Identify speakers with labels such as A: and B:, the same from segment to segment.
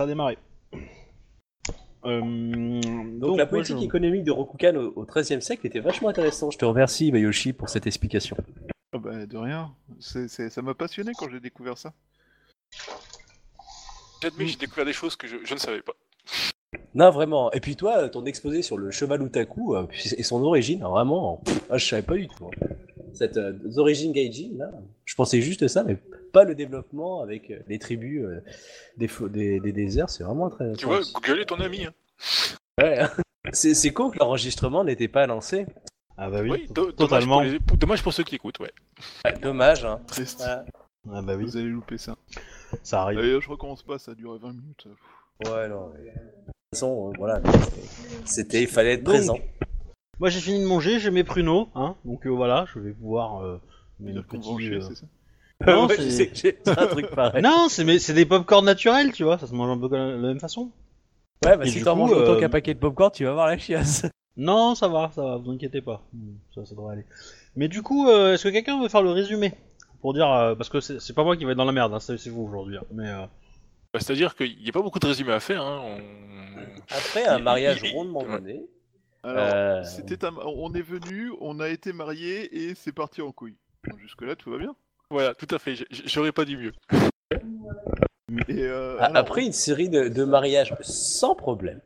A: ça a démarré. Euh,
B: Donc, la politique
A: je-
B: économique de Rokugan au, au XIIIe siècle était vachement intéressante. Je te remercie, Mayoshi, pour cette explication.
C: Ah bah, de rien. Ça m'a passionné quand j'ai découvert ça.
D: J'admets que j'ai découvert des choses que je, je ne savais pas.
B: Non, vraiment. Et puis toi, ton exposé sur le cheval Utaku euh, et son origine, vraiment, pff, ah, je savais pas du tout. Hein. Cette euh, origine Gaijin, là, je pensais juste ça, mais pas le développement avec euh, les tribus euh, des, des, des déserts, c'est vraiment très
D: Tu vois,
B: intéressant.
D: Google est ton ami. Hein.
B: Ouais. C'est c'est con que l'enregistrement n'était pas lancé.
A: Ah bah oui,
D: dommage,
A: totalement.
D: pour les- pour- dommage pour ceux qui écoutent, ouais.
B: Ouais, dommage, hein.
C: Triste.
B: Ouais.
A: Ah bah oui,
C: Vous allez louper ça.
A: ça arrive.
C: D'ailleurs, je recommence pas, ça a duré 20 minutes.
B: Ouais, non. mais- De toute façon, euh, voilà. c'était- C'était, il fallait être
A: Donc,
B: présent.
A: Moi j'ai fini de manger, j'ai mes pruneaux, hein, donc euh, voilà, je vais pouvoir... Euh, mes petits, euh,
C: c'est ça
A: Non,
B: Ouais,
A: c'est-
B: je sais que j'ai un truc pareil.
A: Non, c'est mes- c'est des popcorn naturels, tu vois, ça se mange un peu de la même façon.
B: Ouais, bah
A: Et
B: si t'en manges autant
A: euh,
B: qu'un paquet de popcorn, tu vas voir la chiasse.
A: Non, ça va, ça va, vous inquiétez pas. Hmm, Ça, ça devrait aller. Mais du coup, euh, est-ce que quelqu'un veut faire le résumé Pour dire, euh, parce que c'est pas moi qui vais être dans la merde, hein, c'est c'est vous aujourd'hui. hein, Mais euh,
D: Bah, C'est-à-dire qu'il n'y a pas beaucoup de résumés à faire. Hein. on-
B: Après un mariage
D: il-
B: rondement mené.
C: Alors,
B: Euh,
C: c'était un- on est venu, on a été mariés et c'est parti en couille. Jusque-là, tout va bien.
D: Voilà, tout à fait. J'aurais pas dit mieux.
C: Et euh, alors,
B: Après une série de, de mariages sans problème.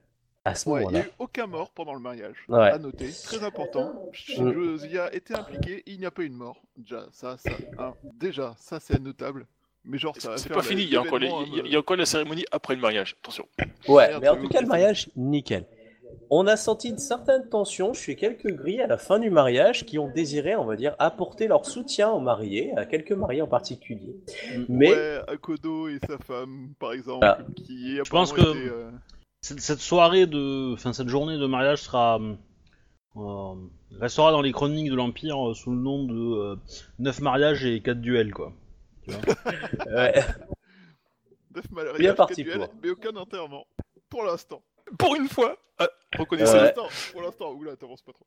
B: À ce
C: ouais, il n'y
B: moment-là.
C: a eu aucun mort pendant le mariage.
B: Ouais.
C: À noter, très important.
B: Mm.
C: Josia était impliqué, il n'y a pas eu de mort. Déjà, ça, ça, hein, déjà, ça c'est notable. Mais genre, ça
D: C'est pas
C: la-
D: fini, il y, a encore les-
C: l'événement,
D: il y a- il y a encore la cérémonie après le mariage. Attention.
B: Ouais,
C: Merde,
B: mais en tout cas, le mariage, nickel. On a senti une certaine tension chez quelques grilles à la fin du mariage qui ont désiré, on va dire, apporter leur soutien aux mariés, à quelques mariés en particulier. Mais
C: Ouais, Akodo et sa femme, par exemple,
B: Ah.
C: qui
A: pense que-
C: euh,
A: cette, cette soirée de, enfin cette journée de mariage sera euh, restera dans les chroniques de l'Empire euh, sous le nom de 9 mariages et 4 duels, quoi.
C: neuf
B: ouais,
C: mariages,
B: Bien parti
C: duels, mais aucun enterrement. Pour l'instant.
D: Pour une fois,
B: Ouais.
C: l'instant, pour l'instant, oula, t'avances pas trop.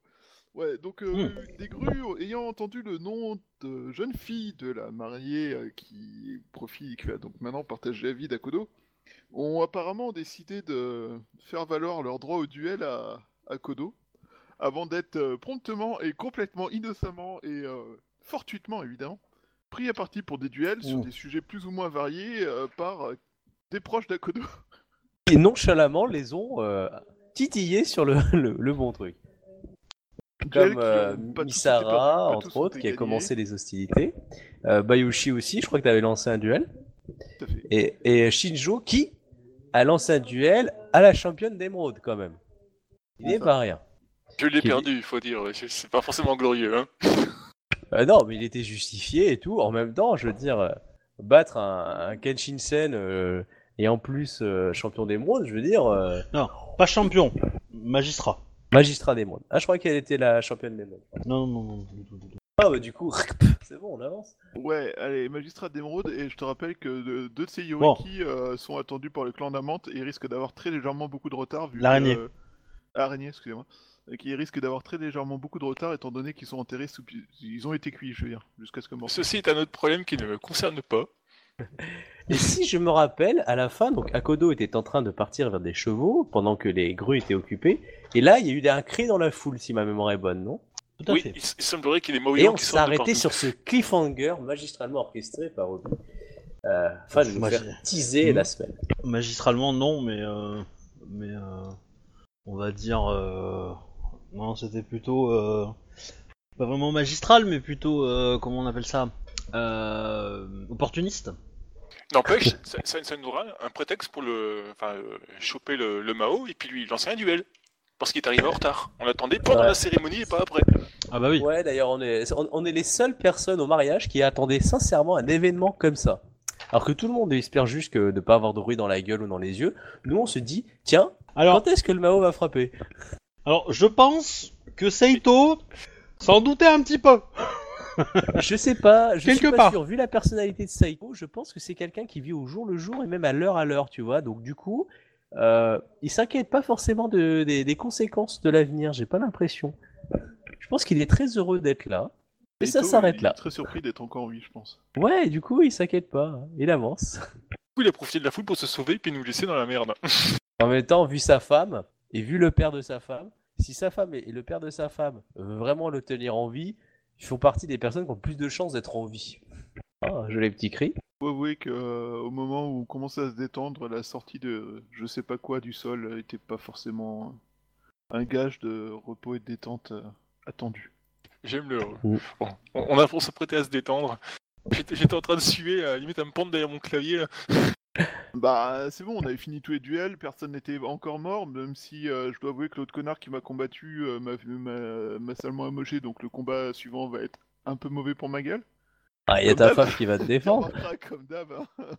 C: Ouais, donc euh,
A: Hmm.
C: des grues ayant entendu le nom de jeune fille de la mariée euh, qui profite, qui va donc maintenant partager la vie d'Akodo, ont apparemment décidé de faire valoir leur droit au duel à Akodo, avant d'être euh, promptement et complètement innocemment et euh, fortuitement évidemment pris à partie pour des duels sur des sujets plus ou moins variés euh, par euh, des proches d'Akodo.
B: et nonchalamment les ont titillés sur le, le, le bon truc. Comme euh, Misara, entre autres, qui a commencé les hostilités. Euh, Bayushi aussi, je crois que tu avais lancé un duel.
C: Tout à fait.
B: Et, et Shinjo qui a lancé un duel à la championne d'émeraude quand même. Il n'est pas rien.
D: Je l'ai
B: Qui-
D: perdu, il faut dire. C'est pas forcément glorieux. Hein.
B: Euh, non, mais il était justifié et tout. En même temps, je veux dire, euh, battre un, un Kenshin Sen euh, et en plus euh, champion d'émeraude, je veux dire, euh,
A: Non, pas champion, magistrat.
B: magistrat d'émeraude. Ah, je crois qu'elle était la championne d'émeraude.
A: Non, non, non.
B: Ah, bah du coup, c'est bon, on avance.
C: Ouais, allez, magistrat d'émeraude, et je te rappelle que de- deux de ces Yoriki euh, sont attendus par le clan d'Amante et risquent d'avoir très légèrement beaucoup de retard vu que,
A: L'araignée.
C: euh, Araignée, excusez-moi. Et qui risquent d'avoir très légèrement beaucoup de retard étant donné qu'ils sont enterrés sous... Ils ont été cuits, je veux dire, jusqu'à ce que mort.
D: Ceci est un autre problème qui ne me concerne pas.
B: Et si je me rappelle, à la fin, donc Akodo était en train de partir vers des chevaux pendant que les grues étaient occupées. Et là, il y a eu un cri dans la foule, si ma mémoire est bonne, non?
A: Tout à
D: Oui,
A: fait.
D: il, il semblerait qu'il y ait des mauvais
B: Et
D: gens
B: on
D: qui
B: s'est
D: sortent de
B: arrêté
D: partout.
B: sur ce cliffhanger magistralement orchestré par Obi. Euh, nous
A: Moi,
B: faire
A: j'ai-
B: teaser la semaine.
A: Magistralement, non, mais euh, mais euh, on va dire euh, non, c'était plutôt euh, pas vraiment magistral, mais plutôt euh, comment on appelle ça? Euh, opportuniste.
D: N'empêche, ça, ça, ça nous aura un prétexte pour le, enfin, euh, choper le, le Mao et puis lui lancer un duel. Parce qu'il est arrivé en retard. On l'attendait pendant
B: Ouais.
D: la cérémonie et pas après.
A: Ah bah oui.
B: Ouais, d'ailleurs, on est, on, on est les seules personnes au mariage qui attendaient sincèrement un événement comme ça. Alors que tout le monde espère juste que de ne pas avoir de bruit dans la gueule ou dans les yeux. Nous, on se dit, tiens,
A: Alors,
B: quand est-ce que le Mao va frapper?
A: Alors je pense que Seito s'en doutait un petit peu.
B: Je sais pas, je
A: Quelque
B: suis pas
A: part.
B: sûr. Vu la personnalité de Saiko, je pense que c'est quelqu'un qui vit au jour le jour et même à l'heure à l'heure, tu vois. Donc du coup, euh, il s'inquiète pas forcément de, des, des conséquences de l'avenir. J'ai pas l'impression. Je pense qu'il est très heureux d'être là. Et ça
C: Eto,
B: s'arrête
C: il est
B: là.
C: Très surpris d'être encore en vie, je pense.
B: Ouais, et du coup, il s'inquiète pas. Il avance.
D: coup, il a profité de la foule pour se sauver puis nous laisser dans la merde.
B: En même temps, vu sa femme et vu le père de sa femme, si sa femme et et le père de sa femme veulent vraiment le tenir en vie, ils font partie des personnes qui ont plus de chances d'être en vie. Ah, joli petit cri.
C: Faut avouer que euh, au moment où on commençait à se détendre, la sortie de je sais pas quoi du sol était pas forcément un gage de repos et de détente euh, attendu.
D: J'aime le.
B: Mm.
D: Bon, on, on a, on s'apprêtait à se détendre. J'étais en train de suer, à la limite à me pendre derrière mon clavier. Là.
C: Bah c'est bon, on avait fini tous les duels, personne n'était encore mort, même si euh, je dois avouer que l'autre connard qui m'a combattu euh, m'a salement amoché, donc le combat suivant va être un peu mauvais pour ma gueule.
B: Ah, il y a ta femme qui va te défendre.
C: Remarquera, comme d'hab. hein.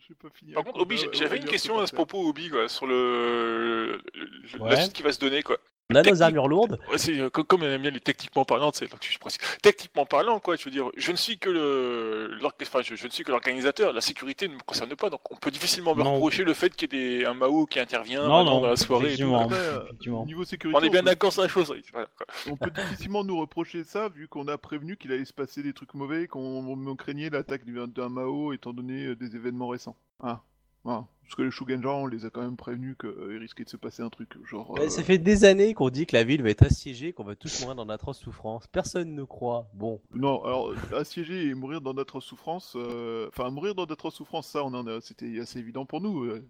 C: Je vais pas finir.
D: Par contre, Obi, j'avais une question
C: que
D: à ce propos, Obi, quoi, sur le, le-
A: Ouais.
D: la suite qui va se donner, quoi.
B: On a nos armures lourdes.
D: Ouais, c'est euh, co- comme on aime bien les techniquement parlant, c'est donc je précise. Techniquement parlant, quoi, je veux dire, je ne suis que le, enfin, je, je ne suis que l'organisateur. La sécurité ne me concerne pas, donc on peut difficilement me
A: Non.
D: reprocher le fait qu'il y ait des, un Mao qui intervient
A: Non,
D: dans la soirée. Et.
C: Après, euh,
A: effectivement.
C: Niveau sécurité,
D: On est bien d'accord sur la chose. oui, voilà, quoi.
C: On peut difficilement nous reprocher ça, vu qu'on a prévenu qu'il allait se passer des trucs mauvais, qu'on on craignait l'attaque du- d'un Mao, étant donné euh, des événements récents. Ah, voilà. Parce que les Shugenja, on les a quand même prévenus qu'il risquait de se passer un truc, genre... Euh,
B: Ça fait des années qu'on dit que la ville va être assiégée, qu'on va tous mourir dans d'atroces souffrances. Personne ne croit. Bon,
C: Non, alors, assiéger et mourir dans notre souffrance... euh, Enfin, mourir dans notre souffrance, ça, on en a... c'était assez évident pour nous, euh,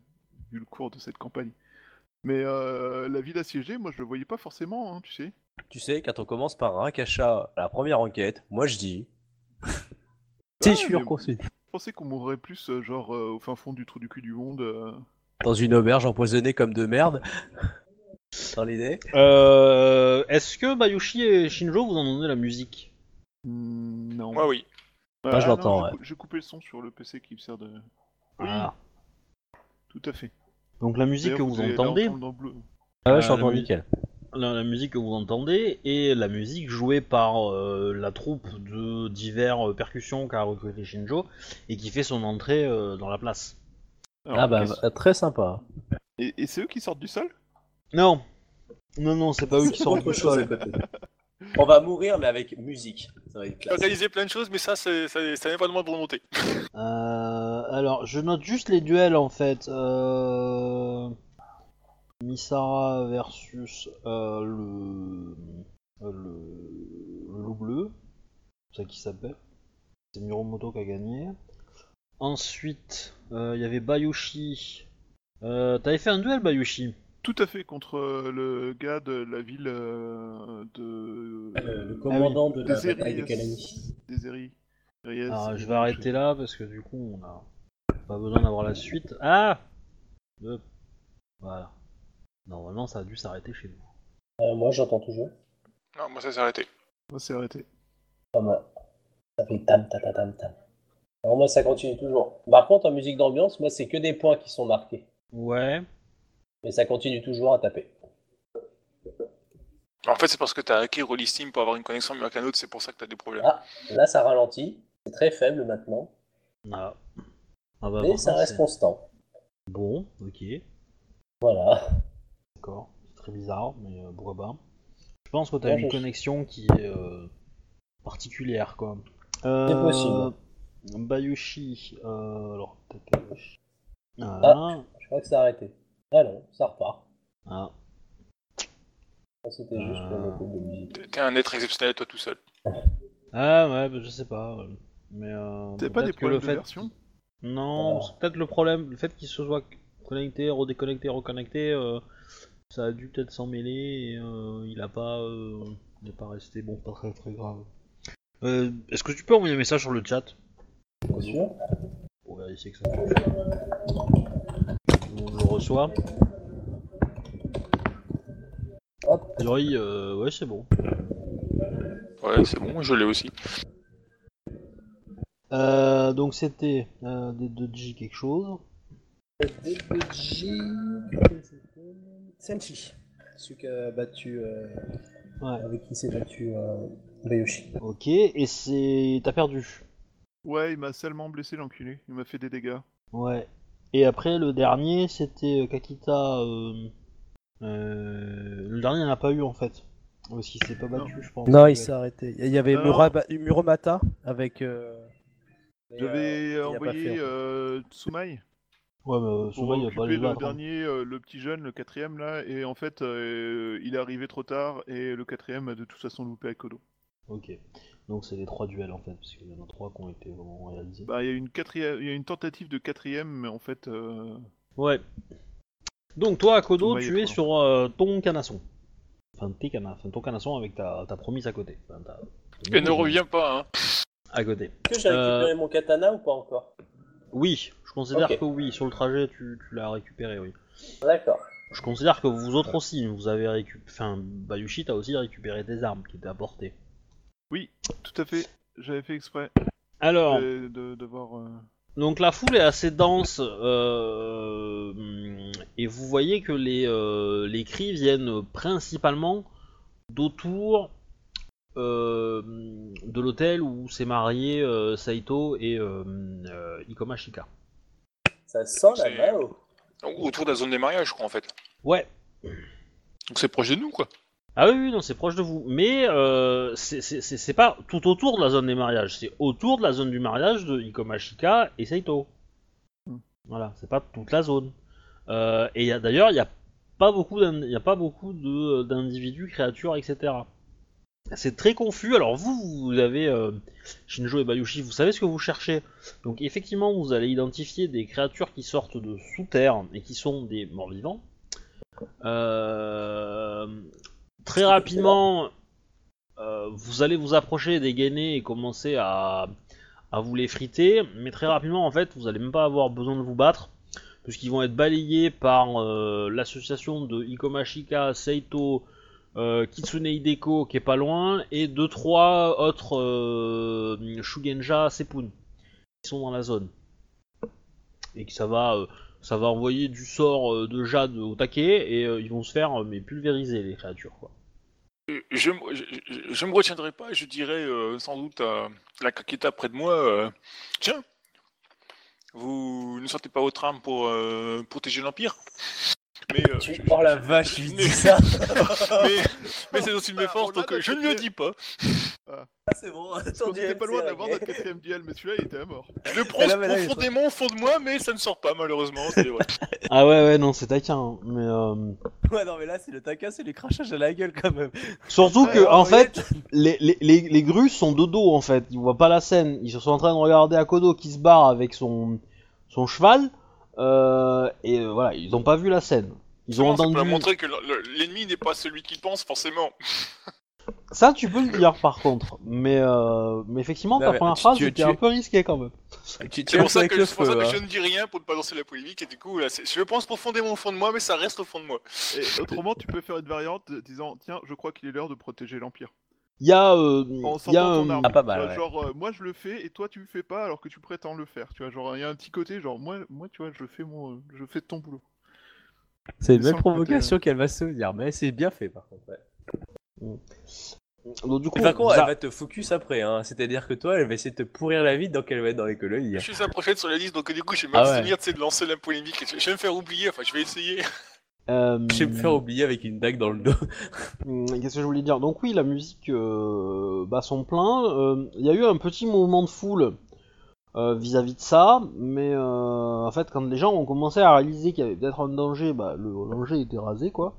C: vu le cours de cette campagne. Mais euh, la ville assiégée, moi, je le voyais pas forcément, hein, tu sais.
B: tu sais, quand on commence par un Rakasha, la première enquête, moi je dis. C'est
C: Ouais,
B: sûr qu'on se
C: Je pensais qu'on mourrait plus, euh, genre, euh, au fin fond du trou du cul du monde. euh.
B: dans une auberge empoisonnée comme de merde. Dans l'idée.
A: Euh, Est-ce que Bayushi et Shinjo vous entendez la musique?
C: Hmm, non.
D: Moi, oui.
C: Ah,
B: Moi, je
C: non,
B: l'entends,
C: j'ai cou- J'ai coupé le son sur le PC qui me sert de... Oui,
A: Ah.
C: tout à fait.
A: Donc la musique que vous entendez.
B: Ah ouais,
A: Euh,
B: j'entends
A: la mu-
B: nickel.
A: La, la musique que vous entendez est la musique jouée par euh, la troupe de divers euh, percussions qu'a recruté Shinjo et qui fait son entrée euh, dans la place.
C: Alors,
B: Ah bah, bah, très sympa.
C: Et, et c'est eux qui sortent du sol?
A: Non, non, non, c'est pas eux qui sortent du sol.
B: On va mourir, mais avec musique. Ça va être classe.
D: Organiser plein de choses, mais ça, c'est, ça, ça n'est pas de moi de volonté.
A: Euh, alors, je note juste les duels en fait. Euh... Misara versus euh, le... euh, le... le loup bleu. C'est ça qui s'appelle. C'est Miromoto qui a gagné. Ensuite, euh, il y avait Bayushi. Euh, T'avais fait un duel, Bayushi
C: Tout à fait, contre le gars de la ville euh, de...
B: Euh, le commandant de la bataille de. Kalani.
C: Des
A: Alors,
C: euh,
A: je vais arrêter là parce que du coup, on a pas besoin d'avoir la suite. Ah Hop. Voilà. Normalement, ça a dû s'arrêter chez nous.
B: Euh, moi, j'entends toujours.
D: Non, moi, ça s'est arrêté.
C: On s'est arrêté.
B: Pas mal. Ça fait tam tam tam tam tam. Alors moi, ça continue toujours. Par contre, en musique d'ambiance, moi, c'est que des points qui sont marqués.
A: Ouais.
B: Mais ça continue toujours à taper.
D: En fait, c'est parce que t'as hacké Rollistim pour avoir une connexion mieux qu'un autre, c'est pour ça que t'as des problèmes.
B: Ah, là, ça ralentit. C'est très faible maintenant.
A: Ah. Ah bah,
B: mais ça reste
A: c'est-
B: constant.
A: Bon, ok.
B: Voilà.
A: D'accord. C'est très bizarre, mais euh, pourquoi pas. Je pense que t'as
B: Ouais,
A: une
B: je-
A: connexion qui est euh, particulière, quoi. Euh,
B: C'est possible.
A: Bayushi. Euh, alors, Takahashi. Ah.
B: Je crois que c'est arrêté. Ah non, ça repart.
A: Ah.
B: C'était juste pour
A: Euh.
B: le coup de musique.
D: T'es- un être exceptionnel, toi tout seul.
A: Ah ouais, bah, je sais pas. euh, Mais euh,
C: C'est pas des problèmes
A: le
C: de
A: fait
C: version?
A: Non,
B: Ah.
A: c'est peut-être le problème, le fait qu'il se soit connecté, redéconnecté, reconnecté, euh, ça a dû peut-être s'en mêler et euh, il a pas, euh, il pas resté bon, pas très très grave. Euh, Est-ce que tu peux envoyer un message sur le chat?
B: Bien sûr.
A: pour vérifier que ça fonctionne On le reçoit.
B: Hop.
A: Euh, ouais, c'est bon.
D: Ouais, c'est bon, je l'ai aussi.
A: Euh, donc c'était euh, des 2J quelque chose.
B: DBJ. Senshi. Celui qui a battu. euh,
A: Ouais.
B: avec qui s'est battu euh, Bayoshi.
A: Ok, et c'est t'as perdu.
C: Ouais, il m'a seulement blessé l'enculé. Il m'a fait des dégâts.
A: Ouais. Et après, le dernier, c'était euh, Kakita. euh, euh, le dernier, il n'y en a pas eu en fait. Parce qu'il s'est pas battu, je pense.
E: Non, il s'est arrêté. Il y avait. Muraba- Muromata avec. euh,
C: J'avais
B: euh,
C: envoyé euh, Tsumai
A: Ouais, mais euh,
C: pour
A: souvent il a pas
C: occuper
A: les
C: le dernier, euh, le petit jeune, le quatrième là, et en fait euh, il est arrivé trop tard et le quatrième a de toute façon loupé Akodo.
A: Ok. Donc c'est les trois duels en fait, parce qu'il y en a trois qui ont été vraiment réalisés.
C: Bah il y a une quatrième, il y a une tentative de quatrième, mais en fait euh,
A: Ouais. Donc toi,
C: il est
A: tu es sur euh, ton canasson. Enfin, tes cana- enfin, ton canasson avec ta, ta promise à côté. Enfin, ta-
D: Et ne reviens pas, hein.
A: À côté.
B: Est-ce que j'ai récupéré mon katana ou pas encore?
A: Oui, je considère que oui, sur le trajet, tu, tu l'as récupéré, oui.
B: D'accord.
A: Je considère que vous autres aussi, vous avez récupéré... Enfin, Bayushi, t'as aussi récupéré tes armes qui étaient à portée.
C: tout à fait, j'avais fait exprès
A: Alors,
C: de, de, de voir. euh,
A: donc la foule est assez dense, euh, et vous voyez que les, euh, les cris viennent principalement d'autour de l'hôtel où s'est marié euh, Saito et euh, euh, Ikoma Shika.
B: Ça sent la Mao.
D: Autour de la zone des mariages, je crois, en fait.
A: Ouais.
D: Donc c'est proche de nous, quoi.
A: Ah oui, oui, non, c'est proche de vous. Mais euh, c'est- pas tout autour de la zone des mariages, c'est autour de la zone du mariage de Ikoma Shika et Saito.
C: Hmm.
A: Voilà, c'est pas toute la zone. Euh, et y a- d'ailleurs, il n'y a pas beaucoup, d'in- y a pas beaucoup de- d'individus, créatures, etc. C'est très confus. Alors vous, vous avez euh, Shinjo et Bayushi, vous savez ce que vous cherchez. Donc effectivement, vous allez identifier des créatures qui sortent de sous terre et qui sont des morts vivants. Euh, très rapidement, euh, vous allez vous approcher des gainés et commencer à, à vous les friter, mais très rapidement, en fait, vous allez même pas avoir besoin de vous battre, puisqu'ils vont être balayés par l'association de Ikomashika, Seito, euh, Kitsune Hideko qui est pas loin, et deux trois autres euh, Shugenja Sepun qui sont dans la zone. Et que ça va, euh, ça va envoyer du sort euh, de jade au taquet, et ils vont se faire mais pulvériser les créatures
D: Je, je, je- je me retiendrai pas, je dirais sans doute à la Kaketa près de moi Tiens, vous ne sortez pas votre arme pour protéger l'Empire? Mais, euh,
B: Tu... Oh la vache, dis ça.
D: mais, mais c'est aussi une
C: Ah, on l'a
D: donc je ne le dis pas.
B: Ah, c'est bon.
C: Qu'on était pas loin d'avoir notre quatrième duel, mais celui-là il était à mort.
D: Je le prends
B: il
D: profondément au fond de moi, mais ça ne sort pas malheureusement.
A: Ah ouais ouais non c'est taquin, hein, mais euh,
B: Ouais, non, mais là, c'est le taquin, c'est les crachages à la gueule quand même.
A: surtout que en fait les, les, les, les grues sont de dos en fait, ils voient pas la scène, ils sont en train de regarder Akodo qui se barre avec son, son cheval, et euh, voilà, ils ont pas vu la scène. Ils ont
D: Ça peut
A: entendu.
D: montrer que le- le- l'ennemi n'est pas celui qu'il pense forcément.
A: Ça tu peux le dire par contre, mais, euh, mais effectivement
B: Non,
A: ta
B: mais
A: première
B: tu-
A: phrase
B: tu-
A: était un peu risquée quand même.
B: Tu
D: C'est
B: tiens
D: pour ça que,
B: hein.
D: je ne dis rien pour ne pas lancer la polémique et du coup là, je pense profondément au fond de moi, mais ça reste au fond de moi.
C: Et autrement, tu peux faire une variante disant Tiens, je crois qu'il est l'heure de protéger l'Empire.
A: Il y a, euh, il y a un-.
B: Ah, pas mal,
C: vois,
B: ouais.
C: Genre, euh, moi je le fais et toi tu le fais pas alors que tu prétends le faire. Tu vois, genre, il y a un petit côté, genre, moi, moi tu vois, je fais, mon, je fais ton boulot.
B: C'est une belle
C: le côté,
B: provocation qu'elle va se dire, mais c'est bien fait par contre. Ouais.
A: donc, du coup,
B: par contre,
A: vous
B: elle
A: a-
B: va te focus après, hein. c'est-à-dire que toi, elle va essayer de te pourrir la vie, donc elle va être dans les colonies.
D: Je suis sa prochaine sur la liste, donc du coup je vais
B: Ah ouais.
D: m'abstenir tu sais, de lancer la polémique. Je vais me faire oublier, enfin je vais essayer.
A: Euh,
B: Je vais me faire oublier avec une dague dans le dos.
A: Hum, Qu'est-ce que je voulais dire? Donc oui, la musique euh, bat son plein. Euh, Il y a eu un petit mouvement de foule euh, vis-à-vis de ça, mais euh, en fait, quand les gens ont commencé à réaliser qu'il y avait peut-être un danger, bah, le danger était rasé, quoi.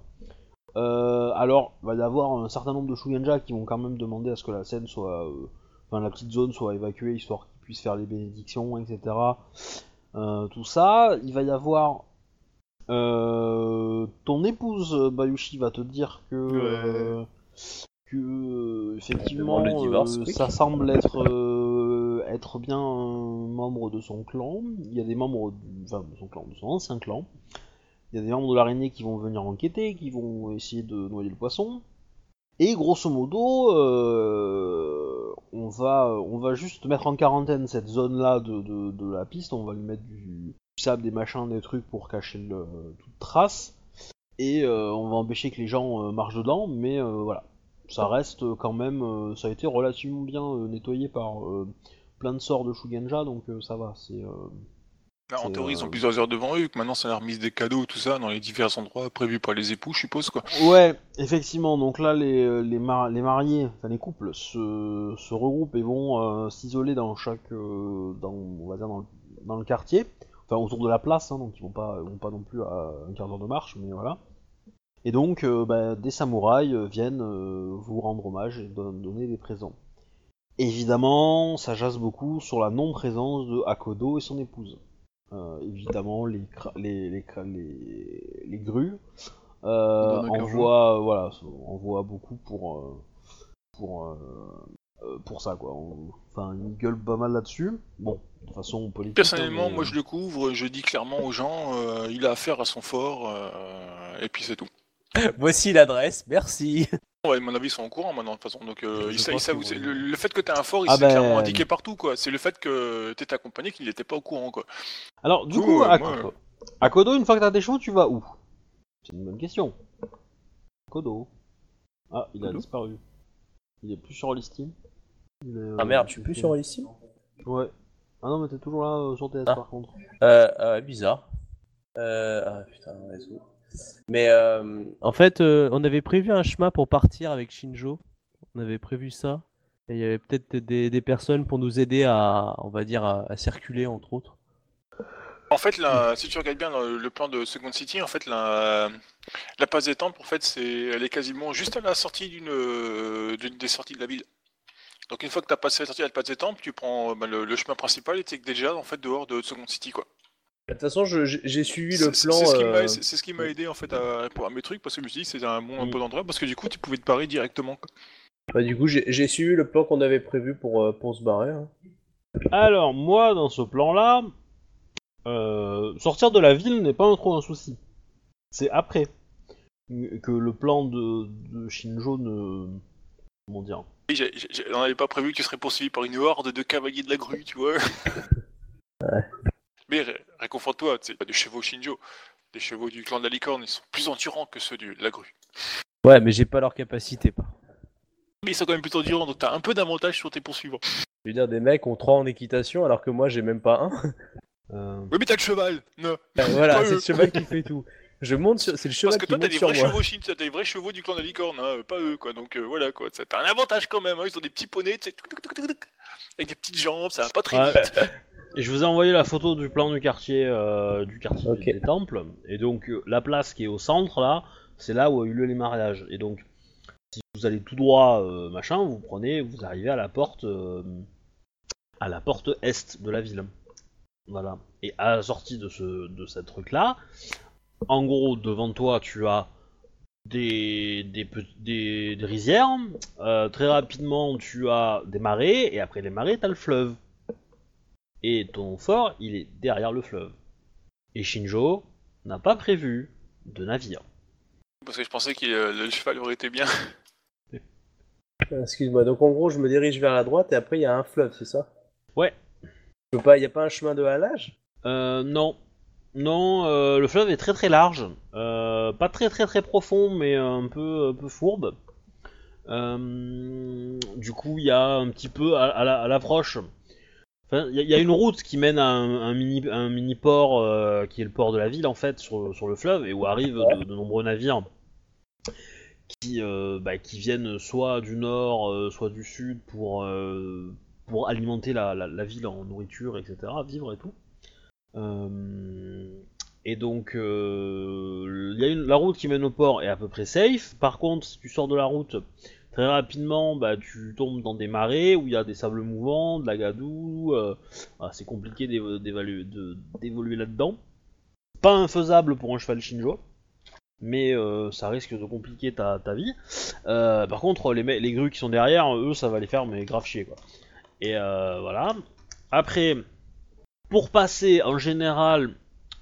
A: Euh, alors, il va y avoir un certain nombre de Shugenja qui vont quand même demander à ce que la scène soit... euh, Enfin, la petite zone soit évacuée, histoire qu'ils puissent faire les bénédictions, etc. Euh, tout ça. Il va y avoir... euh, ton épouse Bayushi va te dire que euh, que euh, effectivement
B: divorce,
A: euh, ça semble être euh, être bien un membre de son clan. Il y a des membres, du- enfin de son clan, de son ancien clan. Il y a des membres de l'araignée qui vont venir enquêter, qui vont essayer de noyer le poisson. Et grosso modo, euh, on va on va juste mettre en quarantaine cette zone-là de, de, de la piste. On va lui mettre du sable, des machins, des trucs pour cacher le, toute trace. Et euh, on va empêcher que les gens euh, marchent dedans, mais euh, voilà ça reste quand même, ça a été relativement bien nettoyé par plein de sorts de Shugenja, donc ça va. C'est,
D: Là, en
A: C'est,
D: théorie, ils ont plusieurs heures devant eux, que maintenant ça leur mise des cadeaux, tout ça, dans les divers endroits prévus par les époux, je suppose, quoi.
A: Ouais, effectivement. Donc là, les, les, mar- les mariés, enfin les couples, se, se regroupent et vont euh, s'isoler dans chaque, euh, dans, on va dire dans le, dans le quartier, enfin autour de la place. hein, donc ils vont pas, vont pas non plus à un quart d'heure de marche, mais voilà. Et donc, euh, bah, des samouraïs euh, viennent euh, vous rendre hommage et don- donner des présents. Évidemment, ça jase beaucoup sur la non-présence de Akodo et son épouse. Euh, évidemment, les, les, les, les, les grues envoient, voilà, envoient beaucoup pour, pour, pour ça, quoi. On- Enfin, ils gueulent pas mal là-dessus. Bon, de façon politique.
D: Personnellement,
A: hein, mais,
D: moi
A: euh,
D: je le couvre, je dis clairement aux gens, euh, il a affaire à son fort, euh, et puis c'est tout.
B: Voici l'adresse, merci.
D: Ouais, à mon avis, ils sont au courant maintenant, de toute façon. Donc, euh,
B: que
D: le, le fait que t'aies un fort, il
A: Ah
D: s'est
A: ben-
D: clairement indiqué partout, quoi. C'est le fait que t'étais accompagné qu'il n'était pas au courant, quoi.
A: Alors, du coup,
D: euh,
A: à,
D: moi,
A: à Kodo, une fois que t'as tes chevaux, tu vas où? C'est une bonne question. Kodo. Ah, il a disparu. Il est plus sur Listim. Euh,
B: Ah merde, je suis plus sur ici.
A: Ouais. Ah non, mais t'es toujours là euh, sur TS
B: Ah.
A: par contre.
B: Euh, euh, bizarre. Euh, ah putain, réseau. Mais euh, en fait, euh, on avait prévu un chemin pour partir avec Shinjo. On avait prévu ça. Et il y avait peut-être des, des personnes pour nous aider à, on va dire, à, à circuler entre autres.
D: En fait, là, si tu regardes bien le, le plan de Second City, en fait, la, la passe des temples, en fait, c'est, elle est quasiment juste à la sortie d'une, euh, d'une des sorties de la ville. Donc, une fois que tu as passé la sortie de la passe des temples, tu prends euh, bah, le, le chemin principal et t'es déjà, en fait, dehors de Second City, quoi.
B: De toute façon, je- j'ai suivi le plan.
D: c'est ce qui
B: euh,
D: m'a- m'a aidé, en fait, à répondre à mes trucs, parce que je me suis dit que c'était un bon, un
A: Mm.
D: bon endroit, parce que du coup, tu pouvais te barrer directement, quoi.
B: bah, du coup, j'ai j'ai suivi le plan qu'on avait prévu pour, euh, pour se barrer. hein.
A: Alors, moi, dans ce plan-là, euh, sortir de la ville n'est pas trop un souci. C'est après que le plan de, de Shinjo ne.
D: On n'avait pas prévu que tu serais poursuivi par une horde de cavaliers de la grue, tu vois. Mais ré- réconforte-toi, c'est pas des chevaux Shinjo. Les chevaux du clan de la licorne, ils sont plus endurants que ceux du- de la grue.
B: Ouais, mais j'ai pas leur capacité. Pas.
D: Mais ils sont quand même plus endurants, donc t'as un peu d'avantage sur tes poursuivants.
B: Je veux dire, des mecs ont 3 en équitation alors que moi j'ai même pas un.
A: Euh,
D: Oui, mais t'as le cheval non.
B: Bah, voilà, c'est le cheval qui fait tout. Je monte sur... C'est le cheval
D: Parce que toi, t'as des vrais
B: moi.
D: chevaux t'as des vrais chevaux du clan de la licorne, hein, pas eux, quoi. Donc euh, voilà, quoi. Ça- T'as un avantage quand même, hein, ils ont des petits poneys, tu sais, avec des petites jambes, ça va pas très
A: Ouais.
D: vite.
A: Et je vous ai envoyé la photo du plan du quartier, euh, du quartier des temples. Et donc euh, la place qui est au centre là, c'est là où a eu lieu les mariages. Et donc si vous allez tout droit, euh, machin, vous prenez, vous arrivez à la porte, euh, à la porte est de la ville. Voilà. Et à la sortie de ce, de ce truc là, en gros devant toi tu as des, des, des, des rizières. Euh, très rapidement tu as des marais et après les marais t'as le fleuve. Et ton fort, il est derrière le fleuve. Et Shinjo n'a pas prévu de navire.
D: Parce que je pensais que euh, le cheval aurait été bien.
B: Excuse-moi, donc en gros, je me dirige vers la droite et après il y a un fleuve, c'est ça?
A: Ouais.
B: Je peux pas, il y a pas un chemin de halage?
A: Euh, non. Non, euh, le fleuve est très très large. Euh, pas très très très profond, mais un peu, un peu fourbe. Euh, du coup, il y a un petit peu à, à la- à l'approche. Il y, a- une route qui mène à un, mini, un mini port qui est le port de la ville en fait sur, le fleuve et où arrivent de, nombreux navires qui, bah, qui viennent soit du nord, soit du sud pour, pour alimenter la ville en nourriture, etc., vivre et tout. Euh, et donc, euh, la route qui mène au port est à peu près safe. Par contre, si tu sors de la route, très rapidement, bah, tu tombes dans des marais où il y a des sables mouvants, de la gadoue. euh, voilà, c'est compliqué d'évoluer là-dedans. Pas infaisable pour un cheval Shinjo, mais ça risque de compliquer ta, vie. Par contre, les, grues qui sont derrière, eux, ça va les faire mais grave chier quoi. Et voilà. Après, pour passer, en général,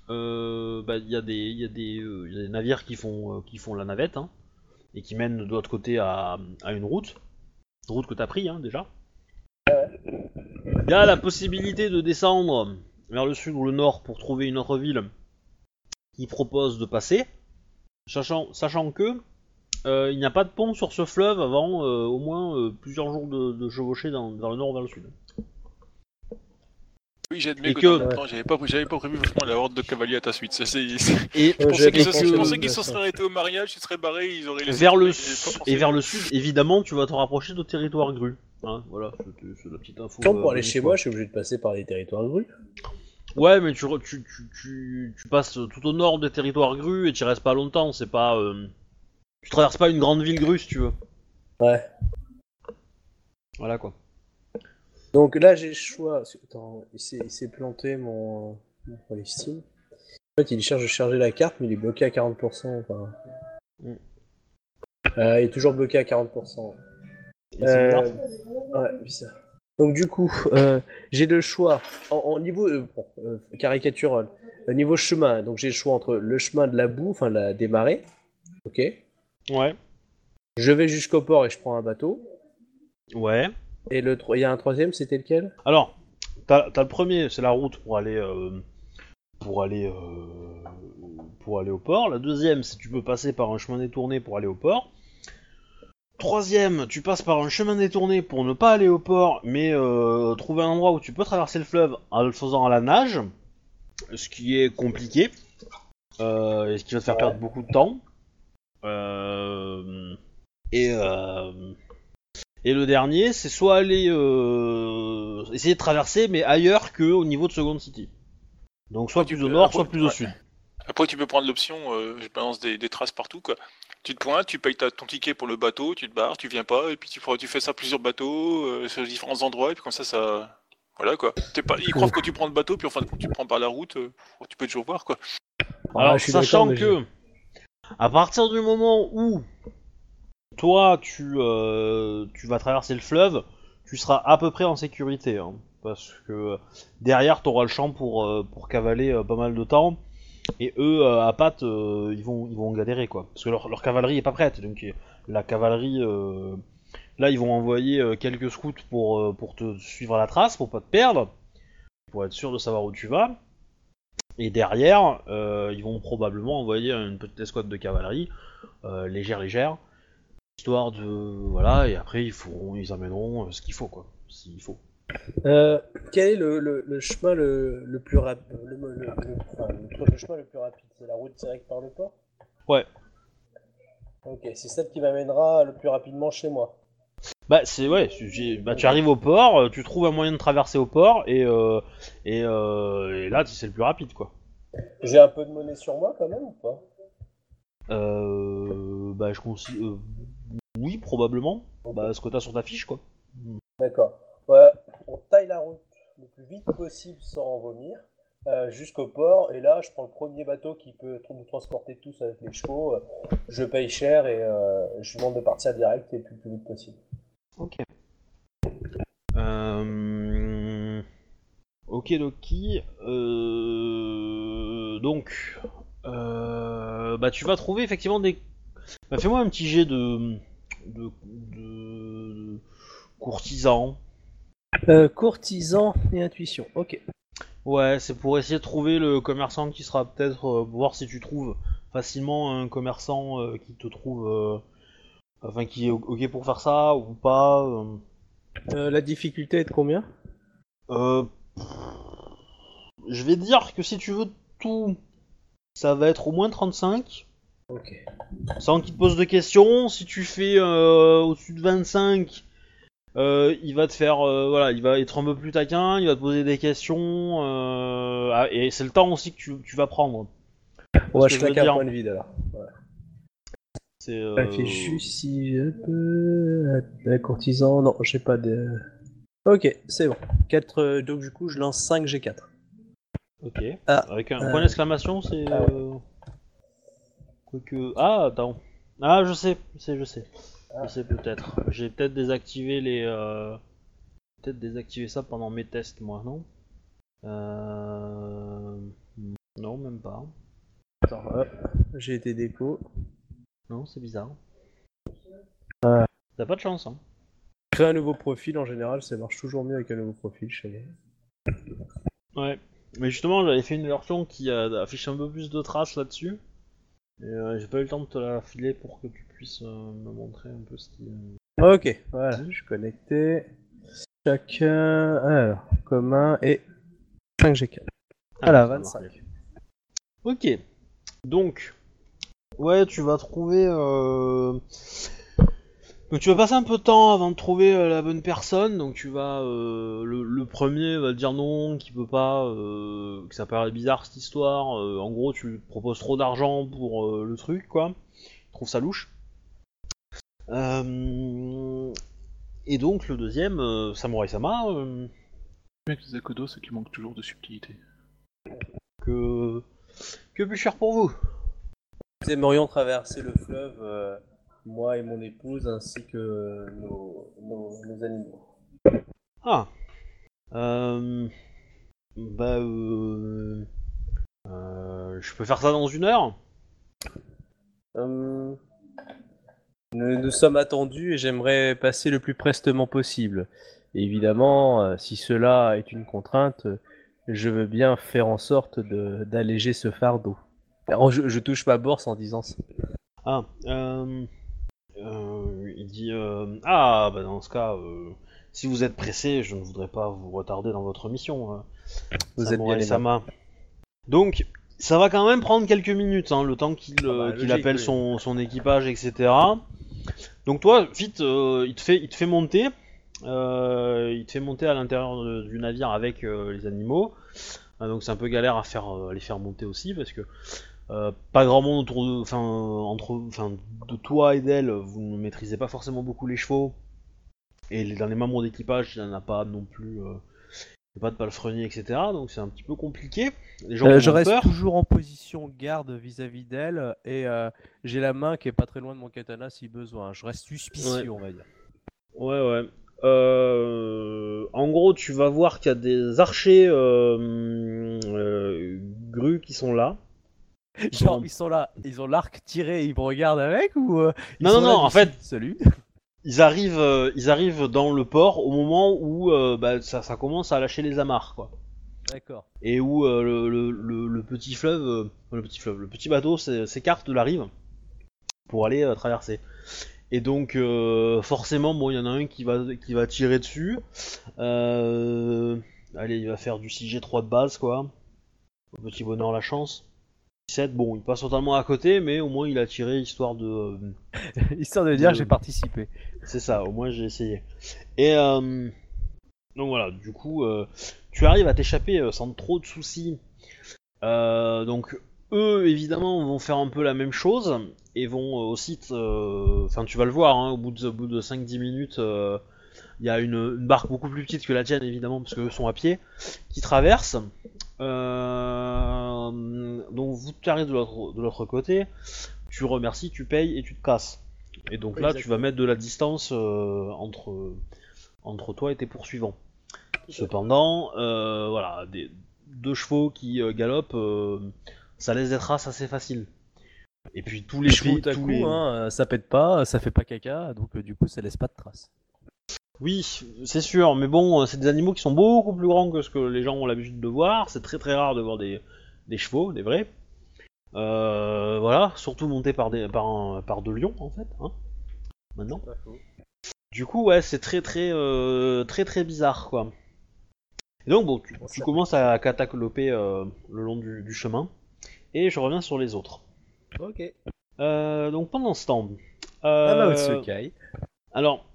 A: euh, bah, euh, il y a des navires qui font, euh, la navette hein, et qui mènent de l'autre côté à, une route. Route que t'as pris hein, déjà. Il y a la possibilité de descendre vers le sud ou le nord pour trouver une autre ville qui propose de passer, sachant, que il n'y a pas de pont sur ce fleuve avant au moins plusieurs jours de, de chevauchée dans- vers le nord ou vers le sud.
D: Oui, j'admets
A: Et
D: que, j'avais pas, prévu vachement la horde de cavaliers à ta suite. Ça,
A: Et
D: Je
B: Euh,
D: pensais qu'ils se, je pensais qu'ils se seraient arrêtés au mariage, ils seraient barrés, ils auraient laissé.
A: vers le, et vers le sud, évidemment, tu vas te rapprocher de territoire gru. Hein, voilà, c'est la petite info.
B: Quand
A: euh,
B: pour aller chez moi, je suis obligé de passer par les territoires grues.
A: Ouais, mais tu, re- tu, tu, tu, tu passes tout au nord des territoires gru et tu restes pas longtemps, c'est pas... euh, Tu traverses pas une grande ville grue si tu veux.
B: Ouais.
A: Voilà quoi.
B: Donc là, j'ai le choix. Attends, il s'est planté mon, mon Palestine. En fait, il cherche de charger la carte, mais il est bloqué à 40%. Enfin...
A: Mm.
B: Euh, il est toujours bloqué à 40%.
A: Et c'est bizarre.
B: Euh, ouais, bizarre. Donc du coup, euh, j'ai le choix en, en niveau euh, bon, caricatural, au niveau chemin. Donc j'ai le choix entre le chemin de la boue, enfin la des marées, ok.
A: Ouais.
B: Je vais jusqu'au port et je prends un bateau.
A: Ouais.
B: Et le il y a un troisième, c'était lequel?
A: Alors, t'as as le premier, c'est la route pour aller... euh, euh, pour aller au port. La deuxième, c'est tu peux passer par un chemin détourné pour aller au port. Troisième, tu passes par un chemin détourné pour ne pas aller au port, mais euh, trouver un endroit où tu peux traverser le fleuve en le faisant à la nage, ce qui est compliqué, et ce qui va te faire perdre beaucoup de temps. Et, et le dernier, c'est soit aller euh, essayer de traverser, mais ailleurs que au niveau de Second City. Donc soit
D: Tu
A: plus au nord,
D: après,
A: soit plus au sud.
D: Après, tu peux prendre l'option, euh, je balance des, des traces partout, quoi. Tu te pointes, tu payes ta- ton ticket pour le bateau, tu te barres, tu viens pas, et puis tu, fais ça à plusieurs bateaux, euh, sur différents endroits, et puis comme ça, ça. Voilà, quoi. Pas... Ils croient que tu prends le bateau, puis en fin de compte, tu prends par la route, euh, tu peux toujours voir, quoi.
B: Ah,
A: Alors,
B: je suis
A: sachant que, à partir du moment où toi tu, euh, tu vas traverser le fleuve, tu seras à peu près en sécurité. hein, parce que derrière, tu auras le champ pour, euh, cavaler euh, pas mal de temps. Et eux, à pattes, ils, vont, galérer quoi. Parce que leur, cavalerie est pas prête. Donc la cavalerie. Là, ils vont envoyer quelques scouts pour, pour te suivre à la trace, pour pas te perdre, pour être sûr de savoir où tu vas. Et derrière, ils vont probablement envoyer une petite escouade de cavalerie, légère, légère, histoire de voilà. Et après, ils feront, ils amèneront euh, ce qu'il faut quoi, s'il faut.
B: Euh, quel est le, le, le chemin le, le plus rapide le, enfin, chemin le plus rapide? C'est la route directe par le port?
A: Ouais.
B: Ok, c'est celle qui m'amènera le plus rapidement chez moi.
A: Bah c'est ouais, j'ai- bah, tu arrives au port, euh, tu trouves un moyen de traverser au port et euh, et, euh, et là c'est le plus rapide quoi.
B: J'ai un peu de monnaie sur moi quand même ou pas?
A: Euh, bah je considère, oui probablement. Bah ce que t'as sur ta fiche quoi.
B: D'accord. Ouais, on taille la route le plus vite possible sans en vomir euh, jusqu'au port. Et là, je prends le premier bateau qui peut nous transporter tous avec les chevaux. euh, Je paye cher et euh, je demande de partir direct et le plus vite possible.
A: Ok. Euh... Ok, Loki. Euh... Donc, euh... bah tu vas trouver effectivement des. Bah, fais-moi un petit jet de de, de... courtisan.
B: Euh, courtisan et intuition. Ok.
A: Ouais, c'est pour essayer de trouver le commerçant qui sera peut-être euh, voir si tu trouves facilement un commerçant euh, qui te trouve, euh, enfin qui est ok pour faire ça ou pas. euh.
B: Euh, la difficulté est de combien?
A: Euh, je vais dire que si tu veux tout, ça va être au moins 35.
B: Ok.
A: Sans qu'il te pose de questions. Si tu fais euh, au-dessus de 25, euh, il va te faire, euh, voilà, il va être un peu plus taquin, il va te poser des questions. euh, ah, et c'est le temps aussi que tu, tu vas prendre.
B: On va
A: que
B: je
A: je veux
B: un
A: dire.
B: point de vide alors.
A: C'est. euh,
B: Réfléchis si je peux. Courtisan, non, j'ai pas de. Ok, c'est bon. 4, donc du coup, je lance 5 G4.
A: Ok.
B: Ah,
A: Avec un
B: euh,
A: point d'exclamation, c'est.
B: ah ouais.
A: euh, Quoique. Ah, attends. Ah, je sais, je sais, je sais.
B: Ah.
A: Je sais peut-être. J'ai peut-être désactivé les. euh, Peut-être désactivé ça pendant mes tests, moi, non? Euh. Non, même pas.
B: Attends, hop, j'ai été déco.
A: Non, c'est bizarre.
B: Ah.
A: T'as pas de chance, hein.
B: Créer un nouveau profil, en général, ça marche toujours mieux avec un nouveau profil chez.
A: Ouais. Mais justement, j'avais fait une version qui euh, affiche un peu plus de traces là-dessus. Euh, j'ai pas eu le temps de te la filer pour que tu puisses euh, me montrer un peu ce qui. euh,
B: Ok, voilà, je suis connecté. Chacun. Alors, commun et 5 G4.
A: Ah,
B: Voilà,
A: ça va.
B: 25.
A: Ok. Donc, ouais, tu vas trouver. Donc tu vas passer un peu de temps avant de trouver euh, la bonne personne. Donc tu vas, euh, le, le premier va te dire non, qu'il peut pas, euh, que ça paraît bizarre cette histoire. Euh, en gros, tu lui proposes trop d'argent pour euh, le truc, quoi. Il trouve ça louche. Euh, Et donc le deuxième, euh, Samurai Sama, euh,
C: Avec les Akodo, c'est qu'il manque toujours de subtilité.
A: que que plus cher pour vous.
B: Nous aimerions traverser le fleuve, euh, moi et mon épouse, ainsi que nos, nos, nos animaux.
A: Ah. Euh... Bah euh... euh, Je peux faire ça dans une heure?
B: Euh, nous, nous sommes attendus et j'aimerais passer le plus prestement possible. Évidemment, euh, si cela est une contrainte, je veux bien faire en sorte de- d'alléger ce fardeau. Alors, je, je touche ma bourse en disant ça.
A: Ah. Euh... euh, il dit euh, Ah, bah dans ce cas, euh, si vous êtes pressé, je ne voudrais pas vous retarder dans votre mission. hein.
B: Vous êtes bien
A: Sama. Donc, ça va quand même prendre quelques minutes, hein, le temps qu'il
B: Ah bah,
A: appelle
B: oui.
A: son, son équipage, etc. Donc toi, vite, euh, il, te fait, il te fait monter. euh, il te fait monter à l'intérieur du navire avec euh, les animaux. Ah, donc c'est un peu galère à faire à les faire monter aussi parce que euh, pas grand monde autour de, enfin entre, enfin de toi et d'elle, vous ne maîtrisez pas forcément beaucoup les chevaux. Et les- dans les membres d'équipage, il n'y en a pas non plus. euh, il y a pas de palefrenier, etc. Donc c'est un petit peu compliqué. Les gens
E: Euh, je reste
A: peur.
E: toujours en position garde vis-à-vis d'elle et euh, j'ai la main qui est pas très loin de mon katana si besoin. Je reste suspicieux, on va dire.
A: Ouais, ouais. Euh, en gros, tu vas voir qu'il y a des archers euh, euh, grues qui sont là.
E: Genre, ils sont là, ils ont l'arc tiré, ils me regardent avec ou euh,
A: Non, non, non, en fait-
E: Salut.
A: Ils arrivent, euh, ils arrivent dans le port au moment où euh, bah, ça, ça commence à lâcher les amarres, quoi.
E: D'accord.
A: Et où le, le- le- le petit fleuve, le petit fleuve, le petit bateau s'é- s'écarte de la rive pour aller traverser. Et donc euh, forcément, bon, il y en a un qui va qui va tirer dessus. Euh, allez, il va faire du 6G3 de base, quoi. Au petit bonheur la chance. 17, bon, il passe totalement à côté, mais au moins il a tiré histoire de.
E: Histoire de dire j'ai participé.
A: c'est ça, au moins j'ai essayé. Et euh, donc voilà, du coup, euh, tu arrives à t'échapper euh, sans trop de soucis. Euh, donc eux, évidemment, vont faire un peu la même chose et vont aussi, enfin tu vas le voir, hein, au bout de, de 5-10 minutes, il y a une, une barque beaucoup plus petite que la tienne, évidemment, parce qu'eux sont à pied, qui traverse. Euh, donc vous tu arrives de l'autre côté, tu remercies, tu payes et tu te casses. Et donc là, tu vas mettre de la distance euh, entre, entre toi et tes poursuivants. Cependant, euh, voilà, des, deux chevaux qui euh, galopent, euh, ça laisse des traces assez faciles. Et puis tous les chevaux,
E: à
A: tous
E: coup,
A: les...
E: hein, ça pète pas, ça fait pas caca, donc euh, du coup ça laisse pas de traces.
A: Oui, c'est sûr, mais bon, euh, c'est des animaux qui sont beaucoup plus grands que ce que les gens ont l'habitude de voir. C'est très très rare de voir des, des chevaux, des vrais. Euh, voilà, surtout montés par, des, par, un- par deux lions en fait. Hein, maintenant. Du coup, ouais, c'est très très euh, très très bizarre quoi. Et donc bon, tu, tu commences à catacloper euh, le long du, du chemin. Et je reviens sur les autres.
B: Ok.
A: Donc pendant ce temps,
E: Ah bah,
A: alors,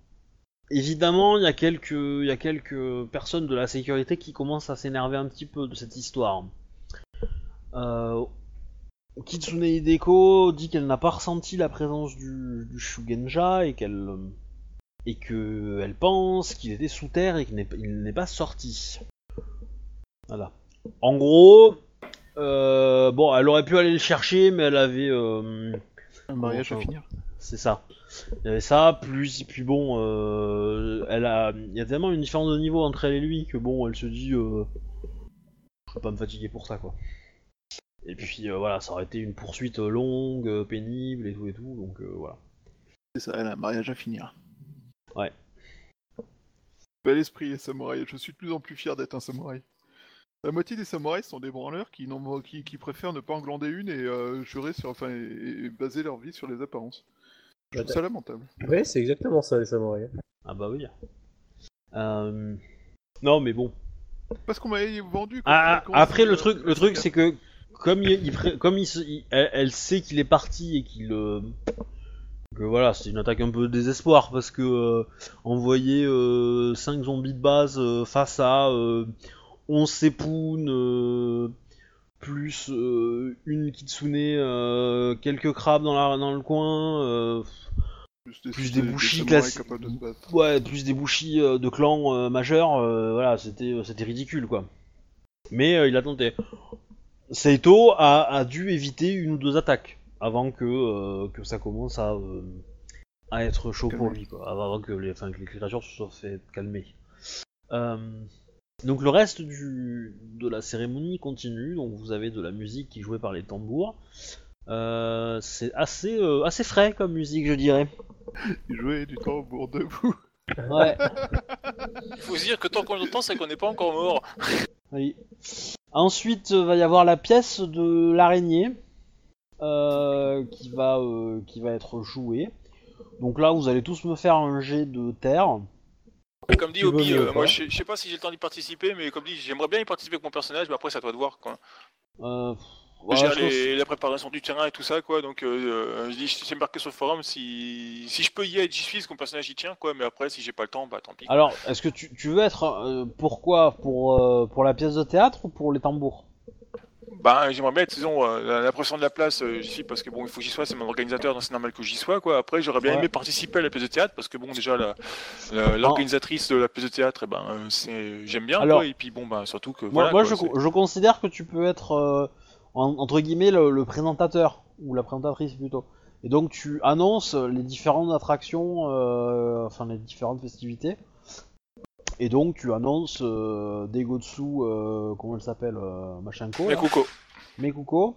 A: évidemment, il y, a quelques, il y a quelques personnes de la sécurité qui commencent à s'énerver un petit peu de cette histoire. Euh, Kitsune Hideko dit qu'elle n'a pas ressenti la présence du, du Shugenja et qu'elle euh, et que elle pense qu'il était sous terre et qu'il n'est pas sorti. Voilà. En gros, euh, bon, elle aurait pu aller le chercher, mais elle avait euh,
C: Un mariage à finir.
A: c'est ça. Il y avait ça, plus, puis bon, euh, elle a, il y a tellement une différence de niveau entre elle et lui que bon, elle se dit, euh, je vais pas me fatiguer pour ça quoi. Et puis euh, voilà, ça aurait été une poursuite longue, euh, pénible et tout et tout, donc voilà.
C: C'est ça, elle a un mariage à finir.
A: Ouais.
C: Bel esprit, les samouraïs. Je suis de plus en plus fier d'être un samouraï. La moitié des samouraïs sont des branleurs qui, qui, qui préfèrent ne pas englander une et euh, jurer sur, enfin, et, et baser leur vie sur les apparences. Je trouve ça lamentable.
B: Oui, c'est exactement ça, les samouraïs.
A: Ah bah oui. Euh, non mais bon,
C: Parce qu'on m'avait vendu.
A: Ah, ah, après, le truc, le truc, c'est que comme il, comme il, elle, elle sait qu'il est parti et qu'il euh, que voilà, c'est une attaque un peu désespoir parce que euh, envoyer 5 zombies de base euh, face à euh, 11 Sepun, euh, plus euh, une Kitsune, euh, quelques crabes dans, la, dans le coin, euh,
C: des,
A: plus des
C: des
A: bouchis
C: samouraïs
A: classi-
C: capables de
A: ouais, plus des bouchis de clans majeurs, euh, voilà, c'était c'était ridicule quoi. Mais il a tenté. Saito a, a dû éviter une ou deux attaques avant que, que ça commence à, à être chaud pour lui, quoi. Avant que les, enfin, que les créatures se soient fait calmer. Donc le reste du, de la cérémonie continue, donc vous avez de la musique qui est jouée par les tambours. Euh, c'est assez, euh, assez frais comme musique, je dirais.
C: Jouer du tambour debout.
A: Ouais.
D: Il faut se dire que tant qu'on l'entend, c'est qu'on n'est pas encore mort.
A: Oui. Ensuite, euh, va y avoir la pièce de l'araignée euh, qui va euh, qui va être jouée. Donc là, vous allez tous me faire un jet de terre.
D: Comme dit Obi, euh, moi je sais- pas si j'ai le temps d'y participer, mais comme dit, j'aimerais bien y participer avec mon personnage, mais après c'est à toi de voir quoi.
A: Euh, je
D: les- la préparation du terrain et tout ça quoi, donc euh, euh, je dis, j'ai marqué sur le forum, si, si je peux y être, j'y suis, parce que mon personnage y tient quoi, mais après si j'ai pas le temps, bah tant pis.
A: Alors, est-ce que tu, tu veux être euh, pourquoi? Pour pour la pièce de théâtre ou pour les tambours?
D: Bah j'aimerais bien être, disons, euh, la, la pression de la place, euh, j'y suis, parce que bon, il faut que j'y sois, c'est mon organisateur, donc c'est normal que j'y sois quoi. Après j'aurais bien
A: Ouais.
D: aimé participer à la pièce de théâtre, parce que bon, déjà la- la- l'organisatrice de la pièce de théâtre, eh ben, euh, c'est, j'aime bien
A: Alors-
D: quoi, et puis bon, bah surtout que
A: Moi,
D: voilà.
A: moi
D: quoi,
A: je, je considère que tu peux être euh, en- entre guillemets le, le présentateur ou la présentatrice plutôt. Et donc tu annonces les différentes attractions, euh, enfin les différentes festivités. Et donc tu annonces euh, Degotsu, euh, comment elle s'appelle, euh, Machinko, là. Mekuko,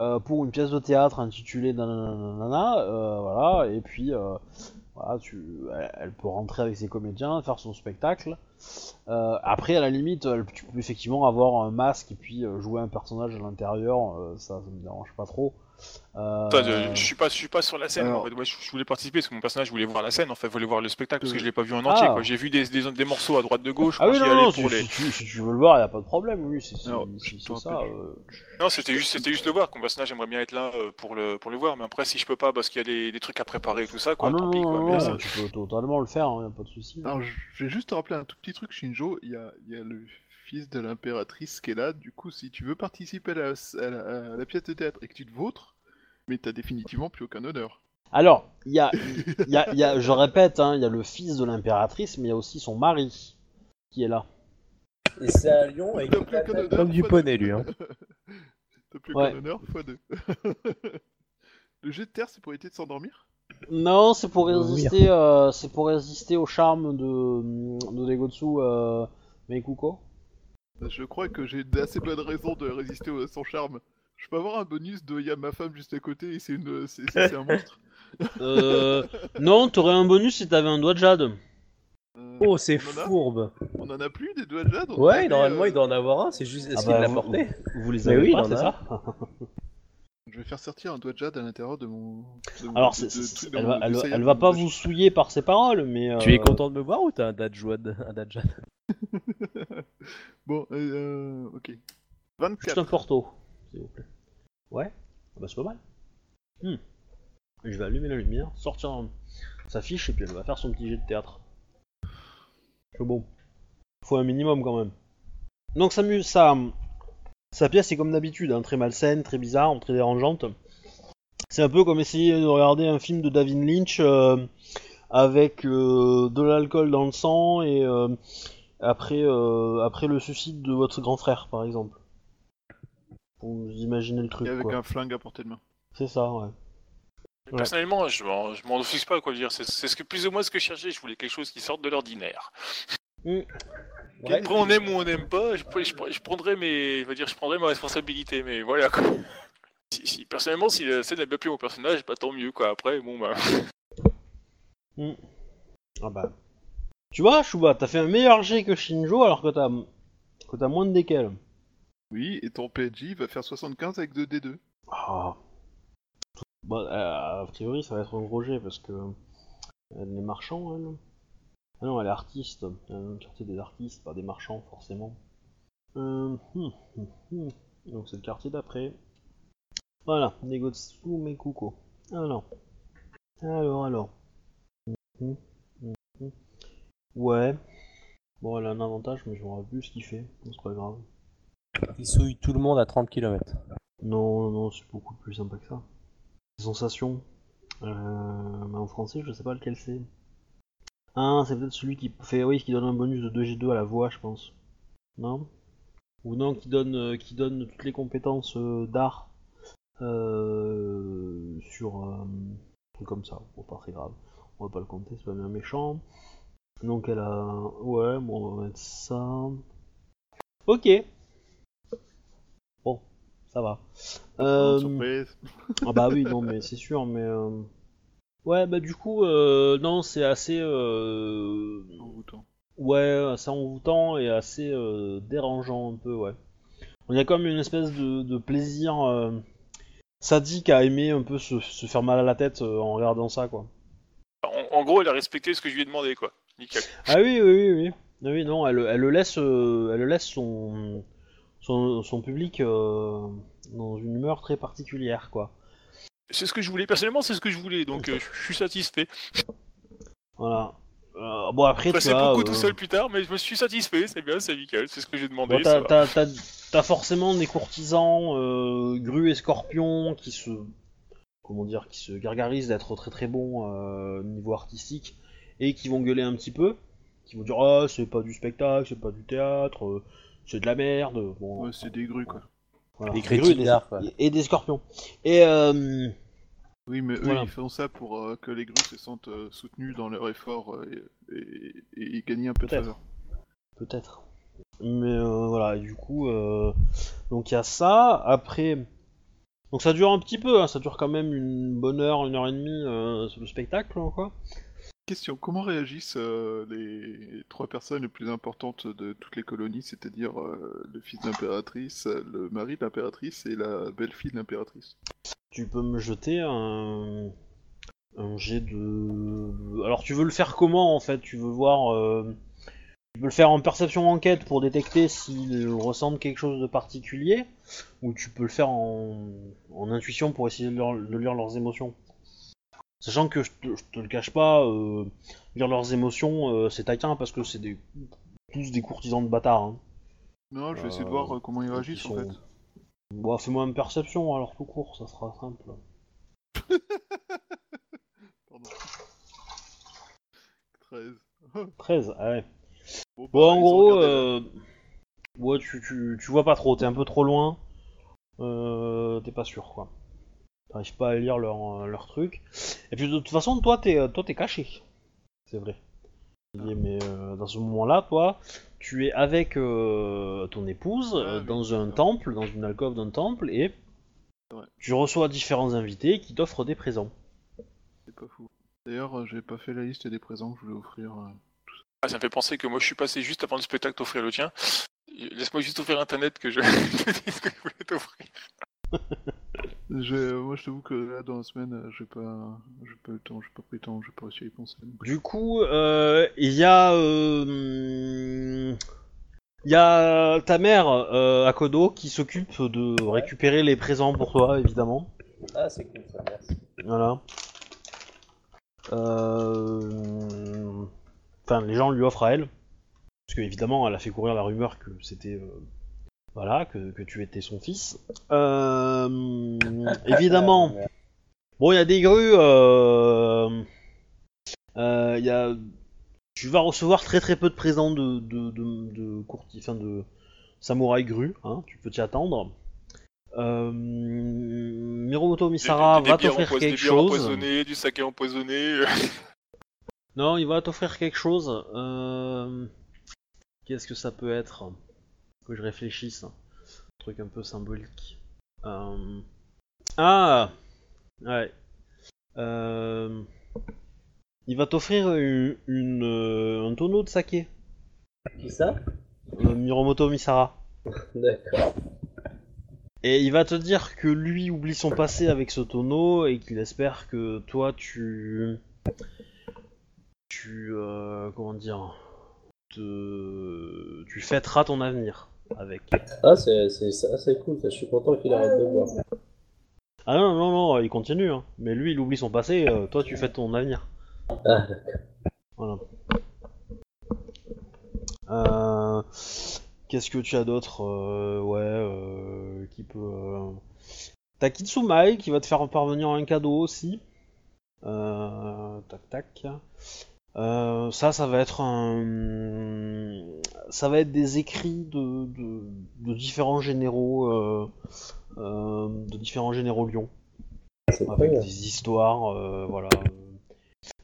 A: euh, pour une pièce de théâtre intitulée Nananana, euh, voilà, et puis euh, voilà, tu, elle, elle peut rentrer avec ses comédiens, faire son spectacle. Après, à la limite, elle- tu peux effectivement avoir un masque et puis jouer un personnage à l'intérieur, ça, ça me dérange pas trop. Euh,
D: Enfin, je, je suis pas, je suis pas sur la scène.
C: alors-
D: En fait. Je, je voulais participer parce que mon personnage voulait voir la scène. En fait, voulait voir le spectacle parce que
C: Euh,
D: je l'ai pas vu en entier.
A: ah.
D: J'ai vu des, des, des morceaux à droite de gauche.
A: Ah
D: quand
A: oui,
D: j'y
A: non,
D: allais
A: non,
D: pour
A: si,
D: les-
A: si tu, si tu veux le voir, y a pas de problème, oui, c'est ça. euh,
D: Non, c'était juste, c'était juste le voir. Mon personnage, j'aimerais bien être là pour le, pour le voir. Mais après, si je peux pas parce qu'il y a des, des trucs à préparer et tout ça, quoi.
A: Ah non,
D: tant
A: non,
D: pis, quoi.
A: non,
D: Mais
A: non,
D: ça-
A: tu peux totalement le faire, hein, y a pas de souci.
C: Alors, je je vais juste te rappeler un tout petit truc, Shinjo. Il y a, il y a le fils de l'impératrice qui est là. Du coup, si tu veux participer à la, à la- à la pièce de théâtre et que tu te vôtres, mais t'as définitivement plus aucun honneur.
A: Alors, il y a, il y a, y a, je répète, hein, il y a le fils de l'impératrice, mais il y a aussi son mari qui est là.
B: Et c'est un lion avec.
E: Comme du poney, lui. Hein.
C: T'as plus
A: Ouais.
C: honneur, fois deux. le jet de terre, c'est pour éviter de s'endormir?
A: Non, c'est pour résister, euh, c'est pour résister au charme de, de Degotsu euh, Meikuko.
C: Je crois que j'ai assez bonne raison de résister à son charme. Je peux avoir un bonus de Y'a ma femme juste à côté et c'est une, c'est, c'est- c'est un monstre.
A: Euh, non, t'aurais un bonus si t'avais un doigt de jade.
C: Euh,
E: Oh, c'est
C: on en a
E: fourbe.
C: On en a plus des doigts de jade on en
B: Ouais, normalement
C: euh,
B: il doit en avoir un, c'est juste est-ce
A: Ah
B: qu'il
A: bah,
B: l'a
A: vous-
B: porté
A: Vous les
B: Mais
A: avez
B: oui,
A: pas,
B: il en
A: c'est
B: a.
A: ça
C: Je vais faire sortir un doigt de jade à l'intérieur de mon. de
A: Alors,
C: de- de-
A: elle, va,
C: de
A: elle, va-
C: Saiyan
A: elle va pas vous souiller par ses paroles, mais.
E: Tu es
A: euh,
E: content de me voir ou t'as un Dajwad Un Dajad
C: Bon, euh, ok.
A: Juste
C: 24.
A: un porto, s'il vous plaît. Ouais, ah bah c'est pas mal. Hmm. Je vais allumer la lumière, sortir sa fiche et puis elle va faire son petit jet de théâtre. C'est bon. Faut un minimum quand même. Donc sa, mu- sa, pièce est comme d'habitude, hein, très malsaine, très bizarre, très dérangeante. C'est un peu comme essayer de regarder un film de David Lynch euh, avec euh, de l'alcool dans le sang et euh, après, euh, après le suicide de votre grand frère par exemple. Pour vous imaginer le truc.
C: Et avec
A: quoi.
C: un flingue à portée de main.
A: C'est ça, ouais. Ouais.
D: Personnellement, je m'en, je m'en offusque pas, quoi. je veux dire. C'est, c'est ce que plus ou moins ce que je cherchais. Je voulais quelque chose qui sorte de l'ordinaire.
B: Ouais.
D: Après, on aime ou on n'aime pas. Je, je, je prendrai mes, je veux dire, je prendrai ma responsabilité, mais voilà. Quoi. Si, si- personnellement, si la scène n'a bien plu mon personnage, bah tant mieux, quoi. Après, bon, bah.
A: Ah bah. Tu vois, Shuba, t'as fait un meilleur jet que Shinjo alors que t'as que t'as moins de décals.
C: Oui, et ton PNJ va faire 75 avec 2 D2.
A: Ah. Bah, euh, a priori, ça va être un gros jet parce que elle est marchand, elle. Ah non, elle est artiste. Une quartier des artistes, pas des marchands forcément. Euh, hum, hum, hum. Donc c'est le quartier d'après. Voilà, Negotsu Mekuko. Alors. Alors, alors. Hum, hum. Ouais. Bon, elle a un avantage, mais je me rappelle plus ce qu'il fait. C'est pas grave.
E: Il souille tout le monde à 30 km.
A: Non, non, c'est beaucoup plus sympa que ça. Sensation. Euh, mais en français, je sais pas lequel c'est. Ah, c'est peut-être celui qui fait, oui, qui donne un bonus de 2G2 à la voix, je pense. Non? Ou non, qui donne, euh, qui donne toutes les compétences euh, d'art euh, sur euh, un truc comme ça. Bon, pas très grave. On va pas le compter, c'est pas bien méchant. Donc elle a, ouais, bon, on va mettre ça. Ok. Bon, ça va. Euh,
C: Surprise.
A: ah bah oui, non, mais c'est sûr, mais... Ouais, bah du coup, euh, non, c'est assez... Euh...
C: Envoûtant.
A: Ouais, assez envoûtant et assez euh, dérangeant un peu, ouais. Il y a comme une espèce de, de plaisir euh, sadique à aimer un peu se, se faire mal à la tête euh, en regardant ça, quoi.
D: En, en gros, elle a respecté ce que je lui ai demandé, quoi. Nickel.
A: Ah oui, oui, oui, oui. Ah Oui, non, elle, elle le laisse, euh, elle laisse son, son, son public euh, dans une humeur très particulière, quoi.
D: C'est ce que je voulais. Personnellement, c'est ce que je voulais, donc euh, je suis satisfait.
A: Voilà. Euh, bon, après,
D: Je
A: tu as...
D: beaucoup
A: euh,
D: tout seul plus tard, mais je me suis satisfait, c'est bien, c'est nickel, c'est ce que j'ai demandé.
A: Bon, t'as,
D: va.
A: t'as- t'as- t'as forcément des courtisans, euh, grues et scorpions qui se, comment dire, qui se gargarisent d'être très très bons euh, niveau artistique et qui vont gueuler un petit peu, qui vont dire ah c'est pas du spectacle, c'est pas du théâtre, c'est de la merde. Bon,
C: Ouais, c'est des grues, quoi.
A: Voilà.
B: Des
A: grues et des scorpions. Et euh,
C: Oui, mais eux,
A: Voilà.
C: ils font ça pour euh, que les grues se sentent euh, soutenus dans leur effort euh, et, et, et gagner un peu de faveur.
A: Peut-être. Mais euh, voilà, du coup, euh, donc il y a ça. Après, donc ça dure un petit peu, hein, ça dure quand même une bonne heure, une heure et demie euh, le spectacle, quoi.
C: Comment réagissent euh, les trois personnes les plus importantes de toutes les colonies, c'est-à-dire euh, le fils de l'impératrice, le mari de l'impératrice et la belle-fille de l'impératrice?
A: Tu peux me jeter un, jet de. Alors tu veux le faire comment en fait? Tu veux voir. euh, Tu peux le faire en perception enquête pour détecter s'ils ressentent quelque chose de particulier, ou tu peux le faire en, intuition pour essayer de, de lire leurs émotions? Sachant que je te, je te le cache pas, euh, lire leurs émotions euh, c'est taquin parce que c'est des, tous des courtisans de bâtards. Hein.
C: Non, je vais essayer de
A: Euh,
C: voir euh, comment ils
A: donc
C: réagissent en
A: sont-
C: fait.
A: Bon, fais-moi une perception alors tout court, ça sera simple.
C: Pardon. 13.
A: 13, ah ouais.
C: Bon,
A: Bon,
C: bah,
A: en
C: ont
A: gros,
C: regardé là.
A: euh... ouais, tu, tu, tu vois pas trop, t'es un peu trop loin. Euh, t'es pas sûr, quoi. T'arrives pas à lire leur, leur truc. Et puis de toute façon, toi, t'es, toi, t'es caché. C'est vrai. Mais euh, dans ce moment-là, toi, tu es avec euh, ton épouse
C: Ah,
A: euh, dans un temple, dans une alcôve d'un temple, et
C: Ouais.
A: tu reçois différents invités qui t'offrent des présents.
C: C'est pas fou. D'ailleurs, euh, j'ai pas fait la liste des présents que je voulais offrir. euh.
D: Ah, ça me fait penser que moi je suis passé juste avant le spectacle t'offrir le tien. Laisse-moi juste ouvrir internet que je te dise ce que je voulais t'offrir.
C: Euh, Moi, je t'avoue que là, dans la semaine, euh, j'ai pas... j'ai pas eu le temps, j'ai pas pris le temps, j'ai pas réussi à y penser. donc.
A: Du coup, euh, il y a, euh, il y a ta mère euh, à Kodo qui s'occupe de récupérer les présents pour toi, évidemment.
B: Ah, c'est cool ça, merci.
A: Voilà. Euh, Enfin, les gens lui offrent à elle, parce que évidemment, elle a fait courir la rumeur que c'était, euh, voilà, que, que tu étais son fils. Euh, évidemment. Bon, il y a des grues. Euh... euh, il y a... Tu vas recevoir très très peu de présents de, de, de, de courti- enfin, de samouraï grues, hein, tu peux t'y attendre. Euh... Miromoto Misara
D: Des- des-
A: va
D: des
A: t'offrir quelque chose.
D: du saké empoisonné.
A: Non, il va t'offrir quelque chose. Euh... Qu'est-ce que ça peut être? Que je réfléchisse. Un truc un peu symbolique. Euh... Ah Ouais. Euh... Il va t'offrir une, une, euh, un tonneau de saké.
B: Qui ça
A: euh, Miromoto Misara.
B: D'accord.
A: Et il va te dire que lui oublie son passé avec ce tonneau et qu'il espère que toi tu. Tu. comment dire. Te... Tu fêteras ton avenir avec.
B: Ah, c'est assez cool, je suis content qu'il arrête de boire.
A: Ah non, non, non, il continue, hein. mais lui il oublie son passé, euh, toi tu fais ton avenir.
B: Ah,
A: Voilà. Euh, Qu'est-ce que tu as d'autre Euh, Ouais, euh, qui peut. euh, T'as Kitsumai qui va te faire parvenir un cadeau aussi. Euh, tac tac. Euh, ça, ça va être un. Ça va être des écrits de, de, de différents généraux. euh, euh, de différents généraux Lyon
B: c'est
A: avec
B: cool.
A: des histoires, voilà.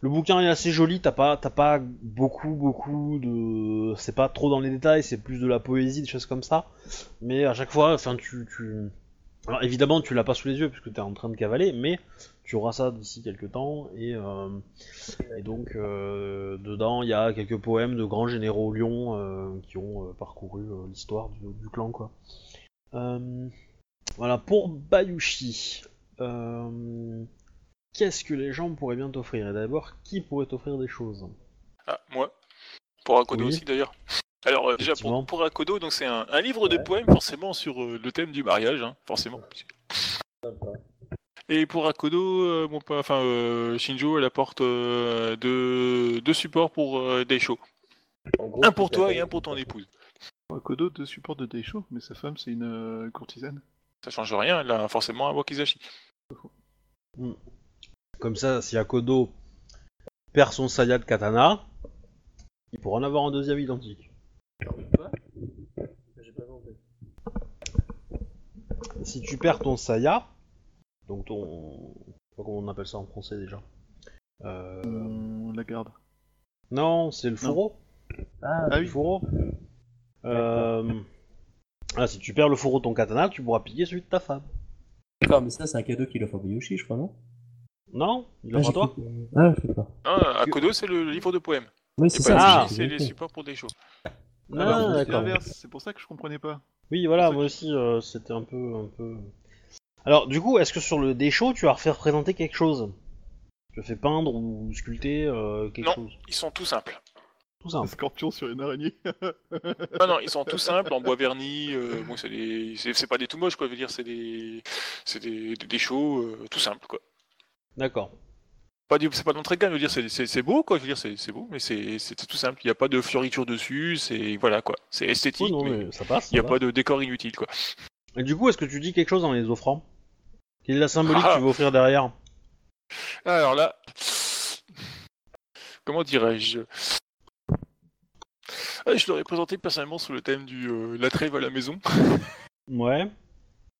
A: Le bouquin est assez joli, t'as pas, t'as pas beaucoup, beaucoup de, c'est pas trop dans les détails, c'est plus de la poésie, des choses comme ça. Mais à chaque fois, enfin, tu, tu, alors évidemment, tu l'as pas sous les yeux puisque t'es en train de cavaler, mais tu auras ça d'ici quelques temps et, euh, et donc euh, dedans il y a quelques poèmes de grands généraux Lyon euh, qui ont euh, parcouru euh, l'histoire du, du clan quoi. Euh, voilà pour Bayushi. Euh, Qu'est-ce que les gens pourraient bien t'offrir? Et d'abord, qui pourrait t'offrir des choses?
D: Ah, moi. Pour Akodo
A: Oui.
D: aussi d'ailleurs. Alors euh, déjà pour, pour Akodo, donc c'est un, un livre de poèmes forcément sur euh, le thème du mariage, hein, forcément.
B: Sympa.
D: Et pour Akodo, euh, mon pa- enfin euh, Shinjo, elle apporte euh, deux, deux supports pour euh, Daisho.
B: En gros,
D: Un pour toi et un pour ton épouse.
C: Kodo de support de Daisho, mais sa femme c'est une euh, courtisane.
D: Ça change rien, elle a forcément un wakizashi.
A: Comme ça, si Akodo perd son saya de katana, il pourra en avoir un deuxième identique. Si tu perds ton saya, donc ton... je sais pas comment on appelle ça en français déjà. Euh,
C: la garde.
A: Non, c'est le fourreau.
B: Ah,
C: Ah
A: Le
C: oui.
A: fourreau. Euh... Ah, si tu perds le fourreau de ton katana, tu pourras piquer celui de ta femme.
B: d'accord, mais ça, c'est un cadeau qu'il offre à Yoshi, je crois, non?
A: Non? Il
B: Ah,
A: offre à toi?
B: cru Ah, je sais pas.
D: Ah, Akodo, c'est le livre de poèmes.
B: Oui, c'est
D: pas
B: ça.
A: Ah.
D: C'est les supports pour Daisho.
A: Ah,
C: Alors, c'est
A: d'accord.
C: l'inverse, c'est pour ça que je comprenais pas.
A: Oui, voilà, moi
C: que-
A: aussi, euh, c'était un peu, un peu. Alors, du coup, est-ce que sur le déchaud, tu vas refaire présenter quelque chose? Tu fais peindre ou sculpter euh, quelque
D: Non.
A: chose?
D: Ils sont tout simples.
A: Tout
C: Un
A: simple.
C: scorpion sur une araignée.
D: Non, non, ils sont tout simples, en bois verni. euh, bon, c'est des, c'est c'est pas des tout moches, quoi. Je veux dire, c'est des, c'est des, des, shows, euh, tout simples, quoi.
A: D'accord.
D: Pas du, c'est pas d'entrée de gamme. Je veux dire, c'est, c'est, c'est beau, quoi. Je veux dire, c'est, c'est beau, mais c'est, c'est tout simple. Il n'y a pas de fioritures dessus. C'est voilà, quoi. C'est esthétique,
A: Oui, non,
D: mais
A: mais ça passe.
D: il n'y a
A: ça
D: pas de décor inutile, quoi.
A: Et du coup, est-ce que tu dis quelque chose en les offrant? Quelle est la symbolique que tu veux offrir derrière
D: Alors là, comment dirais-je? Ah, Je l'aurais présenté personnellement sous le thème du euh, la trêve à la maison.
A: Ouais.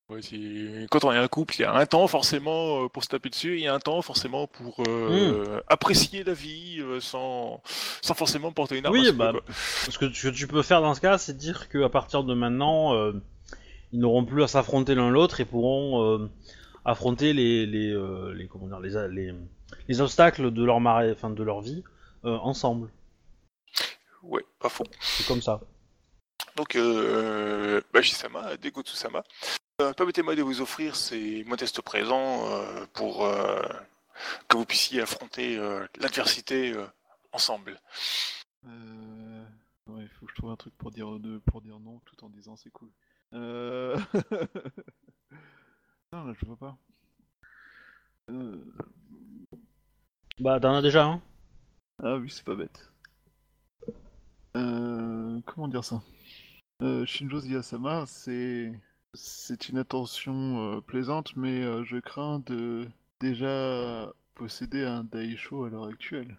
D: Ouais, c'est- Quand on est un couple, il y a un temps forcément euh, pour se taper dessus, et il y a un temps forcément pour euh, apprécier la vie sans... sans forcément porter une arme.
A: Oui, bah. Ce que, ce que tu peux faire dans ce cas, c'est dire qu'à partir de maintenant, euh, ils n'auront plus à s'affronter l'un l'autre et pourront affronter les, les, euh, les, comment dire, les, les, les obstacles de leur, marée, enfin, de leur vie euh, ensemble.
D: Ouais, pas faux.
A: C'est comme ça.
D: Donc, euh, Bashi-sama, Degotsu-sama, euh, permettez-moi de vous offrir ces modestes présents euh, pour euh, que vous puissiez affronter euh, l'adversité euh, ensemble.
C: Euh... Ouais, il faut que je trouve un truc pour dire, de... pour dire non tout en disant c'est cool. Euh... non, là, je vois pas. Euh...
A: Bah, t'en as déjà un.
C: Ah oui, c'est pas bête. Euh... Comment dire ça? Euh, Shinjo Ziyasama, c'est c'est une attention euh, plaisante, mais euh, je crains de déjà posséder un Daisho à l'heure actuelle.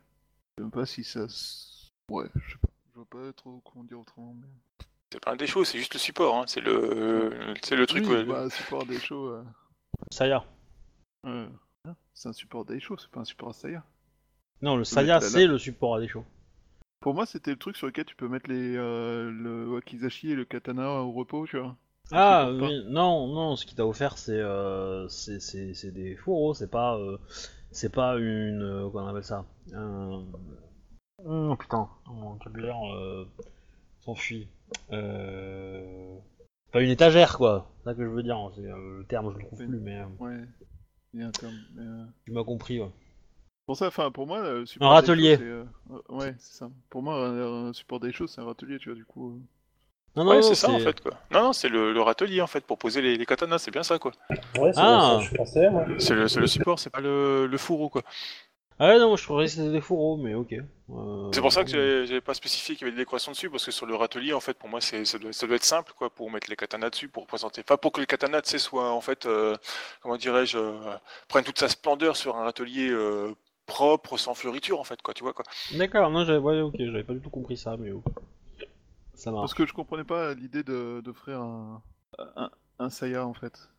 C: Je sais même pas si ça... s- Ouais, je sais pas. Je vois pas trop comment dire autrement. Mais...
D: C'est pas un des choses, c'est juste le support, hein. c'est le, c'est le truc.
C: Oui,
D: ouais,
C: bah, support. Euh...
A: Saya.
C: euh, hein, c'est un support Daisho, c'est pas un support Saya.
A: Non, le Saya, c'est le support à des shows.
C: Pour moi, c'était le truc sur lequel tu peux mettre les, euh, le wakizashi et le katana au repos, tu vois.
A: Ah, oui, non, non, ce qu'il t'a offert, c'est euh, c'est- des fourreaux, c'est pas, euh, c'est pas une. euh, comment on appelle ça? Un. Oh putain, mon vocabulaire euh, s'enfuit. Euh... Pas une étagère, quoi. C'est ça que je veux dire. c'est, euh, le terme, je le trouve plus, mais euh,
C: Ouais, il y a un terme. mais, euh,
A: tu m'as compris. Ouais.
C: Pour ça, enfin, pour moi, le support
A: Un râtelier.
C: C'est, euh, euh, Ouais, c'est ça. Pour moi, un, support Daisho, c'est un râtelier, tu vois, du coup. euh.
A: Non, non,
D: Ouais,
A: non,
D: c'est ça en fait quoi. Non, non, c'est le, le râtelier en fait pour poser les, les katanas, c'est bien ça quoi.
B: Ouais, c'est
A: Ah.
B: ça je pensais, moi.
D: C'est le, c'est le support, c'est pas le, le fourreau quoi.
A: Ah ouais, non, moi je croyais que c'était des fourreaux, mais ok. Euh,
D: C'est pour ça que j'avais pas spécifié qu'il y avait des décorations dessus, parce que sur le râtelier, en fait, pour moi, c'est ça doit, ça doit être simple, quoi, pour mettre les katanas dessus, pour représenter. Enfin, pour que les katanas, tu sais, soient, en fait, euh, comment dirais-je, euh, prennent toute sa splendeur sur un râtelier euh, propre, sans fleuriture, en fait, quoi, tu vois, quoi.
A: D'accord, non, j'avais ouais, ok, j'avais pas du tout compris ça, mais. Ça marche.
C: Parce que je comprenais pas l'idée de d'offrir un, un, un saya en fait.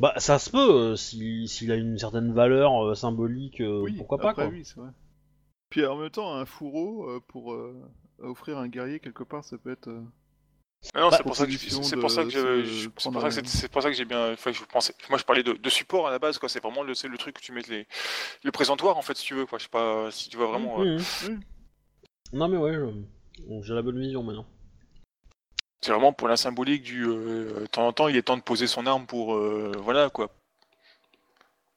A: Bah, ça se peut, euh, si- s'il a une certaine valeur euh, symbolique, euh,
C: oui,
A: pourquoi pas,
C: après,
A: quoi.
C: oui, c'est vrai. Puis en même temps, un fourreau euh, pour euh, offrir un guerrier quelque part, ça peut être. euh,
D: Non, non,
A: Bah,
D: c'est pour ça que
C: proposition
D: c'est pour ça que
C: de
D: je-
C: se
D: je- c'est
C: prendre
D: pour ça que
C: un-
D: c'est- c'est pour ça que j'ai bien, enfin, je pensais, moi, je parlais de, de support à la base, quoi. C'est vraiment le, c'est le truc que tu mets les, le présentoir, en fait, si tu veux, quoi. Je sais pas si tu vois vraiment. euh,
A: Mhm.
C: oui.
A: Non, mais ouais, je- bon, j'ai la bonne vision maintenant.
D: C'est vraiment pour la symbolique du. euh, de temps en temps, il est temps de poser son arme pour. euh, voilà, quoi.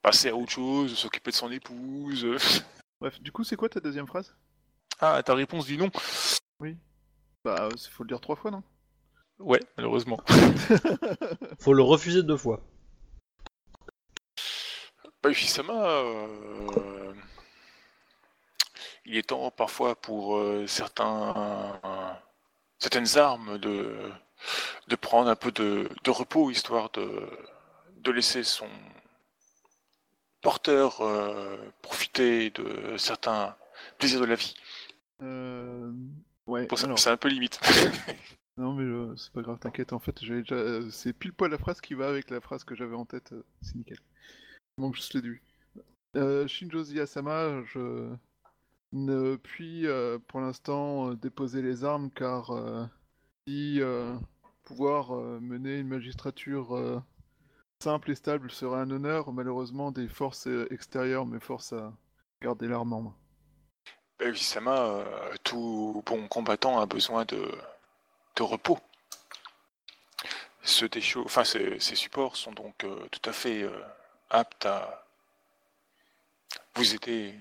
D: Passer à autre chose, s'occuper de son épouse. euh.
C: Bref, du coup, c'est quoi ta deuxième phrase?
D: Ah, ta réponse dit non.
C: Bah, il faut le dire trois fois, non?
D: Ouais, malheureusement.
A: Faut le refuser deux fois.
D: Bah, Sama, euh, il est temps parfois pour euh, certains, certaines armes de, de prendre un peu de, de repos, histoire de, de laisser son porteur euh, profiter de certains plaisirs de la vie.
C: euh... Ouais,
D: Pour ça,
C: alors,
D: c'est un peu limite.
C: non mais euh, c'est pas grave, t'inquiète, en fait, déjà... c'est pile poil la phrase qui va avec la phrase que j'avais en tête, c'est nickel. Il manque juste le début. Euh, Shinjo Ziyasama, je ne puis euh, pour l'instant euh, déposer les armes car euh, si pouvoir mener une magistrature simple et stable serait un honneur, malheureusement des forces extérieures me forcent à garder l'arme en main.
D: Bah, tout bon combattant a besoin de, repos. Ces, supports sont donc tout à fait aptes à vous aider.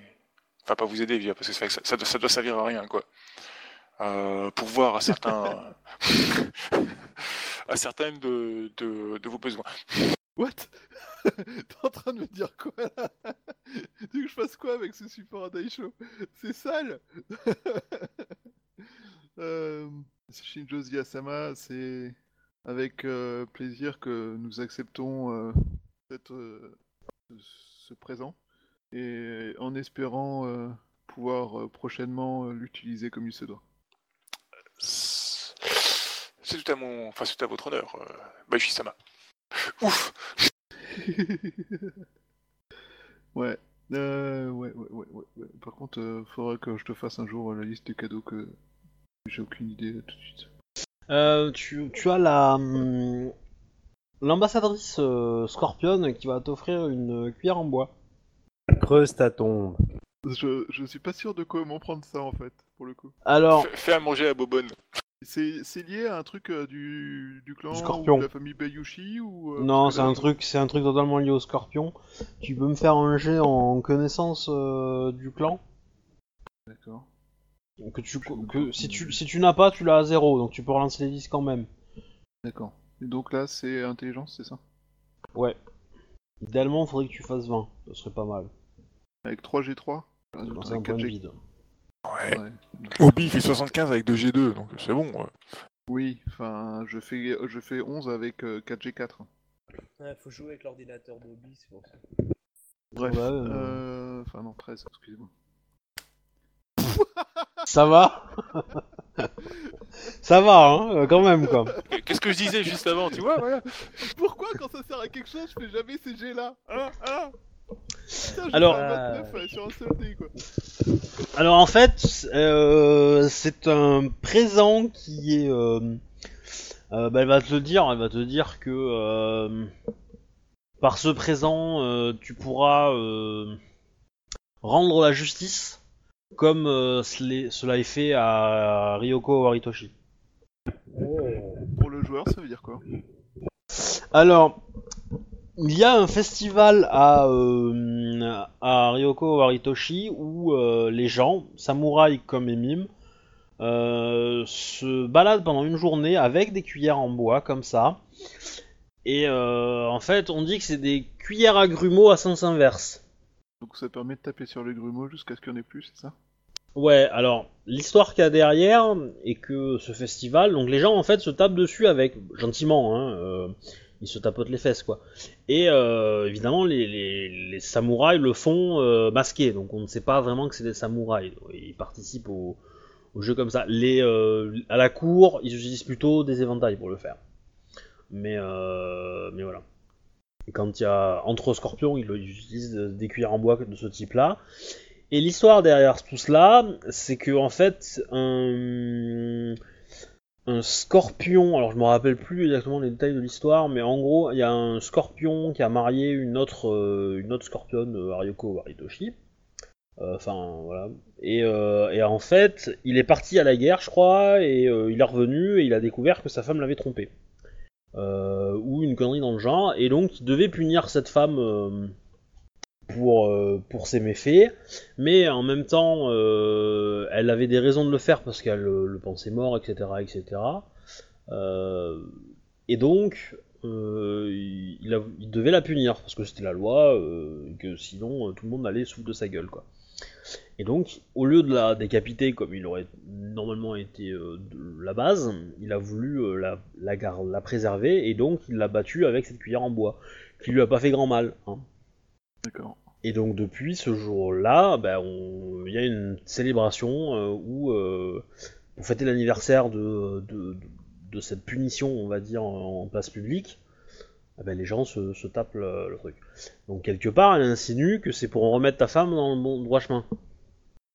D: Enfin, pas vous aider, via, parce que ça, ça doit, ça doit servir à rien, quoi. Euh, pour voir à certains, à certaines de, de, de vos besoins.
C: What? T'es en train de me dire quoi là? Tu veux que je fasse quoi avec ce support à Daisho C'est sale! Euh, Shinjo Ziyasama, c'est avec euh, plaisir que nous acceptons euh, cette, ce présent et en espérant euh, pouvoir euh, prochainement euh, l'utiliser comme il se doit.
D: C'est tout à mon, enfin, c'est tout à votre honneur, euh, Baishi Sama. Ouf.
C: ouais. Euh, ouais, ouais, ouais, ouais, ouais. Par contre, euh, faudrait que je te fasse un jour euh, la liste des cadeaux que j'ai aucune idée tout de suite.
A: Euh, tu, tu as la hum, l'ambassadrice euh, Scorpion qui va t'offrir une cuillère en bois.
E: Creuse ta tombe.
C: Je, je suis pas sûr de comment prendre ça en fait, pour le coup.
A: Alors,
D: Fais, fais à manger à Bobonne.
C: C'est c'est lié à un truc euh, du, du clan
A: Du scorpion.
C: ou de la famille Bayushi ou euh,
A: non,
C: parce
A: c'est
C: là,
A: un truc, c'est un truc totalement lié au Scorpion. Tu peux me faire un jet en connaissance euh, du clan
C: D'accord.
A: que tu que si tu si tu n'as pas, tu l'as à zéro, donc tu peux relancer les 10 quand même.
C: D'accord. Et donc là, c'est intelligence, c'est ça?
A: Ouais. Idéalement, il faudrait que tu fasses 20, ce serait pas mal.
C: Avec 3G3
A: Non, C'est un point de vide.
D: Ouais.
C: Ouais.
D: Obi fait 75 avec 2G2, donc c'est bon. ouais.
C: Oui, enfin, je fais, je fais 11 avec euh, 4G4.
B: Ouais, faut jouer avec l'ordinateur d'Obi, c'est pour ça.
C: Bref.
A: Ouais, euh.
C: euh, Enfin, non, 13, excusez-moi.
A: Ça va Ça va, hein, euh, quand même, quoi.
D: Qu'est-ce que je disais juste avant, tu vois, voilà.
C: Pourquoi quand ça sert à quelque chose, je fais jamais ces G là Hein Hein? Putain,
A: Alors-
C: fait un 29 euh, sur un seul dé, quoi.
A: Alors en fait, euh, c'est un présent qui est. euh, euh, bah, elle va te le dire, elle va te dire que euh, par ce présent, euh, tu pourras euh, rendre la justice comme euh, cela est fait à Ryoko Waritoshi.
C: Pour le joueur, ça veut dire quoi?
A: Alors, il y a un festival à, euh, à Ryoko Waritoshi où euh, les gens, samouraïs comme Emim, euh, se balade pendant une journée avec des cuillères en bois comme ça. Et euh, en fait, on dit que c'est des cuillères à grumeaux à sens inverse.
C: Donc ça permet de taper sur les grumeaux jusqu'à ce qu'il n'y en ait plus, c'est ça?
A: Ouais, alors l'histoire qu'il y a derrière est que ce festival, donc les gens en fait se tapent dessus avec gentiment, hein, euh, ils se tapotent les fesses quoi. Et euh, évidemment les, les, les samouraïs le font euh, masqués, donc on ne sait pas vraiment que c'est des samouraïs. Ils participent au, au jeu comme ça. Les euh, à la cour, ils utilisent plutôt des éventails pour le faire. Mais euh, mais voilà. Et quand il y a entre scorpions, ils utilisent des cuillères en bois de ce type-là. Et l'histoire derrière tout cela, c'est que en fait, un, un scorpion, alors je me rappelle plus exactement les détails de l'histoire, mais en gros, il y a un scorpion qui a marié une autre, euh, une autre scorpionne, euh, Arioko Waritoshi. Euh, Enfin, voilà. Et, euh, et en fait, il est parti à la guerre, je crois, et il est revenu et il a découvert que sa femme l'avait trompé. Ou une connerie dans le genre, et donc il devait punir cette femme pour, euh, pour ses méfaits, mais en même temps, euh, elle avait des raisons de le faire parce qu'elle euh, le pensait mort, etc. etc. Et donc, il, devait la punir parce que c'était la loi, que sinon tout le monde allait souffle de sa gueule, quoi. Et donc, au lieu de la décapiter comme il aurait normalement été de la base, il a voulu la, la préserver et donc il l'a battue avec cette cuillère en bois, qui lui a pas fait grand mal. Hein. Et donc depuis ce jour-là, on- il y a une célébration euh, où, euh, pour fêter l'anniversaire de, cette punition, on va dire, en, place publique, eh ben, les gens se, tapent le, truc. Donc quelque part, elle insinue que c'est pour remettre ta femme dans le bon droit chemin.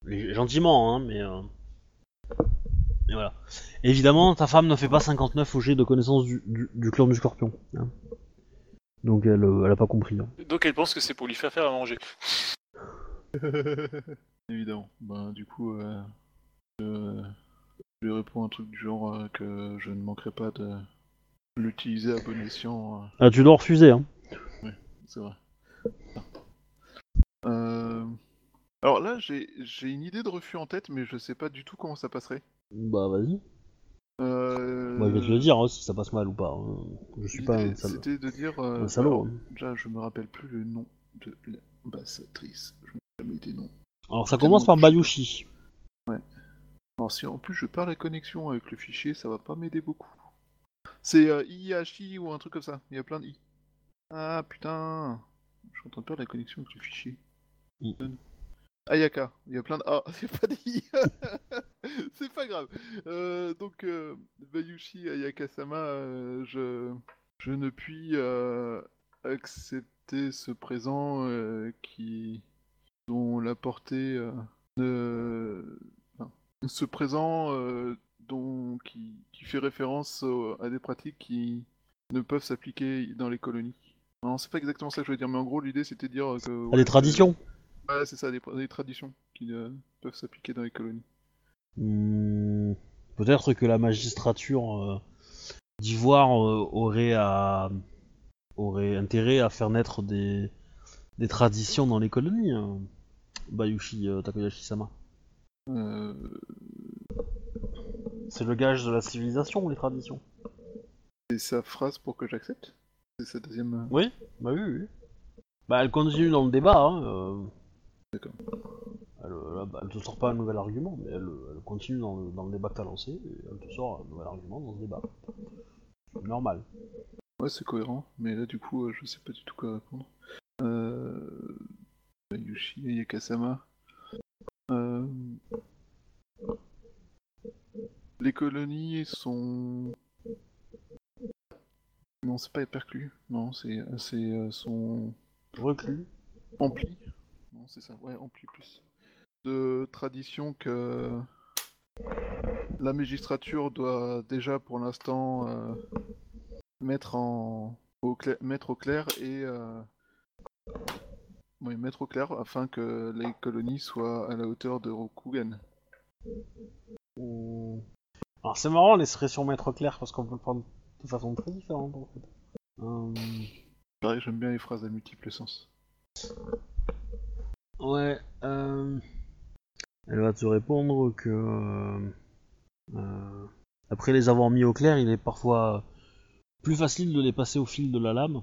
A: Gentiment, hein, mais... euh, mais voilà. Évidemment, ta femme ne fait pas 59 au jet de connaissance du, du, du clan du scorpion. hein. Donc elle, euh, elle a pas compris. hein.
D: Donc elle pense que c'est pour lui faire faire à manger.
C: Évidemment. Ben, du coup, euh, je, je lui réponds un truc du genre euh, que je ne manquerai pas de l'utiliser à bon escient. euh,
A: Ah, tu dois refuser, hein.
C: c'est vrai. Euh, Alors là, j'ai j'ai une idée de refus en tête, mais je sais pas du tout comment ça passerait.
A: Bah vas-y.
C: Euh...
A: Je vais te le dire hein, si ça passe mal ou pas. hein. Je suis pas un, sal-
C: C'était de dire. euh,
A: un salaud.
C: alors,
A: hein.
C: Déjà, je me rappelle plus le nom de l'ambassadrice. Je n'ai jamais été nom.
A: Alors ça commence par Bayushi.
C: Alors si en plus je perds la connexion avec le fichier, ça va pas m'aider beaucoup. C'est euh, Iyashi ou un truc comme ça. Il y a plein de i. Ah putain. Je suis en train de perdre la connexion avec le fichier. Ayaka. Il y a plein de a. Il y a pas d'i. C'est pas grave. Euh, donc euh, Bayushi Ayaka-sama, euh, je je ne puis accepter ce présent qui dont la portée ce présent dont, qui, qui fait référence au- à des pratiques qui ne peuvent s'appliquer dans les colonies. Non, c'est pas exactement ça que je veux dire, mais en gros, l'idée c'était de dire que.
A: Ah,
C: ouais,
A: des traditions.
C: Ouais, c'est ça, des, des traditions qui ne peuvent s'appliquer dans les colonies.
A: Hmm, Peut-être que la magistrature euh, d'Ivoire euh, aurait à aurait intérêt à faire naître des des traditions dans les colonies. hein. Bayushi euh, Takoyashi-sama.
C: Euh,
A: C'est le gage de la civilisation, les traditions.
C: c'est sa phrase pour que j'accepte? C'est sa deuxième. euh,
A: Oui, bah oui, oui. Bah elle continue dans le débat. Hein, euh.
C: D'accord.
A: Elle, euh, elle te sort pas un nouvel argument, mais elle, elle continue dans le, dans le débat que t'as lancé, et elle te sort un nouvel argument dans ce débat. Normal.
C: Ouais, c'est cohérent, mais là, du coup, euh, je sais pas du tout quoi répondre. Euh... Yushi Ayakasama. Euh... Les colonies sont... Non, c'est pas perclus. Non, c'est c'est euh, sont
A: Reclus.
C: emplis. Non, c'est ça. Ouais, plus. De tradition que la magistrature doit déjà, pour l'instant, euh, mettre en au clair, mettre au clair et euh, oui, mettre au clair afin que les colonies soient à la hauteur de Rokugan.
A: Ou- Alors c'est marrant l'expression maître clair parce qu'on peut le prendre de façon très différente en fait.
C: Pareil, j'aime bien les phrases à multiples sens.
A: Ouais, euh... Elle va te répondre que... euh, Euh, après les avoir mis au clair, il est parfois plus facile de les passer au fil de la lame.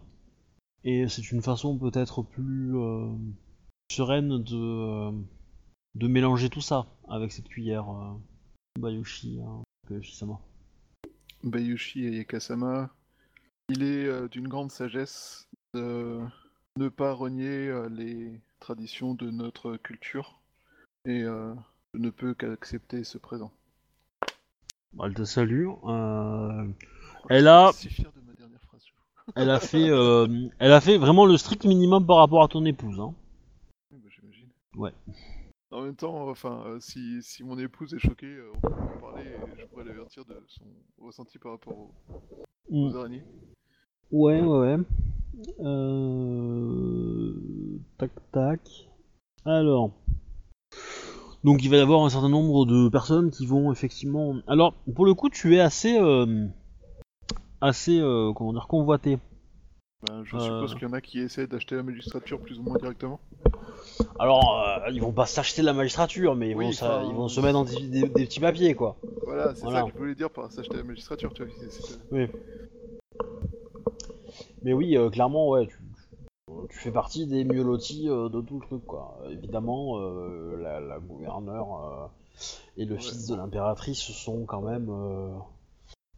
A: Et c'est une façon peut-être plus euh, sereine de, euh, de mélanger tout ça avec cette cuillère euh, Bayushi, hein, Bayushi-sama.
C: Bayushi Ayakasama, il est euh, d'une grande sagesse de ne pas renier euh, les traditions de notre culture et euh, je ne peux qu'accepter ce présent.
A: Elle te salue. euh, Elle a-
C: si fier de ma dernière phrase.
A: elle a fait, euh, elle a fait vraiment le strict minimum par rapport à ton épouse. Hein.
C: Bah, J'imagine.
A: Ouais.
C: En même temps, enfin, euh, si, si mon épouse est choquée, euh, on peut en parler et je pourrais l'avertir de son ressenti par rapport aux,
A: Mm.
C: aux araignées.
A: Ouais, ouais, ouais. Euh... Tac, tac. Alors. Donc il va y avoir un certain nombre de personnes qui vont effectivement... Alors, pour le coup, tu es assez... euh, Assez, euh, comment dire, convoité.
C: Ben, je
A: Euh.
C: suppose qu'il y en a qui essaient d'acheter la magistrature plus ou moins directement.
A: Alors, euh, ils vont pas s'acheter la magistrature, mais ils,
C: Oui,
A: vont, ça- ils vont se mettre dans des, des- des petits papiers, quoi.
C: Voilà, c'est
A: Voilà.
C: ça que je voulais dire par s'acheter la magistrature, tu vois.
A: Oui. Mais oui, euh, clairement, ouais, tu, tu- fais partie des mieux lotis euh, de tout le truc, quoi. Évidemment, euh, la, la gouverneure euh, et le
C: Ouais.
A: fils de l'impératrice sont quand même euh,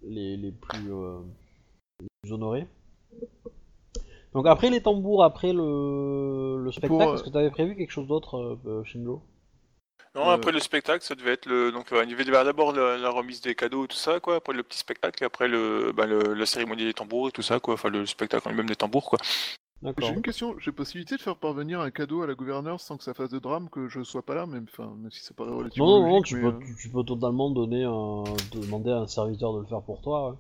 A: les, les plus, euh, les plus honorés. Donc après les tambours, après le, le spectacle,
C: Pour, euh,
A: est-ce que tu avais prévu quelque chose d'autre, Shinjo
D: Non,
C: Euh.
D: après le spectacle, ça devait être le. Donc, il devait y avoir d'abord la, la remise des cadeaux et tout ça, quoi. Après le petit spectacle, et après le, bah, le- la cérémonie des tambours et tout ça, quoi. Enfin, le spectacle en lui-même des tambours, quoi.
C: J'ai une question, j'ai possibilité de faire parvenir un cadeau à la gouverneure sans que ça fasse de drame que je sois pas là, même, enfin, même si ça paraît relativement
A: Non, non, non, tu peux,
C: euh,
A: tu, tu peux totalement donner un, demander à un serviteur de le faire pour toi. ouais.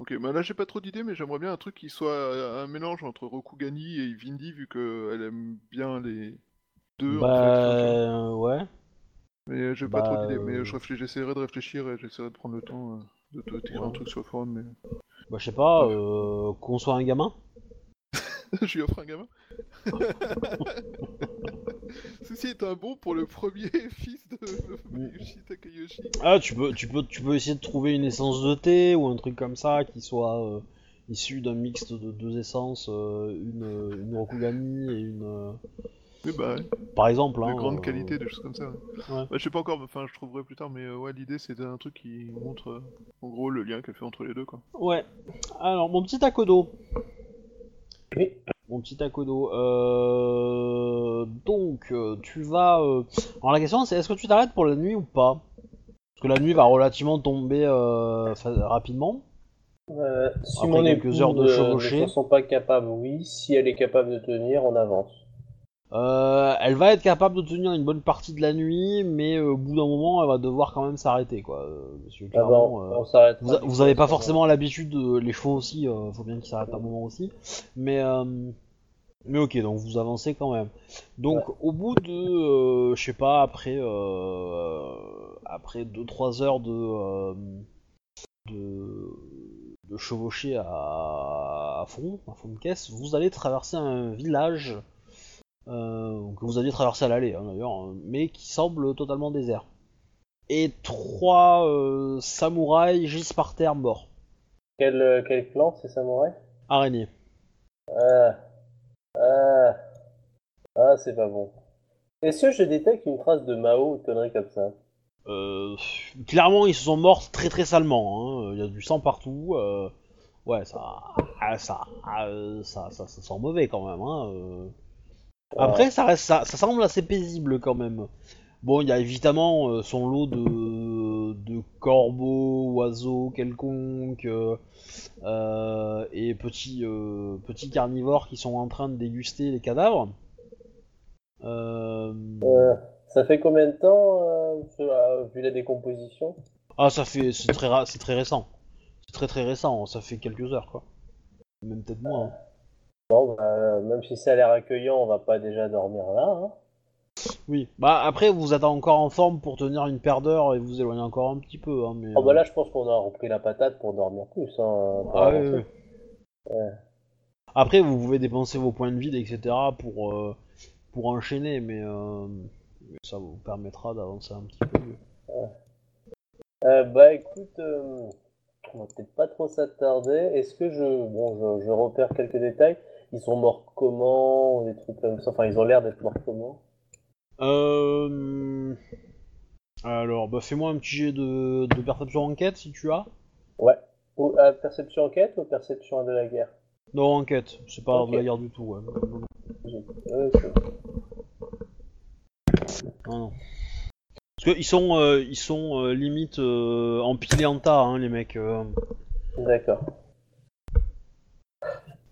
C: Ok, bah là j'ai pas trop d'idées, mais j'aimerais bien un truc qui soit euh, un mélange entre Rokugani et Vindi, vu qu'elle aime bien les deux, en fait.
A: Bah, ouais.
C: Mais euh, j'ai pas
A: bah,
C: trop d'idées, mais
A: euh,
C: j'essaierai de réfléchir et j'essaierai de prendre le temps euh, de te tirer un truc sur le forum, mais...
A: Bah, je sais pas, euh, qu'on soit un gamin
C: je lui offre un gamin Ceci est un bon pour le premier fils de Mayushi Takayoshi.
A: Ah, tu peux, tu, peux, tu peux essayer de trouver une essence de thé ou un truc comme ça qui soit euh, issu d'un mixte de deux essences, euh, une, une Rokugani et une. euh,
C: bah, ouais,
A: par exemple.
C: de
A: hein,
C: grande
A: euh,
C: qualité, des choses comme ça. ouais.
A: Ouais.
C: Bah, je sais pas encore, enfin, je trouverai plus tard, mais euh, ouais, l'idée c'était un truc qui montre euh, en gros le lien qu'elle fait entre les deux, quoi.
A: Ouais. Alors, mon petit Akodo.
B: Oui.
A: Mon petit Akodo. Euh... Donc, euh, tu vas. euh, Alors, la question c'est est-ce que tu t'arrêtes pour la nuit ou pas? Parce que la nuit va relativement tomber euh, rapidement.
F: Euh, si
A: Après
F: mon
A: quelques heures de chevauchée.
F: ne se sent pas capable, oui. Si elle est capable de tenir, on avance.
A: Euh, elle va être capable de tenir une bonne partie de la nuit, mais euh, au bout d'un moment, elle va devoir quand même s'arrêter, quoi. euh, que
F: Ah on s'arrête.
A: vous, a- vous avez pas forcément l'habitude, de... les chevaux aussi, euh, faut bien qu'ils s'arrêtent un moment aussi. Mais, mais ok, donc vous avancez quand même. Donc au bout de, je sais pas, après, après 2-3 heures de, de, de chevaucher à, à fond, à fond de caisse, vous allez traverser un village euh, que vous aviez traversé à l'aller hein, d'ailleurs, hein, mais qui semble totalement désert. Et trois euh, samouraïs gisent par terre morts.
F: Quel, euh, quel clan, ces samouraïs?
A: Araignées.
F: Ah. Ah. Ah, c'est pas bon. Est-ce que je détecte une trace de Mao ou de conneries comme ça?
A: Euh, clairement, ils se sont morts très très salement. hein. Il y a du sang partout. euh, Ouais, ça, ah, ça, ah, ça, ça, ça sent mauvais quand même. Hein. Après, ça reste, ça, ça semble assez paisible quand même. Bon, il y a évidemment euh, son lot de, de corbeaux, oiseaux quelconques euh, euh, et petits, euh, petits carnivores qui sont en train de déguster les cadavres. Euh,
F: Ça fait combien de temps, vu la décomposition?
A: Ah, ça fait, c'est très, c'est très récent. C'est très très récent. Ça fait quelques heures, quoi. Même peut-être moins. hein.
F: Bon, bah, euh, même si ça a l'air accueillant, on va pas déjà dormir là. Hein
A: Oui. Bah après, vous êtes encore en forme pour tenir une paire d'heures et vous éloigner encore un petit peu. Hein, mais,
F: Oh, bah
A: euh,
F: là, je pense qu'on a repris la patate pour dormir plus. Hein,
A: ah, oui, oui. Après, vous pouvez dépenser vos points de vide, etc. pour euh, pour enchaîner, mais euh, mais ça vous permettra d'avancer un petit peu mieux.
B: Euh, bah écoute, euh, on va peut-être pas trop s'attarder. Est-ce que je, bon, je, je repère quelques détails. Ils sont morts comment, des trucs comme ça. Enfin, ils ont l'air d'être morts comment?
A: Euh... Alors, bah fais-moi un petit jet de, de perception enquête si tu as.
B: Ouais. Ou à perception enquête ou perception de la guerre?
A: Non, enquête, c'est pas de la guerre du tout. Ouais.
B: Ok.
A: Non, non. Parce qu'ils sont, euh, ils sont euh, limite euh, empilés en tas, hein, les mecs. euh.
B: D'accord.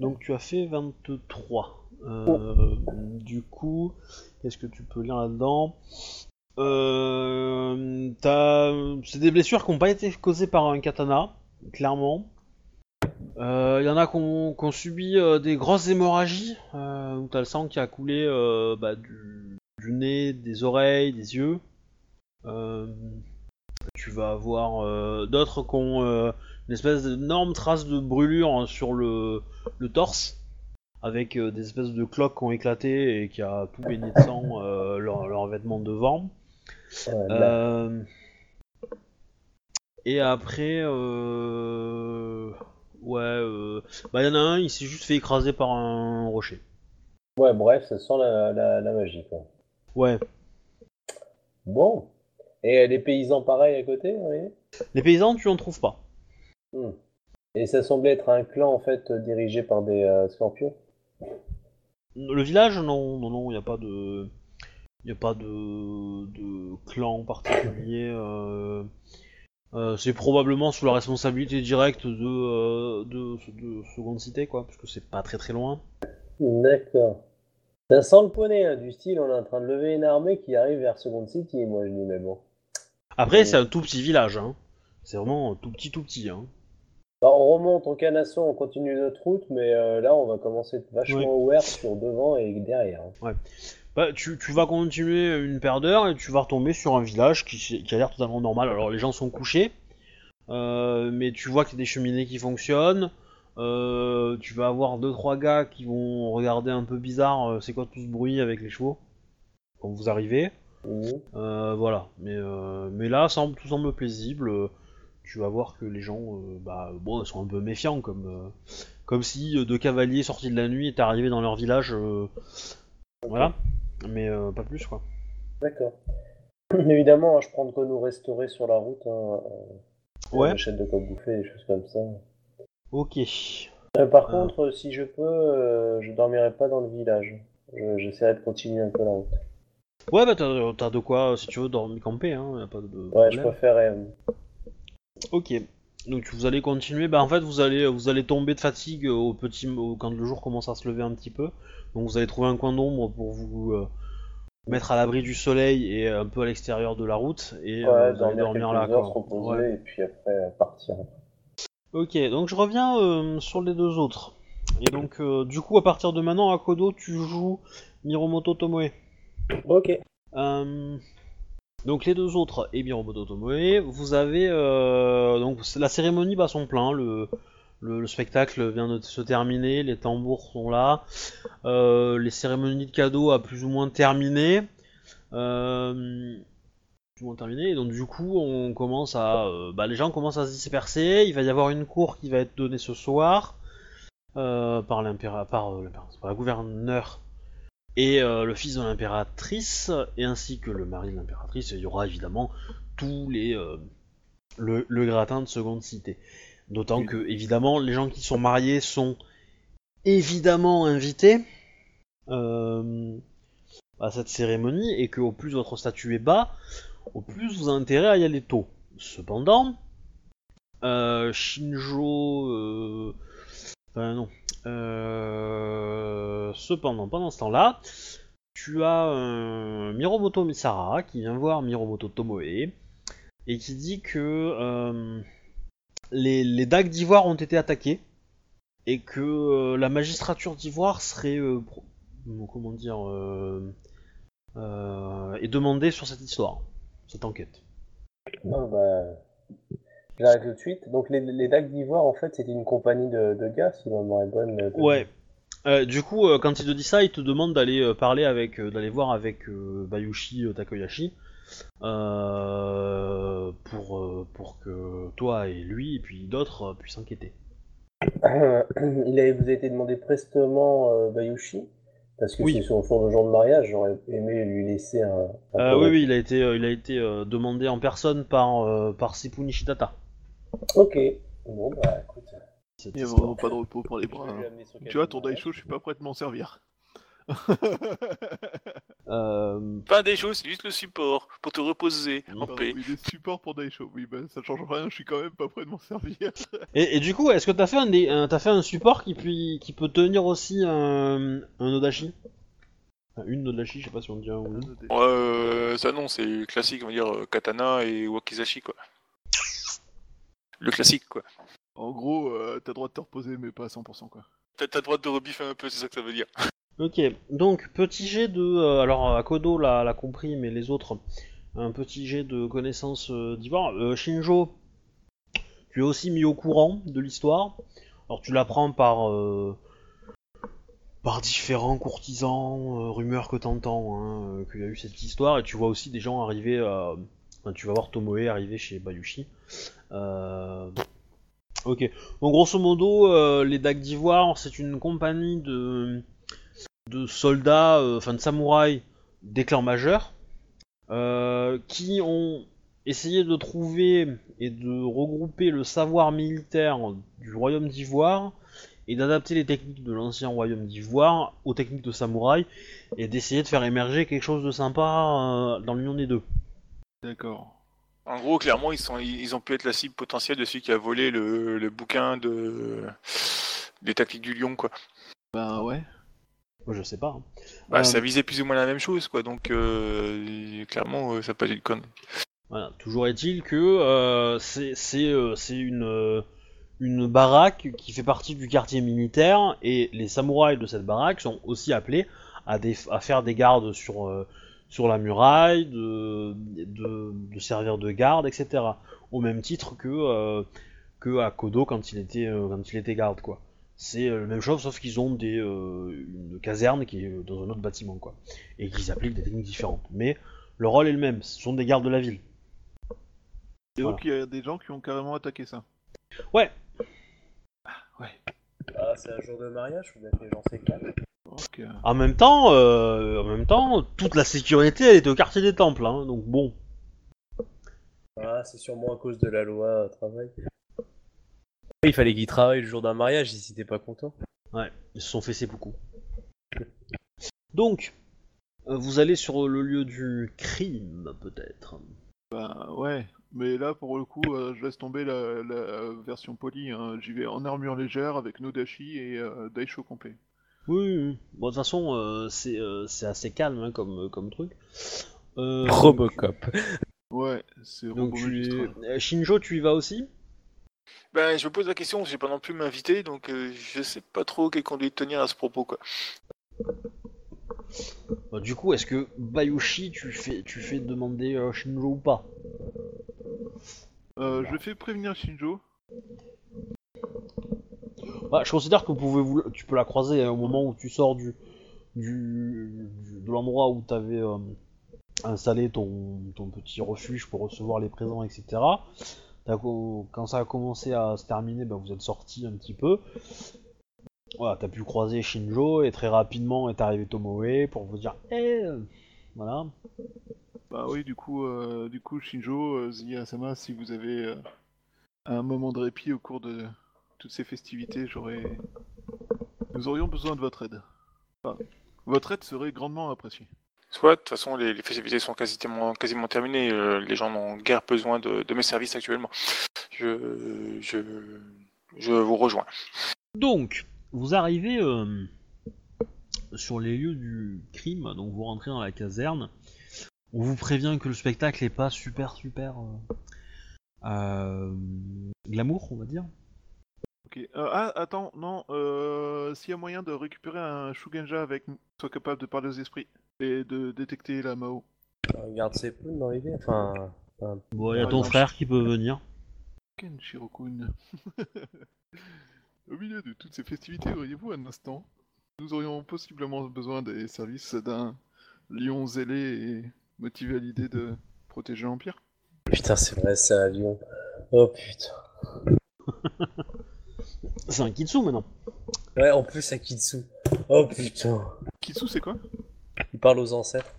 A: Donc tu as fait 23. Euh, Du coup, qu'est-ce que tu peux lire là-dedans? Euh, C'est des blessures qui n'ont pas été causées par un katana, clairement. Euh, Il y en a qui ont, subi des grosses hémorragies, où t'as le sang qui a coulé bah, du, du nez, des oreilles, des yeux. Tu vas avoir d'autres qui ont une espèce d'énorme trace de brûlure sur le, le torse, avec euh, des espèces de cloques qui ont éclaté et qui a tout baigné de sang euh, leur, leur vêtement de devant. Euh, Et après, euh... ouais, euh... bah y en a un, il s'est juste fait écraser par un rocher.
B: Ouais, bref, ça sent la, la, la magie, quoi.
A: Ouais.
B: Bon. Et les paysans pareils à côté, oui.
A: Les paysans, tu en trouves pas.
B: Hmm. Et ça semblait être un clan, en fait, dirigé par des euh, scorpions?
A: Le village, non, non, non, il n'y a pas de, il a pas de, de clan particulier. euh, euh, c'est probablement sous la responsabilité directe de, de, de seconde cité, quoi, parce que c'est pas très très loin.
B: D'accord. Ça sent le poney, hein, du style, on est en train de lever une armée qui arrive vers Second City, moi je dis, mais bon.
A: Après, c'est un tout petit village, hein. C'est vraiment tout petit, tout petit, hein.
B: Bah, on remonte en canasson, on continue notre route, mais euh, là on va commencer vachement
A: Ouais.
B: aware sur devant et derrière. hein.
A: Bah, tu, tu vas continuer une paire d'heures et tu vas retomber sur un village qui, a l'air totalement normal. Alors les gens sont couchés, euh, mais tu vois qu'il y a des cheminées qui fonctionnent. Euh, tu vas avoir deux trois gars qui vont regarder un peu bizarre. c'est quoi tout ce bruit avec les chevaux quand vous arrivez. Euh, Voilà. Mais euh, mais là, semble, tout semble paisible. Tu vas voir que les gens, euh, bah, bon, sont un peu méfiants, comme euh, comme si euh, deux cavaliers sortis de la nuit étaient arrivés dans leur village. Voilà. Mais pas plus quoi.
B: D'accord. Évidemment, hein, je prends de quoi nous restaurer sur la route. Hein,
A: Ouais.
B: On achète de quoi bouffer, des choses comme ça.
A: Ok.
B: Par contre, si je peux, je dormirai pas dans le village. Je- J'essaierai de continuer un peu la route.
A: Ouais, bah t'as de quoi, si tu veux, dormir camper, hein, y a pas de
B: Ouais, je préférerais. Euh,
A: Ok. Donc vous allez continuer, bah en fait vous allez vous allez tomber de fatigue au petit au- quand le jour commence à se lever un petit peu. Donc vous allez trouver un coin d'ombre pour vous euh, mettre à l'abri du soleil et un peu à l'extérieur de la route et
B: Ouais,
A: euh, vous allez
B: dormir,
A: là
B: heures, se
A: quoi.
B: reposer
A: Ouais.
B: et puis après euh, partir.
A: Ok, donc je reviens euh, sur les deux autres. Et donc euh, du coup à partir de maintenant à Kodo tu joues Miromoto Tomoe.
B: Ok.
A: Euh, donc les deux autres et Miromoto Tomoe, vous avez euh, donc la cérémonie bat son plein, le, le, le spectacle vient de se terminer, les tambours sont là, euh, les cérémonies de cadeaux a plus ou moins terminé, euh, plus ou moins terminé, et donc du coup on commence à, bah, les gens commencent à se disperser, il va y avoir une cour qui va être donnée ce soir par l'impératrice, par, par la gouverneure et euh, le fils de l'impératrice, et ainsi que le mari de l'impératrice, il y aura évidemment tous les euh, le, le gratin de seconde cité. D'autant que évidemment les gens qui sont mariés sont évidemment invités euh, à cette cérémonie, et qu'au plus votre statut est bas, au plus vous avez intérêt à y aller tôt. Cependant, euh, Shinjo, euh, enfin non, euh, cependant, pendant ce temps-là, tu as un Miromoto Misara qui vient voir Miromoto Tomoe et qui dit que euh, les, dagues d'ivoire ont été attaquées et que euh, la magistrature d'ivoire serait euh, comment dire euh, euh, est demandée sur cette histoire, cette enquête.
B: Bah, j'arrête tout de suite. Donc les, les d'ivoire, en fait, c'était une compagnie de, de gars, si ma mémoire est bonne.
A: Ouais. Euh, du coup, euh, quand il te dit ça, il te demande d'aller euh, parler avec, euh, d'aller voir avec euh, Bayushi euh, Takoyashi euh, pour, euh, pour toi et lui, et puis d'autres euh, puissent s'inquiéter.
F: Il avait vous a été demandé prestement euh, Bayushi parce que
A: Oui.
F: c'est son jour de jour de mariage. J'aurais aimé lui laisser un.
A: Euh, oui, oui, il a été, euh, il a été euh, demandé en personne par, euh, par Sipu Nishitata.
F: Ok. Bon bah écoute.
C: Il n'y a vraiment pas de repos pour les bras. hein. Tu vois, ton. Daisho, je suis pas prêt de m'en servir.
A: Euh,
D: Pas des choses, c'est juste le support pour te reposer en
C: Pardon,
D: paix.
C: oui, des supports pour Daisho. Oui, bah ça change rien, je suis quand même pas prêt de m'en servir.
A: et, et du coup, est-ce que t'as fait un, dé- un- t'as fait un support qui, puis, qui peut tenir aussi un, un Odashi Enfin, Une Odashi, je sais pas si on dit un ou une.
D: Euh, ça non, c'est classique, on va dire euh, katana et wakizashi quoi. Le classique quoi.
C: En gros, euh, t'as le droit de te reposer, mais pas à 100% quoi.
D: T'as t'as le droit de rebiffer un peu, c'est ça que ça veut dire.
A: Ok, donc petit jet de. euh, alors Akodo l'a l'a compris, mais les autres, un petit jet de connaissance euh, d'Ivoire. Euh, Shinjo, tu es aussi mis au courant de l'histoire. Alors tu l'apprends par. euh, par différents courtisans, euh, rumeurs que t'entends, hein, euh, qu'il y a eu cette histoire, et tu vois aussi des gens arriver. euh, tu vas voir Tomoe arriver chez Bayushi. Euh, Ok. Donc grosso modo, euh, les Dagues d'Ivoire, c'est une compagnie de soldats, euh, enfin de samouraïs des clans majeurs, qui ont essayé de trouver et de regrouper le savoir militaire du royaume d'Ivoire et d'adapter les techniques de l'ancien royaume d'Ivoire aux techniques de samouraï et d'essayer de faire émerger quelque chose de sympa dans l'union des deux.
C: D'accord.
D: En gros, clairement, ils, sont, ils ont pu être la cible potentielle de celui qui a volé le, le bouquin de des tactiques du lion, quoi.
C: Ben ouais.
A: Moi, Je sais pas. hein.
D: Bah,
A: Euh,
D: ça visait plus ou moins la même chose, quoi. Donc, euh, clairement, euh, ça peut être une conne.
A: Voilà. Toujours est-il que euh, c'est euh, une, euh, une baraque qui fait partie du quartier militaire et les samouraïs de cette baraque sont aussi appelés à, des, à faire des gardes sur, euh, sur la muraille, de, de, de servir de garde, etc. Au même titre que, euh, que à Kodo quand il était, euh, quand il était garde, quoi. C'est euh, la même chose, sauf qu'ils ont des, euh, une caserne qui est dans un autre bâtiment, quoi. Et qu'ils appliquent des techniques différentes. Mais le rôle est le même, ce sont des gardes de la ville.
C: Et donc il y a des gens qui ont carrément attaqué ça.
A: Ouais,
F: Ah, c'est un jour de mariage, vous avez j'en sais calme.
C: Ok.
A: en même temps, euh, en même temps, toute la sécurité elle était au quartier des temples, hein, donc bon.
F: Ah, c'est sûrement à cause de la loi euh, travail.
E: Il fallait qu'il travaille le jour d'un mariage, il était pas content.
A: Ouais, ils se sont fait beaucoup. Donc, euh, vous allez sur le lieu du crime, peut-être.
C: Ben ouais. Mais là pour le coup, euh, je laisse tomber la, la version polie. hein. J'y vais en armure légère avec Nodashi et euh, Daisho complet.
A: Oui, oui. Bon, de toute façon, euh, c'est euh, c'est assez calme hein, comme, comme truc. Euh,
E: Robocop.
C: Ouais, c'est
A: Donc, tu... euh, Shinjo, tu y vas aussi?
D: Ben, je me pose la question, j'ai pas non plus m'inviter, donc euh, je sais pas trop quelle conduite tenir à ce propos, quoi.
A: Bah, Du coup, est-ce que Bayushi, tu fais, tu fais demander euh, Shinjo ou pas?
C: Euh, je fais prévenir Shinjo.
A: Bah, je considère que vous pouvez vous, tu peux la croiser au moment où tu sors du, du, de l'endroit où tu avais installé ton, ton petit refuge pour recevoir les présents, etc. Quand ça a commencé à se terminer, bah, vous êtes sorti un petit peu. Voilà, t'as pu croiser Shinjo et très rapidement est arrivé Tomoe pour vous dire Eh Voilà.
C: Bah oui, du coup, euh, du coup Shinjo, euh, Ziya-sama, si vous avez euh, un moment de répit au cours de toutes ces festivités, j'aurais... Nous aurions besoin de votre aide. Enfin, votre aide serait grandement appréciée.
D: Soit, de toute façon, les, les festivités sont quasiment, quasiment terminées, euh, les gens n'ont guère besoin de, de mes services actuellement. Je, je, je vous rejoins.
A: Donc, vous arrivez euh, sur les lieux du crime, donc vous rentrez dans la caserne. On vous prévient que le spectacle est pas super super euh, euh, glamour, on va dire.
C: Ok. Euh, ah, attends, non, euh, s'il y a moyen de récupérer un Shugenja avec soit capable de parler aux esprits et de détecter la Mao.
F: Regarde ses plumes dans l'idée. Enfin, enfin,
A: Bon, il y a ton frère qui peut venir.
C: Kenshiro-kun. Au milieu de toutes ces festivités, auriez-vous un instant? Nous aurions possiblement besoin des services d'un lion zélé et motivé à l'idée de protéger l'Empire?
F: Putain, c'est vrai, c'est à Lyon. Oh putain.
A: C'est un Kitsu maintenant.
F: Ouais, en plus, Akitsu. Oh putain.
C: Kitsu, c'est quoi?
F: Il parle aux ancêtres.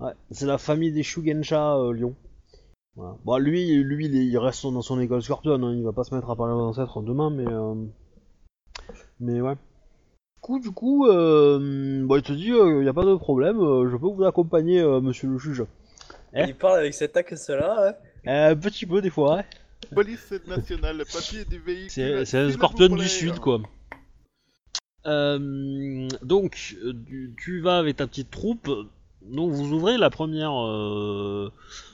A: Ouais, c'est la famille des Shugensha euh, Lyon. Voilà. Bon, lui, lui il, est- il reste dans son école Scorpion, hein, il va pas se mettre à parler aux ancêtres demain, mais. euh, Mais ouais. Du coup, du coup, euh, bon, il te dit, il y a pas de problème, euh, je peux vous accompagner, euh, monsieur le juge. Eh
F: Il parle avec cet accent-là, ouais.
A: Euh, un petit peu, des fois, ouais.
C: Police nationale, le papier du véhicule.
A: C'est un scorpion du sud, quoi. Euh, donc, tu, tu vas avec ta petite troupe. Donc, vous ouvrez la première. euh,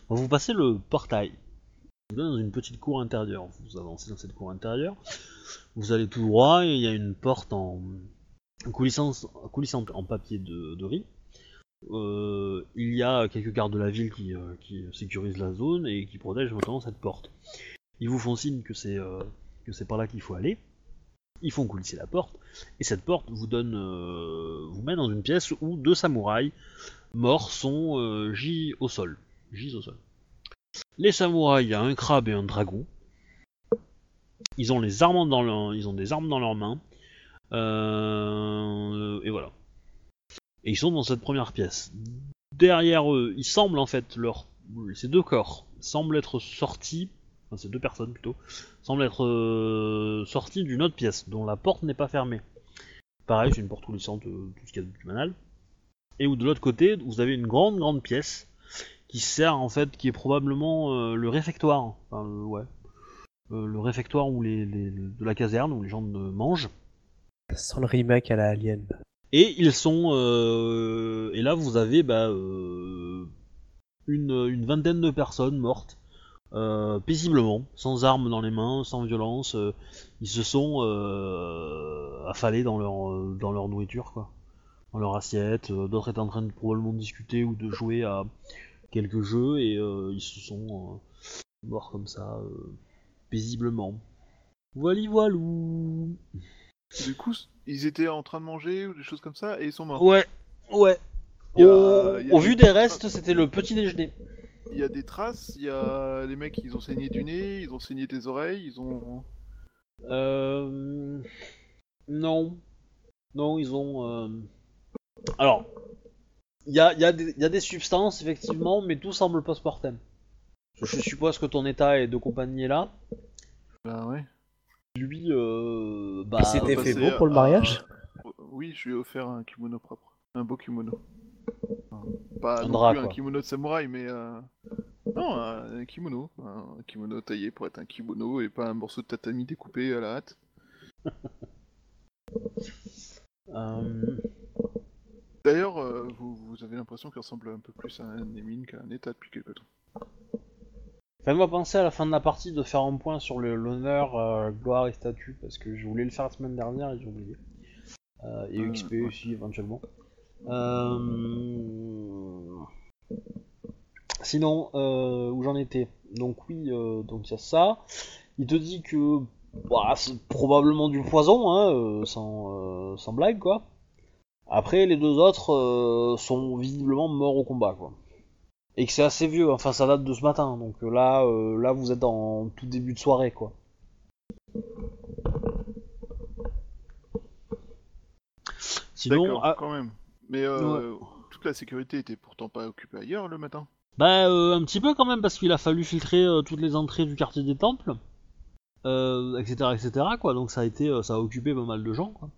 A: vous passez le portail. Vous êtes dans une petite cour intérieure. Vous avancez dans cette cour intérieure. Vous allez tout droit et il y a une porte en coulissante, coulissante en papier de, de riz. Euh, il y a quelques gardes de la ville qui, qui sécurisent la zone et qui protègent notamment cette porte. Ils vous font signe que c'est euh, par là qu'il faut aller. Ils font coulisser la porte et cette porte vous donne, euh, vous met dans une pièce où deux samouraïs morts sont euh, gis au sol, gisent au sol. Les samouraïs, il y a un crabe et un dragon. Ils ont ils ont des armes dans leurs mains. Euh, et voilà. Et ils sont dans cette première pièce. Derrière eux, ils semblent en fait leur, ces deux corps semblent être sortis, enfin ces deux personnes plutôt, semblent être euh, sortis d'une autre pièce dont la porte n'est pas fermée. Pareil, c'est une porte coulissante, euh, tout ce qu'il y a de plus banal. Et où de l'autre côté, vous avez une grande grande pièce qui sert en fait, qui est probablement euh, le réfectoire. Enfin, le- ouais. Euh, le réfectoire où les, les- de la caserne où les gens mangent.
E: Sans le remake à la Alien.
A: Et ils sont. euh, et là, vous avez bah, euh, une, une vingtaine de personnes mortes, euh, paisiblement, sans armes dans les mains, sans violence. euh, ils se sont euh, affalés dans leur, dans leur nourriture, quoi. Dans leur assiette. D'autres étaient en train de probablement discuter ou de jouer à quelques jeux et ils se sont morts comme ça, paisiblement. Voili voilou.
C: Du coup, ils étaient en train de manger ou des choses comme ça et ils sont morts.
A: Ouais, ouais.
C: A-
A: Au, vu des restes, c'était le petit déjeuner.
C: Il y a des traces, il y a les mecs, ils ont saigné du nez, ils ont saigné des oreilles, ils ont.
A: Euh... Non. Non, ils ont... euh, Alors, il y a, il y, a des- il y a des substances, effectivement, mais tout semble post-mortem. Je suppose que ton état est de compagnie est là.
C: Bah ouais.
A: Lui, euh... Bah...
C: Va
E: fait beau pour le
C: à-
E: mariage?
C: Oui, je lui ai offert un kimono propre. Un beau kimono. Pas
A: Un
C: non
A: drap,
C: plus un kimono de samouraï, mais. euh, Non, un, un kimono. Un kimono taillé pour être un kimono et pas un morceau de tatami découpé à la hâte.
A: euh,
C: D'ailleurs, euh, vous, vous avez l'impression qu'il ressemble un peu plus à un Emin qu'à un état depuis quelque temps.
A: Fais-moi penser à la fin de la partie de faire un point sur le- l'honneur, euh, gloire et statut, parce que je voulais le faire la semaine dernière et j'ai oublié. Euh, et
C: Euh,
A: XP
C: ouais.
A: aussi éventuellement. Euh... Sinon, euh, où j'en étais Donc oui, euh, donc il y a ça. Il te dit que bah, c'est probablement du poison, hein, sans, sans blague quoi. Après, les deux autres sont visiblement morts au combat quoi et que c'est assez vieux, enfin ça date de ce matin, donc euh, là, euh, là vous êtes en tout début de soirée quoi. Sinon, ah,
C: quand même. Mais euh, toute la sécurité était pourtant pas occupée ailleurs le matin.
A: bah euh, un petit peu quand même parce qu'il a fallu filtrer euh, toutes les entrées du quartier des temples, euh, etc., etc. quoi. Donc ça a été, euh, ça a occupé pas mal de gens quoi.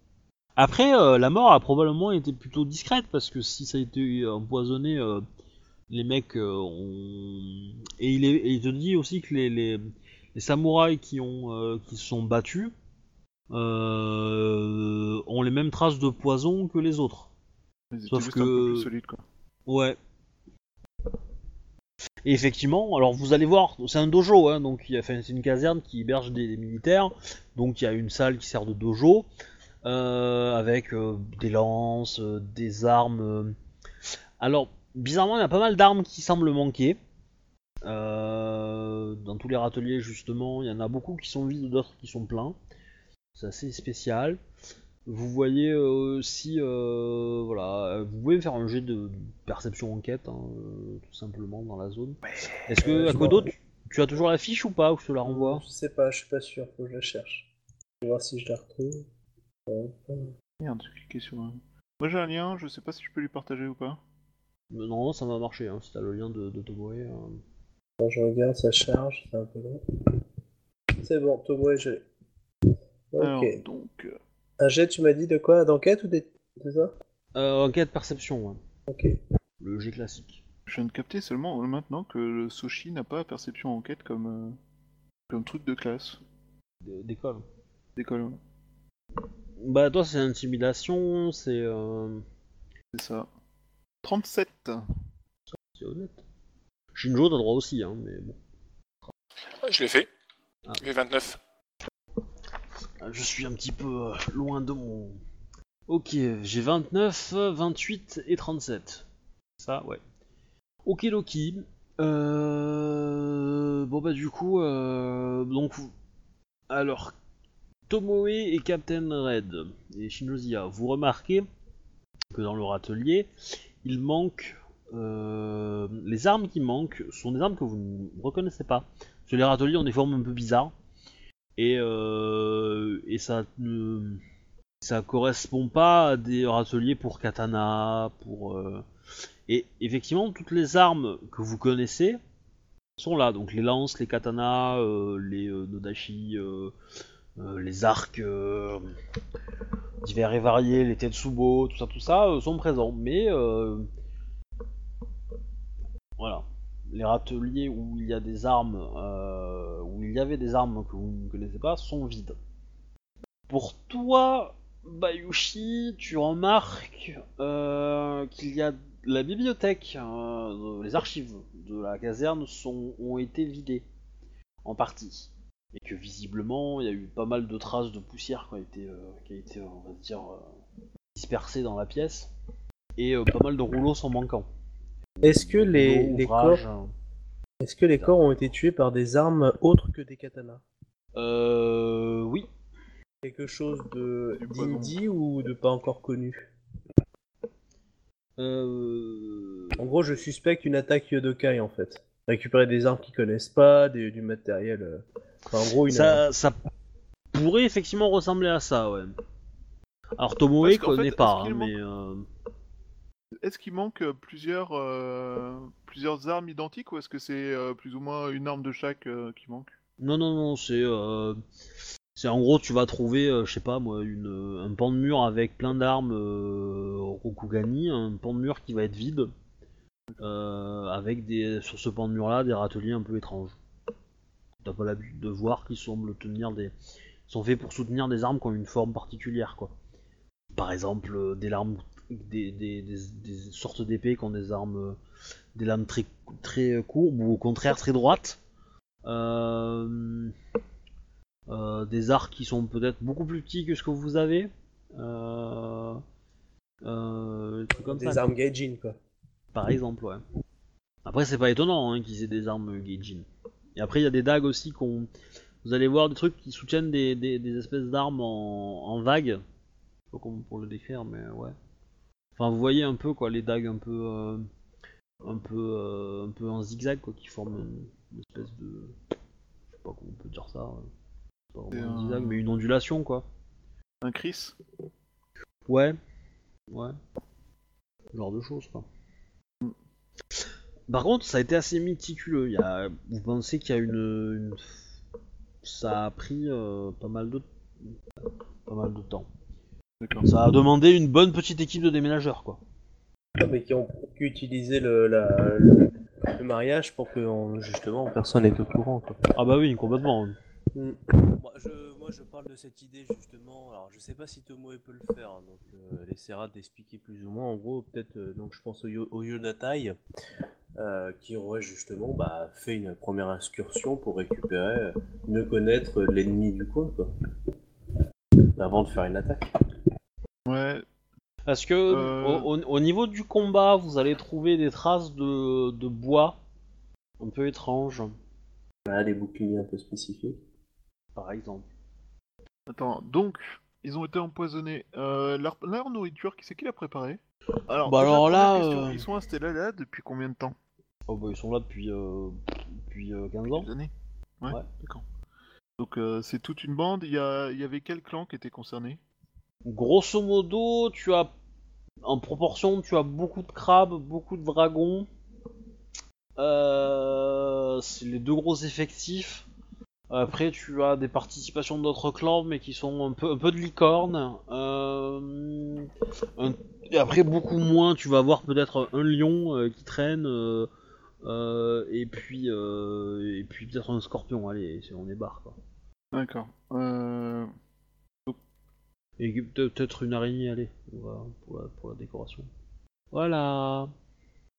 A: Après, la mort a probablement été plutôt discrète parce que si ça a été empoisonné, les mecs ont et il, est, et il te dit aussi que les, les, les samouraïs qui ont euh, qui se sont battus euh, ont les mêmes traces de poison que les autres.
C: Ils
A: Sauf
C: juste
A: que-
C: un peu plus solides quoi.
A: Ouais. Et effectivement, alors vous allez voir, c'est un dojo, hein, donc il y a, enfin, c'est une caserne qui héberge des, des militaires, donc il y a une salle qui sert de dojo, euh, avec euh, des lances, euh, des armes. Alors, bizarrement, il y a pas mal d'armes qui semblent manquer. Dans tous les râteliers, justement, il y en a beaucoup qui sont vides, d'autres qui sont pleins. C'est assez spécial. Vous voyez euh, aussi, euh, voilà, euh, vous pouvez faire un jet de perception enquête, hein, euh, tout simplement dans la zone. Est-ce que
F: Euh,
A: à
F: je
A: Kodo,
F: m'en-
A: tu, tu as toujours la fiche ou pas Ou je te la renvoie
F: Je sais pas, je suis pas sûr, faut que je la cherche. Je vais voir si je la retrouve.
C: Merde, j'ai cliqué sur un. Moi j'ai un lien, je sais pas si je peux lui partager ou pas.
A: Mais Non, ça va marcher, hein, si t'as le lien de, de Tomoe. euh.
F: Quand je regarde, ça charge, c'est un peu long. C'est bon, Tomoe, je l'ai. Ok.
C: Alors, donc.
F: Un jet, tu m'as dit de quoi? D'enquête ou des... C'est ça?
A: Euh, enquête perception, ouais.
F: Ok.
A: le G classique.
C: Je viens de capter seulement euh, maintenant que le Soshi n'a pas perception enquête comme, euh, comme truc de classe.
A: D'école.
C: D'école, ouais.
A: Bah, toi, c'est intimidation, c'est. Euh...
C: c'est ça. 37
A: C'est honnête. Shinjo, t'as droit aussi, hein, mais bon.
D: Je l'ai fait.
A: Ah.
D: J'ai 29.
A: Je suis un petit peu euh, loin de mon. Ok, j'ai 29, euh, 28 et 37. Ça, ouais. Ok, Loki. Euh... Bon, bah, du coup, euh... donc. Alors, Tomoe et Captain Red et Shinozia, vous remarquez que dans leur atelier, il manque. Les armes qui manquent sont des armes que vous ne reconnaissez pas. Sur les ateliers ont des formes un peu bizarres et, euh, et ça ne correspond pas à des râteliers pour katana, pour euh, et effectivement toutes les armes que vous connaissez sont là, donc les lances, les katanas, euh, les nodashi, les arcs divers et variés, les tetsubo, tout ça, tout ça sont présents, mais voilà, les râteliers où il y a des armes, euh, il y avait des armes que vous ne connaissez pas, sont vides. Pour toi, Bayushi, tu remarques euh, qu'il y a la bibliothèque, euh, les archives de la caserne ont été vidées en partie. Et que visiblement, il y a eu pas mal de traces de poussière qui a été, dispersée dans la pièce. Et pas mal de rouleaux sont manquants.
F: Est-ce que les, corps, est-ce que les corps ont été tués par des armes autres que des katanas?
A: Euh. Oui.
F: Quelque chose de d'indie ou de pas encore connu?
A: Euh.
F: En gros, je suspecte une attaque Yodokai en fait. Récupérer des armes qu'ils connaissent pas, des- du matériel. euh, Enfin, en gros, une.
A: Ça, ça pourrait effectivement ressembler à ça, ouais. Alors Tomoe
C: Parce qu'en
A: connaît
C: fait,
A: pas,
C: est-ce qu'il
A: hein, mais euh,
C: Est-ce qu'il manque euh, plusieurs, euh, plusieurs armes identiques ou est-ce que c'est euh, plus ou moins une arme de chaque qui manque?
A: Non, non, non, c'est, c'est en gros tu vas trouver, je sais pas moi, une, un pan de mur avec plein d'armes Rokugani, un pan de mur qui va être vide, avec des, sur ce pan de mur là des râteliers un peu étranges. T'as pas l'habitude de voir qui semblent tenir des, sont faits pour soutenir des armes qui ont une forme particulière quoi. Par exemple des lames, des, des, des, des sortes d'épées qui ont des armes, euh, des lames très très courbes ou au contraire très droites. Euh, euh, des arcs qui sont peut-être beaucoup plus petits que ce que vous avez. Euh, des trucs comme
F: des
A: ça.
F: armes Gaijin quoi.
A: Par exemple, ouais. Après, c'est pas étonnant hein, qu'ils aient des armes Gaijin. Et après, il y a des dagues aussi qu'on. Vous allez voir des trucs qui soutiennent des, des, des espèces d'armes en, en vague. Je sais pas comment pour le décrire, mais ouais. Enfin, vous voyez un peu quoi, les dagues un peu. euh, un peu. euh, un peu en zigzag quoi, qui forment une, une espèce de. Je sais pas comment on peut dire ça. euh. Pas vraiment un- zigzag, mais une ondulation quoi.
C: Un Chris
A: Ouais. Ouais. Ce genre de choses, quoi. Par contre, ça a été assez méticuleux. Il y a... Vous pensez qu'il y a une... une- Ça a pris euh, pas mal de... Pas mal de temps.
C: D'accord.
A: Ça a demandé une bonne petite équipe de déménageurs, quoi.
F: Ah, mais qui ont pu utiliser le, la- le, le mariage pour que on- justement personne n'est au courant quoi.
A: Ah bah oui, complètement.
E: Moi je, moi, je parle de cette idée justement. Alors, je sais pas si Tomoe peut le faire, hein, donc euh, elle essaiera d'expliquer plus ou moins. En gros, peut-être, euh, donc je pense au, Yo- au Yonatai, euh, qui aurait justement bah, fait une première excursion pour récupérer, euh, mieux connaître l'ennemi du coin, quoi. Avant de faire une attaque.
C: Ouais,
A: Parce que
C: Euh.
A: au, au- au niveau du combat, vous allez trouver des traces de, de bois un peu étranges,
F: Voilà, des boucliers un peu spécifiques.
A: par exemple.
C: attends, donc, ils ont été empoisonnés. Euh, leur, leur nourriture, qui c'est qui l'a préparée? Alors,
A: Bah alors là, euh,
C: ils sont installés là depuis combien de temps?
A: Oh bah ils sont là depuis, euh, depuis euh, 15 ans.
C: Des années Ouais,
A: Ouais.
C: d'accord. Donc euh, c'est toute une bande. Il y, a... il y avait quel clan qui était concerné?
A: Grosso modo, tu as en proportion, tu as beaucoup de crabes, beaucoup de dragons. Euh, c'est les deux gros effectifs. Après, tu as des participations d'autres clans, mais qui sont un peu, un peu de licorne. Euh, et après, beaucoup moins, tu vas avoir peut-être un lion euh, qui traîne. et puis, et puis peut-être un scorpion. Allez, on est barre.
C: D'accord.
A: Et peut- peut-être une araignée, allez, pour, la, pour la décoration. Voilà.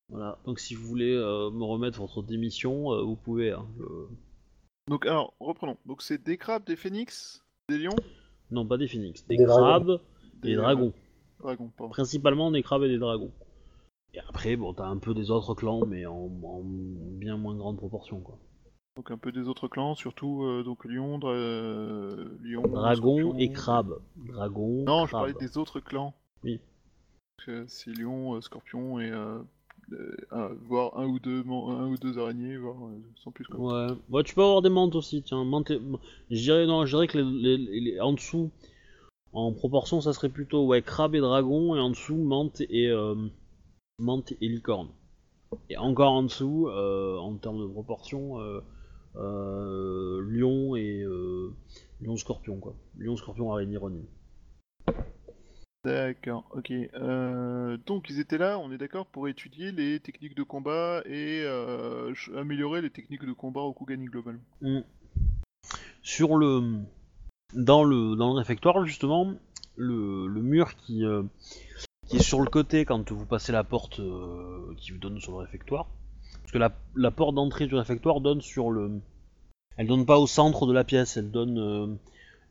A: Voilà. Donc si vous voulez euh, me remettre votre démission, euh, vous pouvez. hein, je-
C: Donc alors, reprenons. Donc c'est des crabes, des phénix, des lions,
A: Non, pas des phoenix, des,
F: Des dragons.
A: crabes, des dragons.
C: dragons, pardon.
A: Principalement des crabes et des dragons. Et après, bon, t'as un peu des autres clans, mais en, en bien moins grande proportion, quoi.
C: Donc un peu des autres clans, surtout euh, donc lion, dra... lion,
A: Dragon
C: scorpion.
A: et crabe. Dragon,
C: Non, je parlais des autres clans.
A: Oui.
C: Euh, C'est lion, euh, scorpion et euh, un- voire un ou deux, un ou deux araignées, voire euh, sans plus quoi.
A: Ouais. ouais, tu peux avoir des mantes aussi, tiens. Mantes et- Je dirais, non, je dirais que les, les- les- en dessous, en proportion, ça serait plutôt ouais, crabe et dragon, et en dessous, menthe et, euh, menthe et licorne. Et encore en dessous, en termes de proportion, lion et lion scorpion, quoi. Lion scorpion araignée ronin.
C: D'accord, ok. Euh, donc ils étaient là, on est d'accord, pour étudier les techniques de combat et euh, améliorer les techniques de combat au Kugani Global.
A: Mm. Sur le dans le dans le réfectoire justement le, mur qui euh, qui est sur le côté quand vous passez la porte qui vous donne sur le réfectoire parce que la, la porte d'entrée du réfectoire donne sur le elle donne pas au centre de la pièce elle donne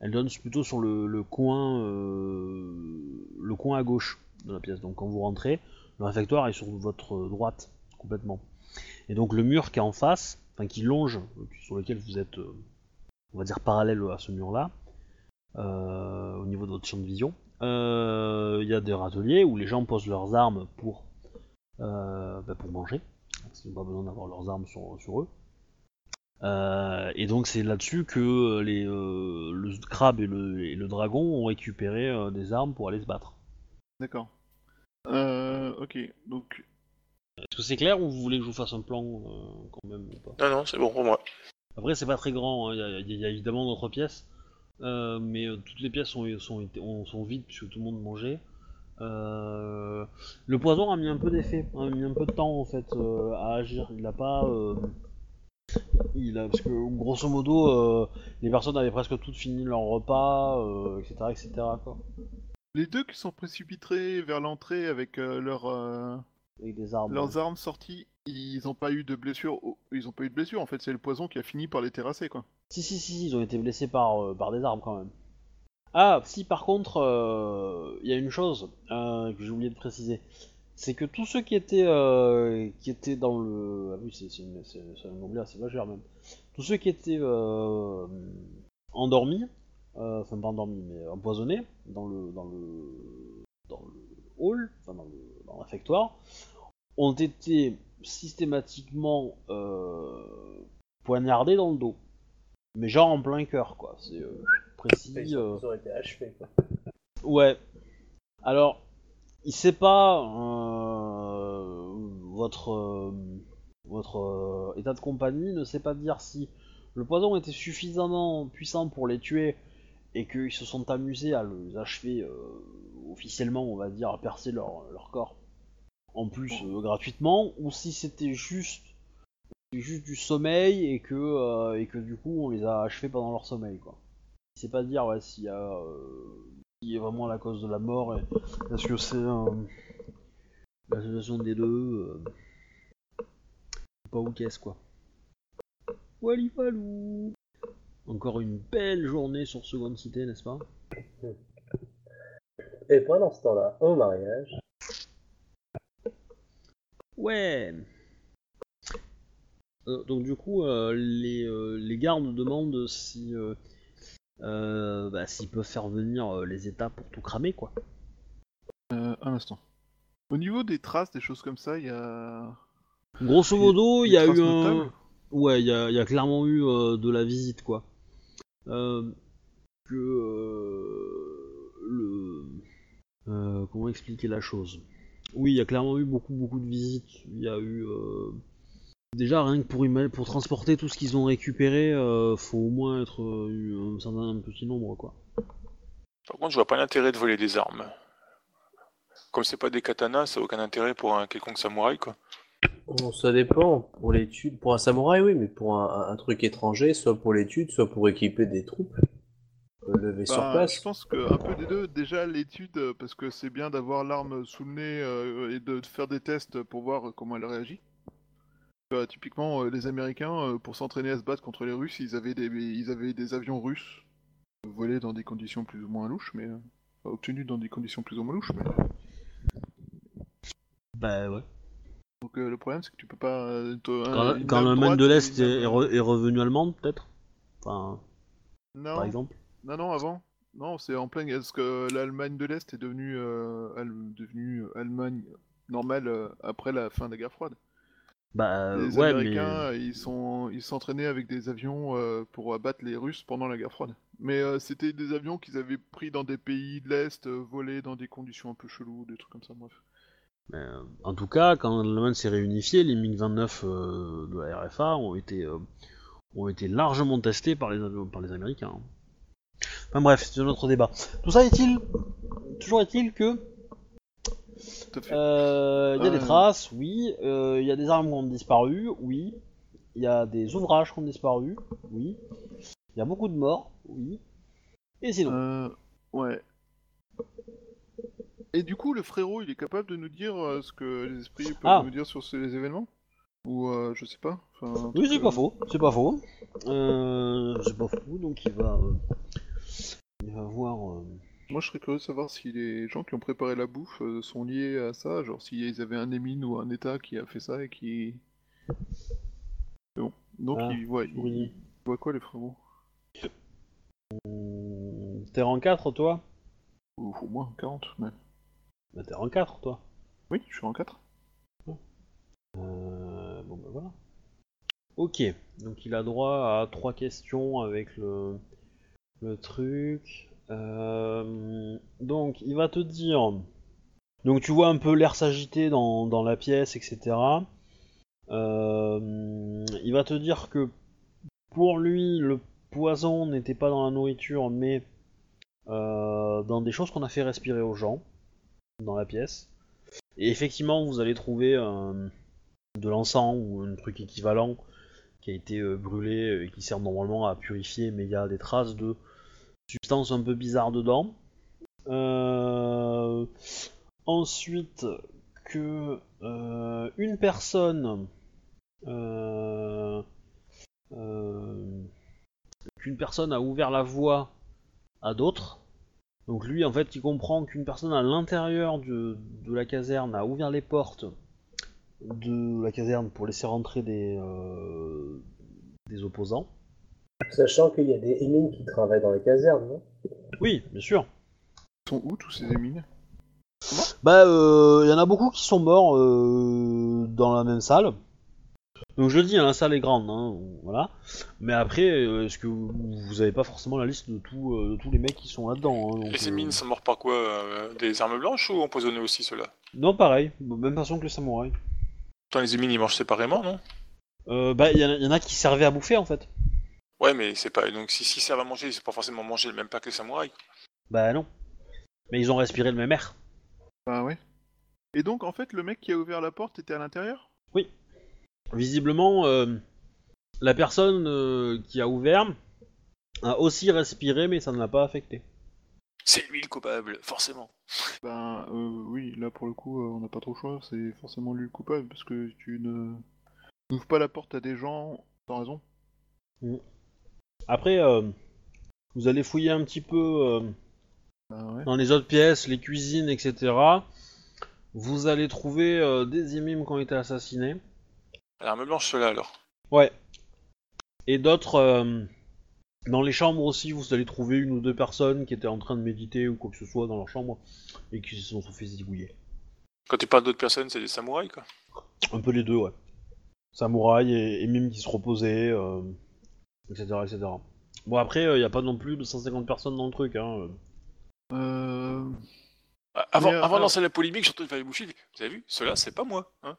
A: elle donne plutôt sur le, coin euh, le coin à gauche de la pièce donc quand vous rentrez le réfectoire est sur votre droite complètement et donc le mur qui est en face enfin qui longe sur lequel vous êtes euh, on va dire parallèle à ce mur-là, euh, au niveau de votre champ de vision. Il y a des râteliers où les gens posent leurs armes pour, pour manger, parce qu'ils n'ont pas besoin d'avoir leurs armes sur eux. Euh, et donc c'est là-dessus que les, euh, le crabe et le, et le dragon ont récupéré euh, des armes pour aller se battre.
C: D'accord. Euh, ok, donc
A: Est-ce que c'est clair ou vous voulez que je vous fasse un plan euh, quand même ou pas?
D: Non, non, c'est bon pour moi.
A: Après, c'est pas très grand, hein, il y, a- il y a évidemment d'autres pièces, euh, mais euh, toutes les pièces sont, sont, été- ont- sont vides puisque tout le monde mangeait. Euh, le poison a mis un peu d'effet, a mis un peu de temps en fait euh, à agir. Il a pas. Il a, parce que grosso modo, euh, les personnes avaient presque toutes fini leur repas, euh, etc. etc. Quoi,
C: les deux qui sont précipités vers l'entrée avec euh, leurs
A: avec des armes.
C: leurs armes sorties, ils n'ont pas eu de blessure. Ils ont pas eu de blessure. En fait, c'est le poison qui a fini par les terrasser, quoi.
A: Si, si, si, ils ont été blessés par, par des armes quand même. Ah, si, par contre, il y a une chose que j'ai oublié de préciser. C'est que tous ceux qui étaient, euh, qui étaient dans le. Ah oui, c'est un onglet assez majeur même. Tous ceux qui étaient euh, endormis, euh, enfin pas endormis, mais empoisonnés dans le, dans le, dans le hall, enfin dans le, dans le réfectoire, ont été systématiquement poignardés dans le dos. Mais genre en plein cœur, quoi. C'est précis.
F: Ils, ont été achevés, quoi.
A: Ouais. Alors, il sait pas euh, votre euh, euh, état de compagnie ne sait pas dire si le poison était suffisamment puissant pour les tuer et qu'ils se sont amusés à les achever officiellement, on va dire, à percer leur, corps en plus gratuitement, ou si c'était juste juste du sommeil et que et que du coup on les a achevés pendant leur sommeil quoi. Sait pas dire ouais, s'il y a qui est vraiment la cause de la mort et est-ce que c'est euh, l'association des deux euh, pas où qu'est-ce quoi. Wally walou Encore une belle journée sur Seconde Cité, n'est-ce pas?
F: Et pendant ce temps-là, au mariage,
A: Ouais. Euh, Donc du coup, euh, les, euh, les gardes demandent si euh, bah, s'ils peuvent faire venir euh, les états pour tout cramer quoi.
C: Euh, un instant. Au niveau des traces, des choses comme ça, il y a.
A: Grosso modo, il y a eu un... ouais, il y a, il y a clairement eu euh, de la visite, quoi. Que le comment expliquer la chose? Oui, il y a clairement eu beaucoup, beaucoup de visites. Il y a eu déjà rien que pour transporter tout ce qu'ils ont récupéré, euh, faut au moins être euh, un certain un petit nombre, quoi.
D: Par contre, je vois pas l'intérêt de voler des armes. Comme c'est pas des katanas, ça a aucun intérêt pour un quelconque samouraï, quoi.
E: Bon, ça dépend. Pour l'étude, pour un samouraï, oui, mais pour un, un truc étranger, soit pour l'étude, soit pour équiper des troupes. Euh, Lever sur
C: Bah,
E: place.
C: Je pense qu'un peu des deux. Déjà, l'étude, parce que c'est bien d'avoir l'arme sous le nez euh, et de faire des tests pour voir comment elle réagit. Euh, typiquement, euh, les Américains, euh, pour s'entraîner à se battre contre les Russes, ils avaient des, ils avaient des avions russes volés dans des conditions plus ou moins louches, mais euh, enfin, obtenus dans des conditions plus ou moins louches. Mais...
A: Bah ouais.
C: Donc euh, le problème, c'est que tu peux pas. euh,
A: Quand, l'Allemagne de l'Est est, est
C: lame-
A: re- est revenue allemande, peut-être? Enfin,
C: Non,
A: par exemple?
C: non, non, avant. Non, c'est en plein. Parce que l'Allemagne de l'Est est devenue, euh, Al- devenue Allemagne normale euh, après la fin de la guerre froide.
A: Bah
C: Les
A: ouais,
C: Américains,
A: mais.
C: ils sont, ils s'entraînaient avec des avions euh, pour abattre les Russes pendant la guerre froide. Mais euh, c'était des avions qu'ils avaient pris dans des pays de l'Est, euh, volés dans des conditions un peu cheloues, des trucs comme ça, bref.
A: mais, en tout cas, quand l'Allemagne s'est réunifiée, les MiG-29 euh, de la RFA ont été, ont été largement testés par les, par les Américains. Enfin bref, c'est un autre débat. Tout ça est-il Toujours est-il que. Euh, il y a des
C: ouais.
A: traces, oui. euh, Il y a des armes qui ont disparu, oui. Il y a des ouvrages qui ont disparu, oui. Il y a beaucoup de morts, oui. Et sinon
C: Euh, ouais. Et du coup, le frérot, il est capable de nous dire euh, ce que les esprits peuvent
A: Ah.
C: nous dire sur ces événements? Ou euh, je sais pas. Enfin,
A: Oui, c'est
C: euh,
A: pas faux, c'est pas faux. Euh, c'est pas faux, donc il va, euh, il va voir.
C: Moi, je serais curieux de savoir si les gens qui ont préparé la bouffe euh, sont liés à ça, genre s'ils avaient un émine ou un état qui a fait ça et qui. Bon. Donc,
A: Ah,
C: ils voient,
A: oui.
C: ils voient quoi, les frérots?
A: Hum, T'es rang 4 toi?
C: Ou au moins 40, mais.
A: Bah t'es rang 4 toi.
C: Oui, je suis en 4.
A: Euh, bon bah voilà. Ok, donc il a droit à trois questions avec le, le truc. Euh, donc il va te dire. Donc tu vois un peu l'air s'agiter dans, la pièce, etc. Euh, il va te dire que pour lui, le poison n'était pas dans la nourriture, mais euh, dans des choses qu'on a fait respirer aux gens dans la pièce. Et effectivement, vous allez trouver de l'encens ou un truc équivalent qui a été brûlé et qui sert normalement à purifier, mais il y a des traces de substances un peu bizarres dedans. Euh, Ensuite, que euh, une personne euh, qu'une personne a ouvert la voie à d'autres. Donc lui, en fait, il comprend qu'une personne à l'intérieur de, la caserne a ouvert les portes de la caserne pour laisser rentrer des opposants.
F: Sachant qu'il y a des émines qui travaillent dans les casernes, non?
A: Oui, bien sûr.
C: Ils sont où tous ces émines?
A: Bah, il y en a beaucoup qui sont morts euh, dans la même salle. Donc je le dis, hein, la salle est grande, hein, voilà. Mais après, euh, est-ce que vous, vous avez pas forcément la liste de, tout, euh, de tous les mecs qui sont là-dedans hein, donc,
D: Les
A: euh,
D: émines sont morts par quoi euh, Des armes blanches ou empoisonnés aussi, ceux-là?
A: Non, pareil, même façon que les samouraïs.
D: Attends, les émines, ils mangent séparément, non?
A: Euh, bah, il y, en a- y en a qui servaient à bouffer en fait.
D: Ouais, mais c'est pas. Donc, si s'ils servent à manger, c'est pas forcément manger le même plat que les samouraïs.
A: Bah non. Mais ils ont respiré le même air.
C: Bah ouais. Et donc, en fait, le mec qui a ouvert la porte était à l'intérieur?
A: Visiblement, euh, la personne euh, qui a ouvert a aussi respiré, mais ça ne l'a pas affecté.
D: C'est lui le coupable, forcément.
C: Ben euh, oui, là pour le coup, euh, on n'a pas trop le choix, c'est forcément lui le coupable, parce que tu ne n'ouvres pas la porte à des gens sans raison.
A: Après, euh, vous allez fouiller un petit peu euh,
C: ouais.
A: dans les autres pièces, les cuisines, etc. Vous allez trouver euh, des imimes qui ont été assassinés.
D: L'arme blanche, ceux-là, alors.
A: Ouais. Et d'autres. euh, dans les chambres aussi, vous allez trouver une ou deux personnes qui étaient en train de méditer ou quoi que ce soit dans leur chambre et qui se sont fait zigouiller.
D: Quand tu parles d'autres personnes, c'est des samouraïs, quoi.
A: Un peu les deux, ouais. samouraïs et, et mimes qui se reposaient, euh, etc., etc. Bon après, il n'y a pas non plus 250 personnes dans le truc. Hein.
C: Euh...
D: Avant,
C: Mais, euh,
D: avant de lancer la polémique, surtout de boucher, vous avez vu, cela c'est pas moi. Hein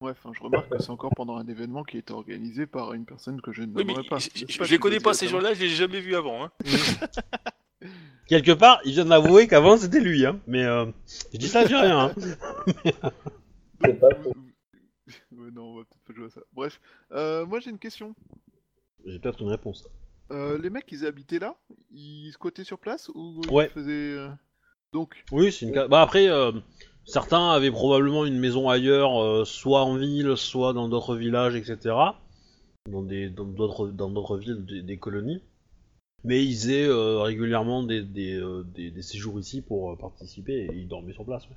C: Ouais, enfin, je remarque que c'est encore pendant un événement qui est organisé par une personne que je ne
D: oui, mais
C: pas.
D: je, je-
C: N'est-ce
D: je
C: pas,
D: les connais pas ces
C: Directement
D: gens-là, je les ai jamais vus avant. Hein.
A: Quelque part, il vient d'avouer qu'avant c'était lui. Hein. Mais euh, je dis ça, je dis rien. Hein.
C: Non, on va peut-être pas jouer à ça. Bref, euh, moi j'ai une question.
A: J'ai peut-être une réponse.
C: Euh, les mecs, ils habitaient là Ils squattaient sur place ou
A: Ouais.
C: ils faisaient... euh, Donc,
A: Oui, c'est une. Bah après, euh, certains avaient probablement une maison ailleurs, euh, soit en ville, soit dans d'autres villages, etc. Dans des dans d'autres dans d'autres villes, des, des colonies. Mais ils euh, régulièrement des, des, des, des séjours ici pour participer et ils dormaient sur place. ouais.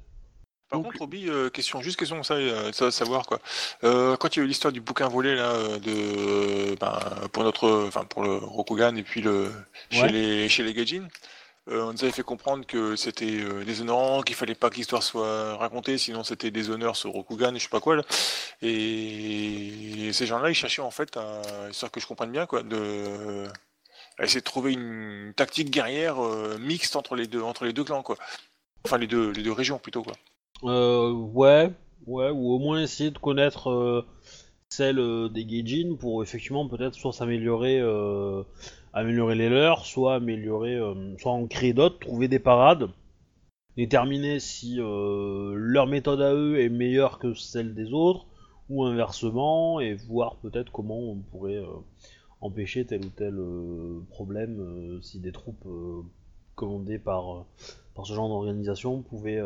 D: Par
C: Donc-
D: contre, Obi, euh, question, juste question ça, euh, ça savoir quoi. Euh, quand il y a eu l'histoire du bouquin volé là, de, ben, pour notre, enfin pour le Rokugan et puis le chez
A: Ouais.
D: les chez les Gaijin, euh, on nous avait fait comprendre que c'était euh, déshonorant, qu'il fallait pas que l'histoire soit racontée, sinon c'était déshonneur sur Rokugan et je sais pas quoi là. Et ces gens-là, ils cherchaient en fait, à, histoire que je comprenne bien quoi, de à essayer de trouver une tactique guerrière euh, mixte entre les deux entre les deux clans quoi. Enfin les deux les deux régions plutôt quoi.
A: Euh, ouais, ouais, ou au moins essayer de connaître euh, celle euh, des Gaijin pour effectivement peut-être soit s'améliorer, améliorer les leurs, soit améliorer, soit en créer d'autres, trouver des parades, déterminer si leur méthode à eux est meilleure que celle des autres, ou inversement, et voir peut-être comment on pourrait empêcher tel ou tel problème si des troupes commandées par, par ce genre d'organisation pouvaient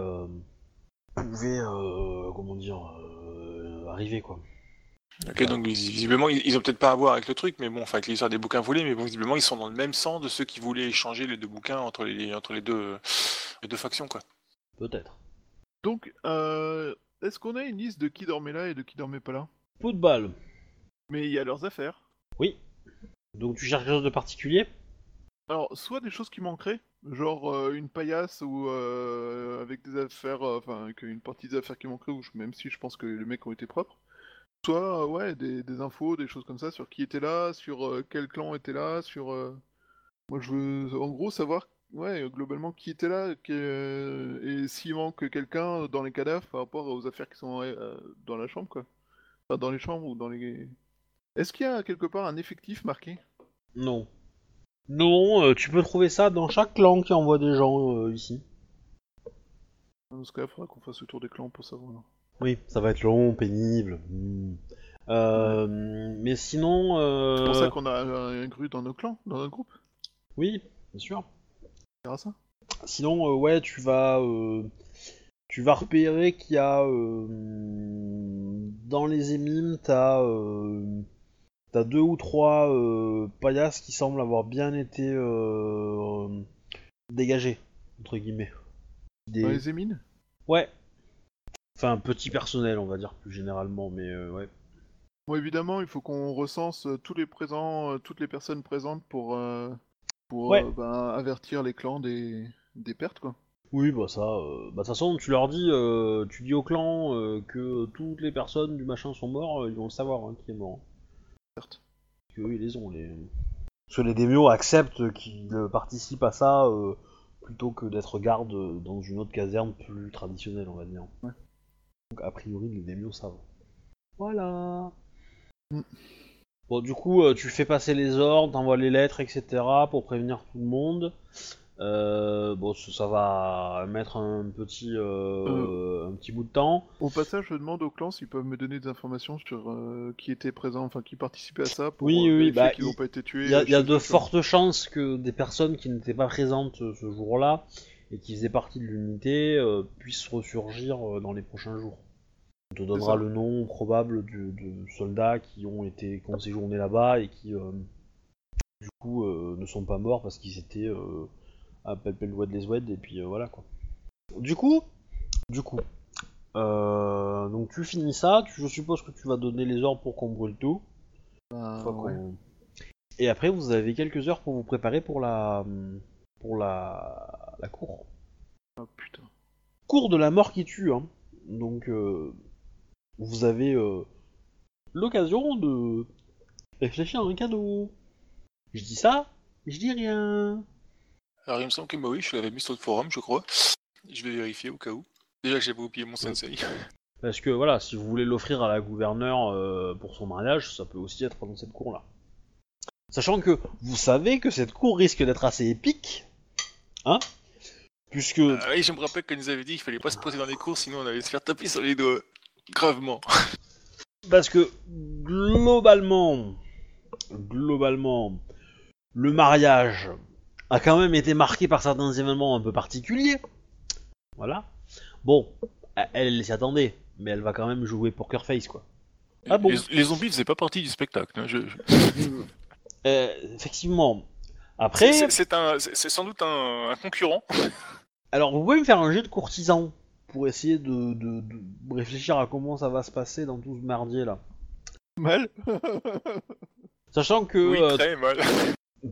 A: pouvait euh, comment dire euh, arriver quoi.
D: Ok, donc vis- visiblement, ils, ont peut-être pas à voir avec le truc, mais bon, enfin avec l'histoire des bouquins volés, mais bon, visiblement, ils sont dans le même sens de ceux qui voulaient échanger les deux bouquins entre les, entre les deux, les deux factions, quoi.
A: Peut-être.
C: donc euh, est-ce qu'on a une liste de qui dormait là et de qui dormait pas là?
A: Coup de balle.
C: Mais il y a leurs affaires.
A: Oui. Donc tu cherches quelque chose de particulier?
C: Alors, soit des choses qui manqueraient, genre euh, une paillasse ou euh, avec des affaires, euh, enfin avec une partie des affaires qui manqueraient, ou même si je pense que les mecs ont été propres. Soit, ouais, des, infos, des choses comme ça sur qui était là, sur quel clan était là, sur. Moi, je veux en gros savoir, ouais, globalement qui était là, et s'il manque quelqu'un dans les cadavres par rapport aux affaires qui sont dans la chambre, quoi. Enfin, dans les chambres ou dans les. Est-ce qu'il y a quelque part un effectif marqué?
A: Non. Non, euh, tu peux trouver ça dans chaque clan qui envoie des gens euh, ici.
C: Dans ce cas, il faudra qu'on fasse le tour des clans pour savoir.
A: Oui, ça va être long, pénible. Hmm. Euh, mais sinon.
C: C'est pour ça qu'on a un, un gru dans nos clans, dans notre groupe.
A: oui, bien sûr.
C: On ça.
A: Sinon, ouais, tu vas, tu vas repérer qu'il y a dans les émimes, t'as, t'as deux ou trois euh, paillasses qui semblent avoir bien été euh, dégagés entre guillemets. Des-
C: Dans les émines?
A: Ouais. Enfin, petit personnel, on va dire plus généralement, mais euh, ouais.
C: Bon, évidemment, il faut qu'on recense euh, tous les présents, toutes les personnes présentes pour, pour
A: Ouais.
C: ben, avertir les clans des, des pertes, quoi.
A: Oui, bah ça. euh, bah de toute façon, tu leur dis, euh, tu dis au clan euh, que toutes les personnes du machin sont morts, euh, ils vont le savoir hein, qui est mort.
C: Pertes.
A: Parce que eux, ils les ont. Les... Parce que les démios acceptent qu'ils participent à ça euh, plutôt que d'être garde dans une autre caserne plus traditionnelle, on va dire.
C: Ouais.
A: Donc a priori, les démios savent. Voilà.
C: Mm.
A: Bon, du coup, euh, tu fais passer les ordres, t'envoies les lettres, etc. pour prévenir tout le monde. Euh, bon, ça, va mettre un petit, euh, un petit bout de temps.
C: Au passage, je demande aux clans s'ils peuvent me donner des informations sur euh, qui était présent, enfin qui participait à ça pour
A: Oui,
C: euh,
A: oui, bah,
C: qu'ils n'ont
A: il-
C: pas été tués.
A: Il y a,
C: euh,
A: y de fortes chances que des personnes qui n'étaient pas présentes euh, ce jour-là et qui faisaient partie de l'unité euh, puissent ressurgir euh, dans les prochains jours. On te donnera le nom probable de soldats qui ont été qui ont séjourné là-bas et qui euh, du coup euh, ne sont pas morts parce qu'ils étaient euh, à Pelpelwed les Oued et puis euh, voilà quoi. Du coup, du coup, euh, donc tu finis ça, tu- je suppose que tu vas donner les ordres pour qu'on brûle tout.
C: Ouais.
A: qu'on- Et après, vous avez quelques heures pour vous préparer pour la pour la, la cour.
C: Ah, putain.
A: Cour de la mort qui tue. Hein. Donc, euh, vous avez euh, l'occasion de réfléchir à un cadeau. Je dis ça, je dis rien.
D: Alors il me semble que bah oui, je l'avais mis sur le forum, je crois. Je vais vérifier au cas où. Déjà que j'avais oublié mon sensei.
A: Parce que voilà, si vous voulez l'offrir à la gouverneure euh, pour son mariage, ça peut aussi être dans cette cour-là. Sachant que vous savez que cette cour risque d'être assez épique, hein Puisque
D: Ah oui, je me rappelle qu'elle nous avait dit qu'il fallait pas se poser dans les cours, sinon on allait se faire taper sur les doigts. Gravement.
A: Parce que globalement, globalement, le mariage a quand même été marqué par certains événements un peu particuliers. Voilà. Bon, elle, elle s'y attendait, mais elle va quand même jouer Poker Face, quoi. Ah bon
D: les, les zombies faisaient pas partie du spectacle. hein, je- je-
A: Euh, effectivement. Après,
D: C'est- sans doute un, un concurrent.
A: alors vous pouvez me faire un jet de courtisan pour essayer de, de- de réfléchir à comment ça va se passer dans tout ce merdier là.
C: Mal.
A: Sachant que
D: Oui,
A: euh,
D: très mal.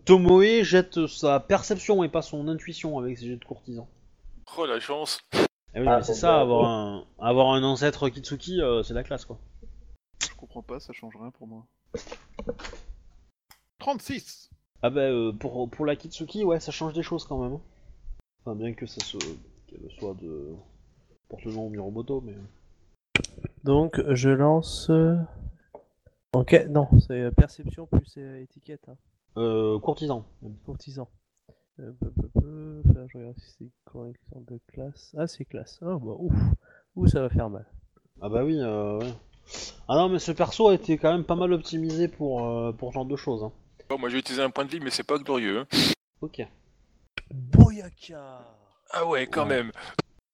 A: Tomoe jette sa perception et pas son intuition avec ses jets de courtisan.
D: Oh la chance.
A: Eh oui,
F: Ah,
A: c'est ça,
F: bah,
A: avoir un, avoir un ancêtre Kitsuki, euh, c'est la classe quoi.
C: Je comprends pas, ça change rien pour moi. 36
A: Ah bah euh, pour, pour la Kitsuki, ouais, ça change des choses quand même. hein. Enfin, bien que ça se, qu'elle soit de porte le nom au Miromoto, mais.
E: Donc, je lance. euh, Ok, non, c'est euh, perception plus euh, étiquette. Hein.
A: Euh, courtisan.
E: Courtisan. Euh, peu, peu, peu, là, je regarde si c'est correction de classe. Ah, c'est classe. Ah, bah, ouf. Ouh, ça va faire mal.
A: Ah bah oui, euh, ouais. Ah non, mais ce perso a été quand même pas mal optimisé pour, euh, pour ce genre de choses. Hein.
D: Bon, moi j'ai utilisé un point de vie, mais c'est pas glorieux. hein.
A: Ok.
E: Boyaka
D: Ah ouais, quand
A: Ouais.
D: même.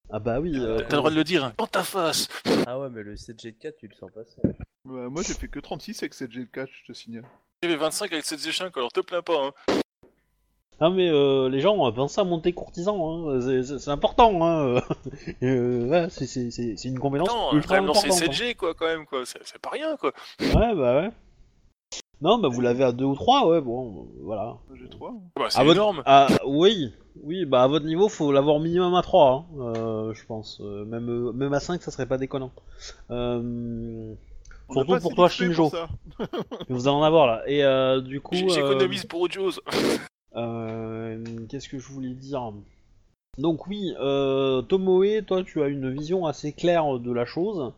A: Ah bah oui. euh,
D: T'as le droit de le dire. hein. Dans ta face.
E: Ah ouais, mais le 7G4, tu le sens passer.
C: Bah, Moi j'ai fait que 36 avec cette G4, je te signale.
D: J'avais 25 avec 7 G5, alors te plains pas. Hein.
A: Ah mais euh, les gens pensent à monter courtisan, hein. c'est- important. Hein. euh, ouais, c'est- une compétence
D: Non, quand
A: ultra
D: même lancer
A: importante.
D: 7G, quoi, quand même, quoi. C'est pas rien, quoi.
A: hein. Ouais, bah ouais. Non, bah vous l'avez à deux ou trois, ouais, bon, voilà.
C: Moi, J'ai 3.
D: Bah, c'est
A: À votre-
D: énorme.
A: Ah, oui, oui, bah à votre niveau, faut l'avoir minimum à 3, hein, euh, je pense. Euh, même, euh, même à 5, ça serait pas déconnant. Euh, surtout pour toi, Shinjo. vous allez en avoir là. Et euh, du coup.
D: J-
A: euh,
D: J'économise pour autre chose.
A: euh, Qu'est-ce que je voulais dire? Donc, oui, euh, Tomoe, toi, tu as une vision assez claire de la chose.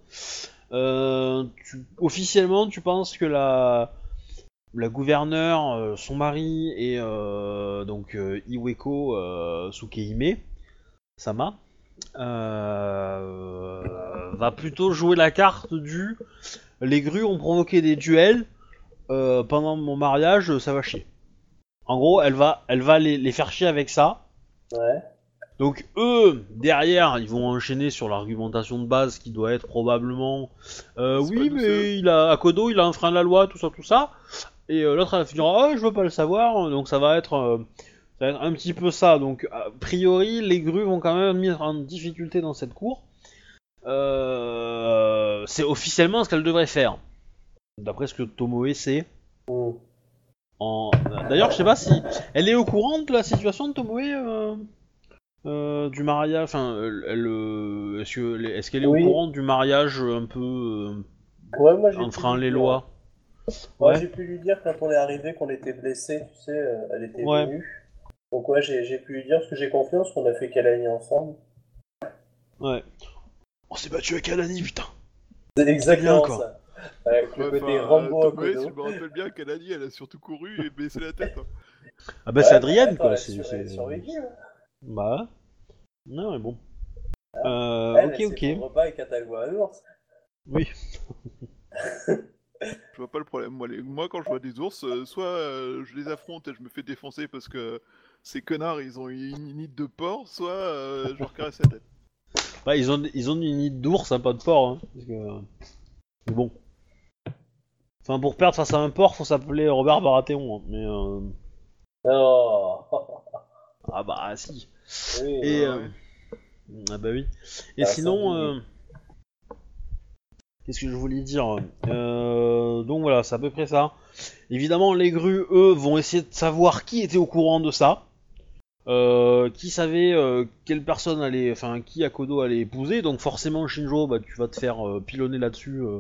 A: Euh, tu- officiellement, tu penses que la, la gouverneure, euh, son mari et euh, donc euh, Iweko euh, Sukehime, Sama, euh, va plutôt jouer la carte du les grues ont provoqué des duels euh, pendant mon mariage, ça va chier. En gros, elle va, elle va les, les faire chier avec ça.
F: Ouais.
A: Donc eux, derrière, ils vont enchaîner sur l'argumentation de base qui doit être probablement euh, oui, mais il a Akodo, il a enfreint la loi, tout ça, tout ça. Et euh, l'autre elle finira, ah, je veux pas le savoir. Donc ça va être, euh, ça va être un petit peu ça. Donc a priori, les grues vont quand même mettre en difficulté dans cette cour. Euh, c'est officiellement ce qu'elle devrait faire, d'après ce que Tomoe sait. En... D'ailleurs, je sais pas si elle est au courant de la situation de Tomoe euh, euh, du mariage. Enfin, euh, est-ce que est-ce qu'elle est
F: Oui.
A: au courant du mariage un peu
F: Ouais, moi
A: enfreint les
F: dire-
A: lois?
F: Moi
A: Ouais.
F: j'ai pu lui dire quand on est arrivé qu'on était blessé, tu sais, elle était
A: Ouais.
F: venue. Donc ouais, j'ai pu lui dire parce que j'ai confiance qu'on a fait Kalani ensemble.
A: Ouais. On s'est battu avec Alani, putain.
F: C'est exactement
A: quoi.
F: ça. Avec le
C: Ouais,
F: côté Rambo Kodo.
C: si je me rappelle bien qu'elle a dit, elle a surtout couru et baissé la tête. hein.
A: Ah bah
F: Ouais,
A: c'est Adrienne quoi.
F: elle
A: C'est,
F: survécu, hein.
A: Bah. Non mais bon. Euh,
F: Elle,
A: ok
F: elle
A: ok.
F: s'effondre pas avec un l'ours.
A: Oui.
C: Je vois pas le problème. Moi, les- moi quand je vois des ours, euh, soit euh, je les affronte et je me fais défoncer parce que ces connards ils ont une nid de porc, soit euh, je leur caresse la tête.
A: Bah ils ont ils ont une nid d'ours, hein, pas de porc. Hein, parce que... Mais bon. Enfin pour perdre face à un porc, faut s'appeler Robert Baratheon. hein, mais euh...
F: Oh.
A: ah bah si.
F: Oui,
A: Et euh,
C: ouais.
A: ah bah oui. Et
F: Ah,
A: sinon, euh, qu'est-ce que je voulais dire Euh, Donc voilà, c'est à peu près ça. Évidemment, les grues, eux, vont essayer de savoir qui était au courant de ça, Euh, qui savait euh, quelle personne allait, enfin qui Akodo allait épouser. Donc forcément, Shinjo, bah tu vas te faire euh, pilonner là-dessus euh,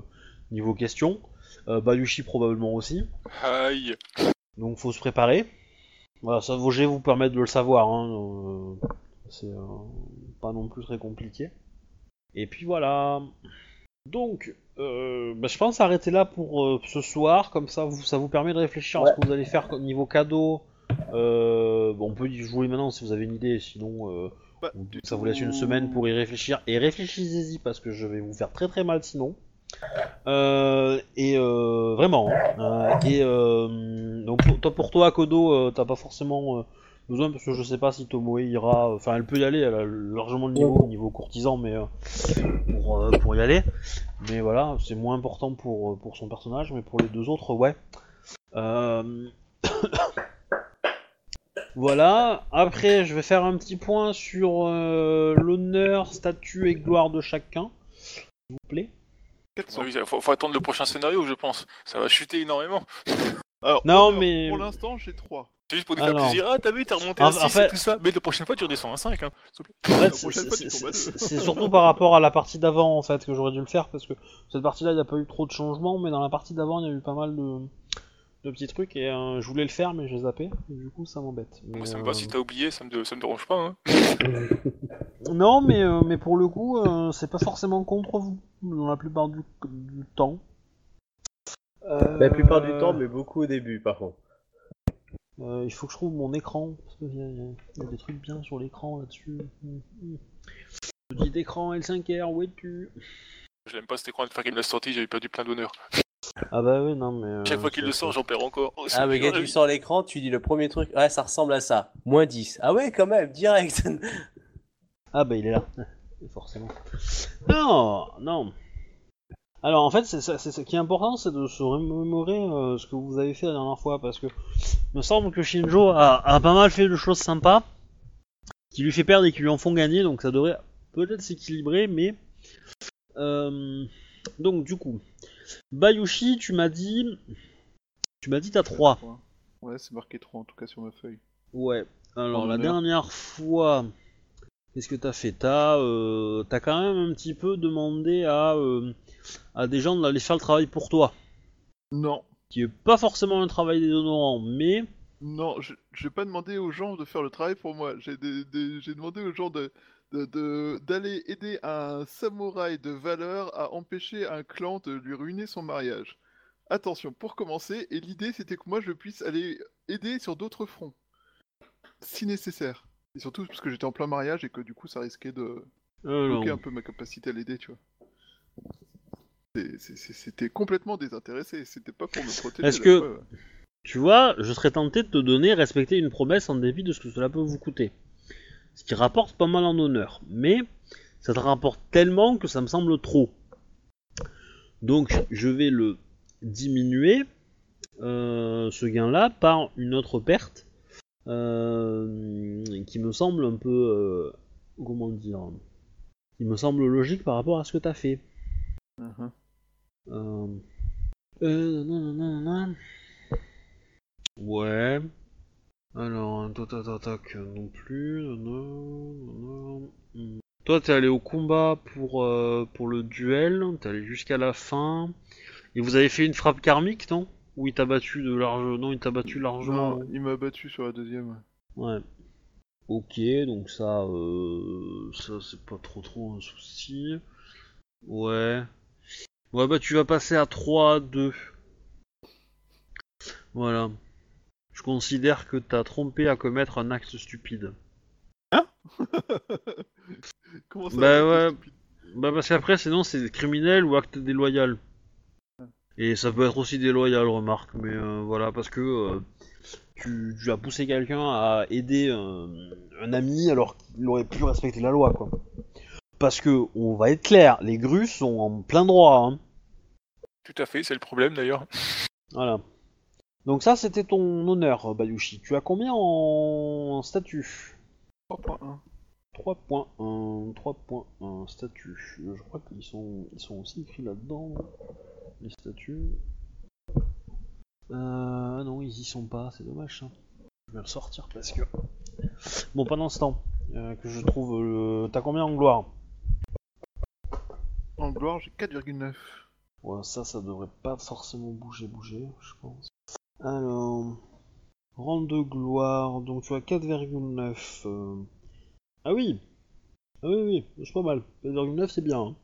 A: niveau question. Euh, Bayushi probablement aussi.
D: Aïe.
A: Donc faut se préparer. Voilà, ça vos vous permettent de le savoir. Hein, euh, c'est euh, pas non plus très compliqué. Et puis voilà. Donc, euh, bah, je pense arrêter là pour euh, ce soir. Comme ça, vous, ça vous permet de réfléchir à ce que vous allez faire niveau cadeau. Euh, bon, on peut y jouer maintenant si vous avez une idée. Sinon, euh,
C: Bah,
A: on- ça vous laisse une semaine pour y réfléchir. Et réfléchissez-y parce que je vais vous faire très très mal sinon. Euh, et euh, vraiment. hein. Euh, et euh, donc pour toi, pour toi Kodo, euh, t'as pas forcément euh, besoin parce que je sais pas si Tomoe ira. Enfin, elle peut y aller. Elle a largement le niveau, niveau courtisan, mais euh, pour euh, pour y aller. Mais voilà, c'est moins important pour pour son personnage, mais pour les deux autres, ouais. Euh... Voilà, après je vais faire un petit point sur euh, l'honneur, statut et gloire de chacun, s'il vous plaît.
C: 400.
D: Oui, faut, faut attendre le prochain scénario, je pense. Ça va chuter énormément.
C: Alors,
A: Non,
C: honneur,
A: mais-
C: Pour l'instant, j'ai 3.
D: C'est juste pour nous faire
A: Alors.
D: plaisir. Ah, t'as vu, t'as remonté à
A: en
D: 6
A: fait-
D: et tout ça. Mais la prochaine fois, tu redescends à 5. Hein,
C: à deux.
A: c'est- c'est surtout par rapport à la partie d'avant en fait que j'aurais dû le faire parce que cette partie-là il n'y a pas eu trop de changements, mais dans la partie d'avant il y a eu pas mal de, de petits trucs et euh, je voulais le faire mais j'ai zappé et du coup ça m'embête. Mais,
D: Moi, ça me
A: euh,
D: va. Si t'as oublié, ça me, ça me dérange pas. Hein.
A: Non, mais, euh, mais pour le coup, euh, c'est pas forcément contre vous dans la plupart du, du temps. Euh,
B: La plupart du temps, mais beaucoup au début, par contre.
A: euh, il faut que je trouve mon écran parce qu'il y, y a- il y a des trucs bien sur l'écran là-dessus. Petit écran L5R, où es-tu?
D: Je l'aime pas cet écran de faire qu'il l'a sorti, j'avais perdu plein d'honneur.
A: Ah bah oui, non mais. euh,
D: Chaque fois qu'il le sort, j'en perds encore. Oh,
B: Ah, mais quand tu sors l'écran, tu dis le premier truc, ouais, ça ressemble à ça. Moins 10. Ah ouais, quand même, direct.
A: Ah bah il est là, forcément. Non, non. Alors en fait, c'est ce qui est important, c'est de se remémorer euh, ce que vous avez fait la dernière fois, parce que il me semble que Shinjo a, a pas mal fait de choses sympas, qui lui fait perdre et qui lui en font gagner, donc ça devrait peut-être s'équilibrer, mais... Euh, donc du coup, Bayushi, tu m'as dit... Tu m'as dit t'as 3.
C: Ouais, c'est marqué 3 en tout cas sur ma feuille.
A: Ouais. Alors
C: En
A: la
C: honneur.
A: dernière fois, qu'est-ce que t'as fait? T'as euh, t'as quand même un petit peu demandé à, euh, à des gens d'aller faire le travail pour toi,
C: Non,
A: qui est pas forcément un travail déshonorant, mais
C: non, je j'ai pas demandé aux gens de faire le travail pour moi. J'ai des- des- j'ai demandé aux gens de- d'aller aider un samouraï de valeur à empêcher un clan de lui ruiner son mariage. Attention, pour commencer, et l'idée c'était que moi je puisse aller aider sur d'autres fronts, si nécessaire. Et surtout parce que j'étais en plein mariage et que du coup ça risquait de
A: euh,
C: bloquer
A: non.
C: un peu ma capacité à l'aider, tu vois. C'était complètement désintéressé, c'était pas pour me protéger.
A: Est-ce que- tu vois, je serais tenté de te donner respecter une promesse en dépit de ce que cela peut vous coûter, ce qui rapporte pas mal en honneur, mais ça te rapporte tellement que ça me semble trop. Donc je vais le diminuer euh, ce gain-là par une autre perte euh, qui me semble un peu euh, comment dire qui me semble logique par rapport à ce que t'as fait. Euh, non, non, non, non. Ouais. Alors, tac, non plus. Non, non, non. Toi, t'es allé au combat pour, euh, pour le duel. T'es allé jusqu'à la fin. Et vous avez fait une frappe karmique, non? Ou il t'a battu de large... Non, il t'a battu largement.
C: Non, il m'a battu sur la deuxième.
A: Ouais. Ok, donc ça, euh, ça c'est pas trop trop un souci. Ouais. Ouais, bah tu vas passer à 3 2. Voilà. Je considère que t'as trompé à commettre un acte stupide.
C: Comment ça
A: Bah ouais. Bah parce qu'après, sinon c'est criminel ou acte déloyal. Et ça peut être aussi déloyal, remarque. Mais euh, voilà, parce que euh, tu, tu as poussé quelqu'un à aider un, un ami alors qu'il aurait pu respecter la loi, quoi. Parce que, on va être clair, les grues sont en plein droit, hein.
D: Tout à fait, c'est le problème d'ailleurs.
A: Voilà. Donc ça, c'était ton honneur, Bayushi. Tu as combien en statut
C: 3.1.
A: 3.1, 3.1, statut. Je crois qu'ils sont, ils sont aussi écrits là-dedans, les statuts. Euh, ah non, ils y sont pas, c'est dommage ça. Je vais le sortir parce que... Bon, pendant ce temps, euh, que je trouve... le- T'as combien en gloire?
C: En gloire, j'ai 4,9.
A: Ouais, ça, ça devrait pas forcément bouger, bouger, je pense. Alors, rang de gloire, donc tu as 4,9. euh. Ah oui Ah oui, oui, c'est pas mal. 4,9 c'est bien. hein.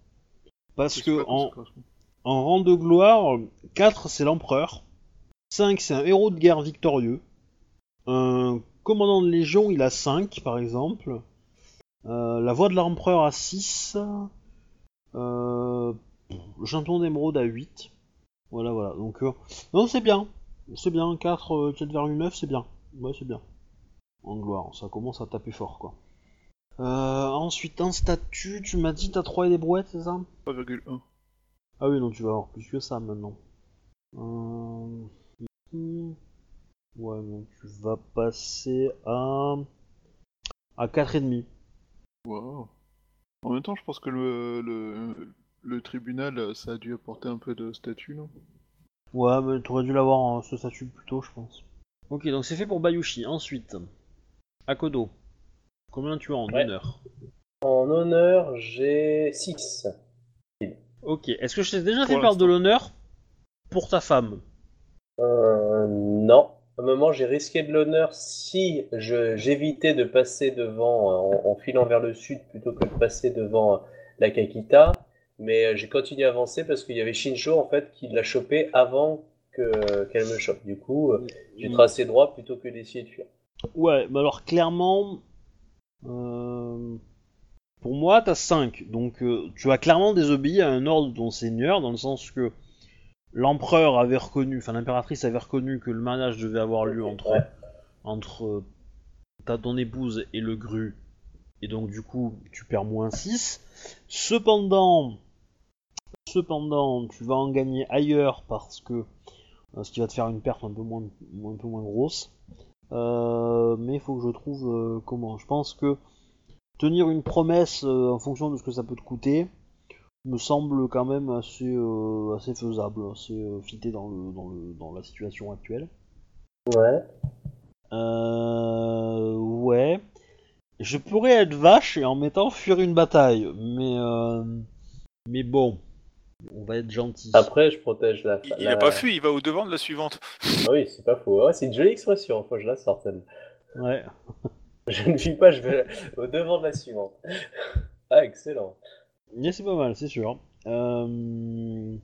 A: Parce que en, rang de gloire, 4 c'est l'empereur, 5 c'est un héros de guerre victorieux, un commandant de légion il a 5 par exemple, Euh, la voix de l'empereur a 6, euh, le champion d'émeraude à 8. Voilà, voilà. Donc, euh, non, c'est bien. C'est bien. 4, euh, 4,9, c'est bien. Ouais, c'est bien. En gloire, ça commence à taper fort, quoi. Euh, ensuite, un statut, tu m'as dit, t'as 3 et des brouettes, c'est ça?
C: 3,1.
A: Ah oui, non, tu vas avoir plus que ça maintenant. Euh... Ouais, donc tu vas passer à... à 4,5.
C: Wow. En même temps, je pense que le, le, le tribunal, ça a dû apporter un peu de statut, non?
A: Ouais, mais t'aurais dû l'avoir en ce statut plus tôt, je pense. Ok, donc c'est fait pour Bayushi. Ensuite, Akodo. Combien tu as en
B: Ouais.
A: honneur
B: En honneur, j'ai 6.
A: Ok, est-ce que je t'ai déjà
D: Pour
A: fait part de l'honneur pour ta femme
B: Euh, non. À un moment, j'ai risqué de l'honneur si je- j'évitais de passer devant, euh, en, en filant vers le sud plutôt que de passer devant euh, la Kakita. Mais euh, j'ai continué à avancer parce qu'il y avait Shinjo en fait qui l'a chopé avant que qu'elle me chope. Du coup, euh, j'ai tracé droit plutôt que d'essayer de fuir.
A: Ouais, mais alors clairement, euh, pour moi, t'as 5. Donc euh, tu as clairement désobéi à un ordre de ton seigneur, dans le sens que l'empereur avait reconnu, enfin l'impératrice avait reconnu que le mariage devait avoir lieu entre,
B: Ouais.
A: entre ta ton épouse et le gru. Et donc du coup, tu perds moins 6. Cependant, cependant, tu vas en gagner ailleurs parce que euh, ce qui va te faire une perte un peu moins, un peu moins grosse. Euh, mais il faut que je trouve euh, comment. Je pense que tenir une promesse euh, en fonction de ce que ça peut te coûter me semble quand même assez, assez faisable, assez fité dans, le, dans, le, dans la situation actuelle.
B: Ouais.
A: Ouais. Je pourrais être vache et en mettant fuir une bataille, mais mais bon, on va être gentil.
B: Après, je protège la.
D: Il, il
B: la-
D: a pas fui, il va au devant de la suivante.
B: Ah oui, c'est pas faux. Ouais, c'est une jolie expression. Faut que je la sorte.
A: Ouais.
B: Je ne fuis pas, je vais au devant de la suivante. Ah, excellent.
A: Mais c'est pas mal, c'est sûr. Euh...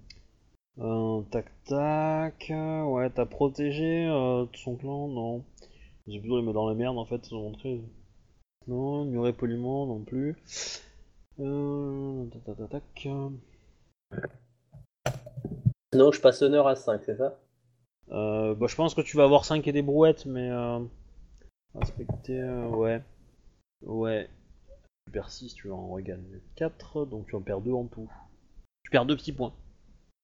A: euh, tac tac. Ouais, t'as protégé euh, son clan Non. J'ai plutôt les mettre dans la merde en fait, ils ont montré. Non, ignorer poliment non plus. Euh... Tac tac tac.
B: Non, je passe honneur à 5, c'est ça?
A: Euh, bah, je pense que tu vas avoir 5 et des brouettes, mais. Euh... Respecter. euh, ouais. Ouais. Tu perds 6, tu en regagnes 4, donc tu en perds 2 en tout. Tu perds 2 petits points.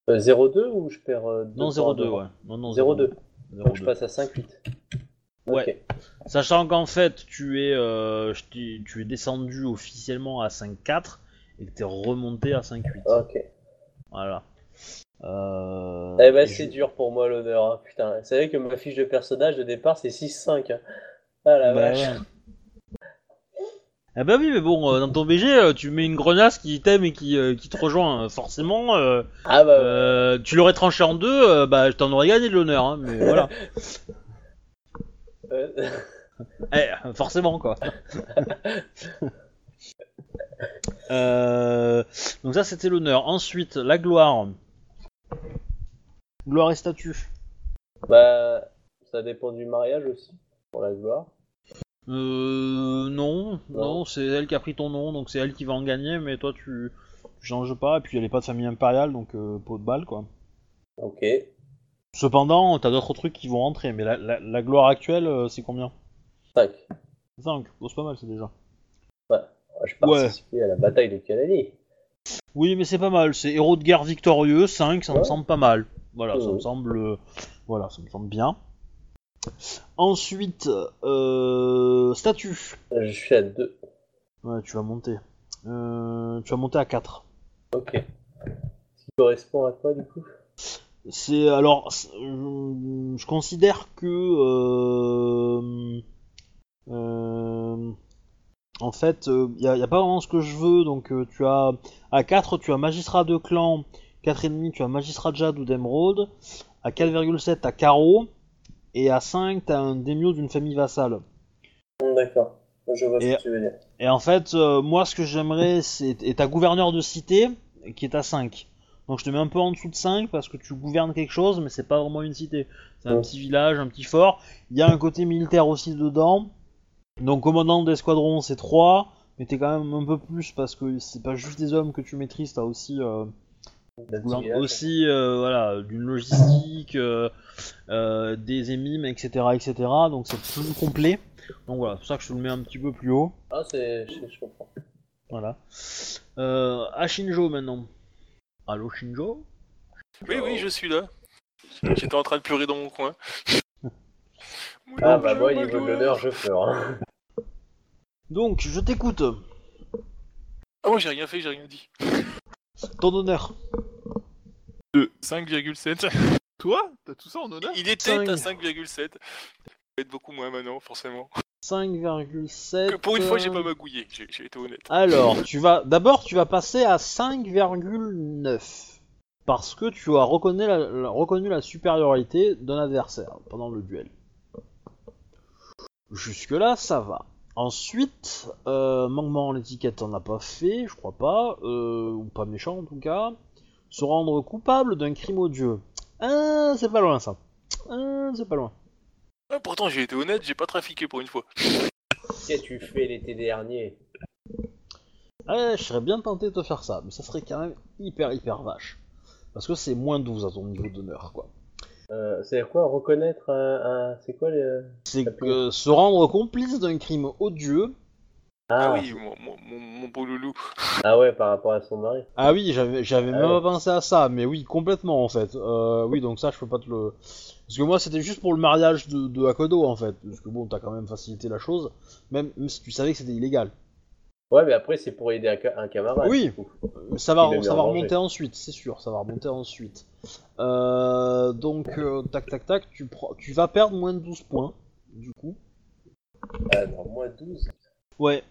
B: euh, 0,2 ou je perds euh, deux
A: Non,
B: points
A: 0,2,
B: devant
A: ouais. Non, non,
B: 0,2.
A: 0,2.
B: Donc je passe à 5,8.
A: Ouais. Sachant qu'en fait, tu es, euh, tu es descendu officiellement à 5-4 et que t'es remonté à 5-8.
B: Ok.
A: Voilà. Euh,
B: Eh ben, c'est
A: je-
B: dur pour moi l'honneur. hein. Putain, c'est vrai que ma fiche de personnage de départ c'est 6-5. hein. Ah la
A: Bah,
B: vache.
A: ouais. Ah bah oui, mais bon, euh, dans ton BG, euh, tu mets une grenasse qui t'aime et qui, qui te rejoint. Forcément, euh,
B: Ah bah,
A: euh, tu l'aurais tranché en deux, bah je t'en aurais gagné de l'honneur, hein, mais voilà. Eh, forcément quoi. Euh, donc ça c'était l'honneur. Ensuite la gloire. Gloire et statut.
B: bah, ça dépend du mariage aussi, pour la gloire.
A: Euh, non, non,
B: Non.
A: c'est elle qui a pris ton nom, donc c'est elle qui va en gagner, mais toi tu, tu changes pas, et puis elle est pas de famille impériale, donc euh, peau de balle quoi.
B: Ok.
A: Cependant, t'as d'autres trucs qui vont rentrer, mais la, la- la gloire actuelle, euh, c'est combien?
B: 5.
A: 5, c'est pas mal, c'est déjà.
B: Je participe à la bataille de Kalani.
A: Oui, mais c'est pas mal, c'est héros de guerre victorieux, 5, ça me
B: Ouais.
A: semble pas mal. Voilà, ça
B: Ouais.
A: me semble... euh, Voilà, ça me semble bien. Ensuite, euh, statut.
B: Je suis à 2.
A: Ouais, tu vas monter. Euh, tu vas monter à 4.
B: Ok. Ce qui correspond à quoi du coup?
A: C'est alors, euh, je considère que euh, en fait, il n'y a, y a pas vraiment ce que je veux. Donc, euh, tu as à 4, tu as magistrat de clan 4,5 tu as Magistrat Jade ou d'Emeraude. À 4,7 t'as Caro. Et à 5 t'as un Demio d'une famille vassale.
F: Hum, D'accord. Je vois
A: Et-
F: ce que tu veux dire.
A: Et en fait, euh, moi ce que j'aimerais, c'est. Et t'as gouverneur de cité qui est à 5. Donc je te mets un peu en dessous de 5 parce que tu gouvernes quelque chose, mais c'est pas vraiment une cité. C'est un
F: Ouais.
A: petit village, un petit fort. Il y a un côté militaire aussi dedans. Donc commandant d'escadron, c'est 3. Mais t'es quand même un peu plus parce que c'est pas juste des hommes que tu maîtrises, t'as aussi. euh, aussi euh, voilà, d'une logistique, euh, euh, des émimes, etc., etc. Donc c'est plus complet. Donc voilà, c'est pour ça que je te le mets un petit peu plus haut.
F: Ah, c'est. Je, comprends.
A: Voilà. Euh, à Shinjo maintenant. Allô Shinjo?
D: Oui, oui, je suis là. J'étais en train de pleurer dans mon coin.
F: Ah, bah, moi, niveau de l'honneur, je pleure. Hein.
A: Donc, je t'écoute.
D: Ah, moi j'ai rien fait, j'ai rien dit.
A: Ton honneur.
D: De 5,7.
C: Toi? T'as tout ça en honneur?
D: Il était à
A: Cinq.
D: 5,7. Ça va être beaucoup moins maintenant, forcément.
A: 5,7.
D: Que pour une fois, j'ai
A: euh,
D: pas magouillé, j'ai j'ai été honnête.
A: Alors, tu vas d'abord tu vas passer à 5,9 parce que tu as reconnu la, la- reconnu la supériorité d'un adversaire pendant le duel. Jusque là, ça va. Ensuite, euh, manquement en l'étiquette, on n'a pas fait, je crois pas, euh, ou pas méchant en tout cas. Se rendre coupable d'un crime odieux. Ah, c'est pas loin ça. Ah, c'est pas loin.
D: Ah, pourtant, j'ai été honnête, j'ai pas trafiqué pour une fois.
F: Qu'as-tu fait l'été dernier
A: Ouais, je serais bien tenté de te faire ça, mais ça serait quand même hyper hyper vache. Parce que c'est moins 12 à ton niveau d'honneur, quoi.
F: Euh, C'est quoi reconnaître un. un- C'est quoi le.
A: C'est que se rendre complice d'un crime odieux.
D: Ah,
F: Ah,
D: oui, mon, mon, mon, mon beau loulou.
F: ah ouais, par rapport à son mari.
A: Ah oui, j'avais j'avais
F: Ah
A: même
F: ouais.
A: pas pensé à ça, mais oui, complètement en fait. Euh, oui, donc ça, je peux pas te le. Parce que moi, c'était juste pour le mariage de, de Akodo en fait. Parce que bon, t'as quand même facilité la chose, même, même si tu savais que c'était illégal.
F: Ouais, mais après, c'est pour aider un, ca- un camarade.
A: Oui.
F: du coup.
A: Mais Ça va,
F: Il
A: ça
F: en
A: va
F: danger.
A: remonter ensuite, c'est sûr, ça va remonter ensuite. Euh, donc, euh, tac tac tac, tu, prends- tu vas perdre moins de 12 points, du coup.
F: Ah non, moins 12.
A: Ouais.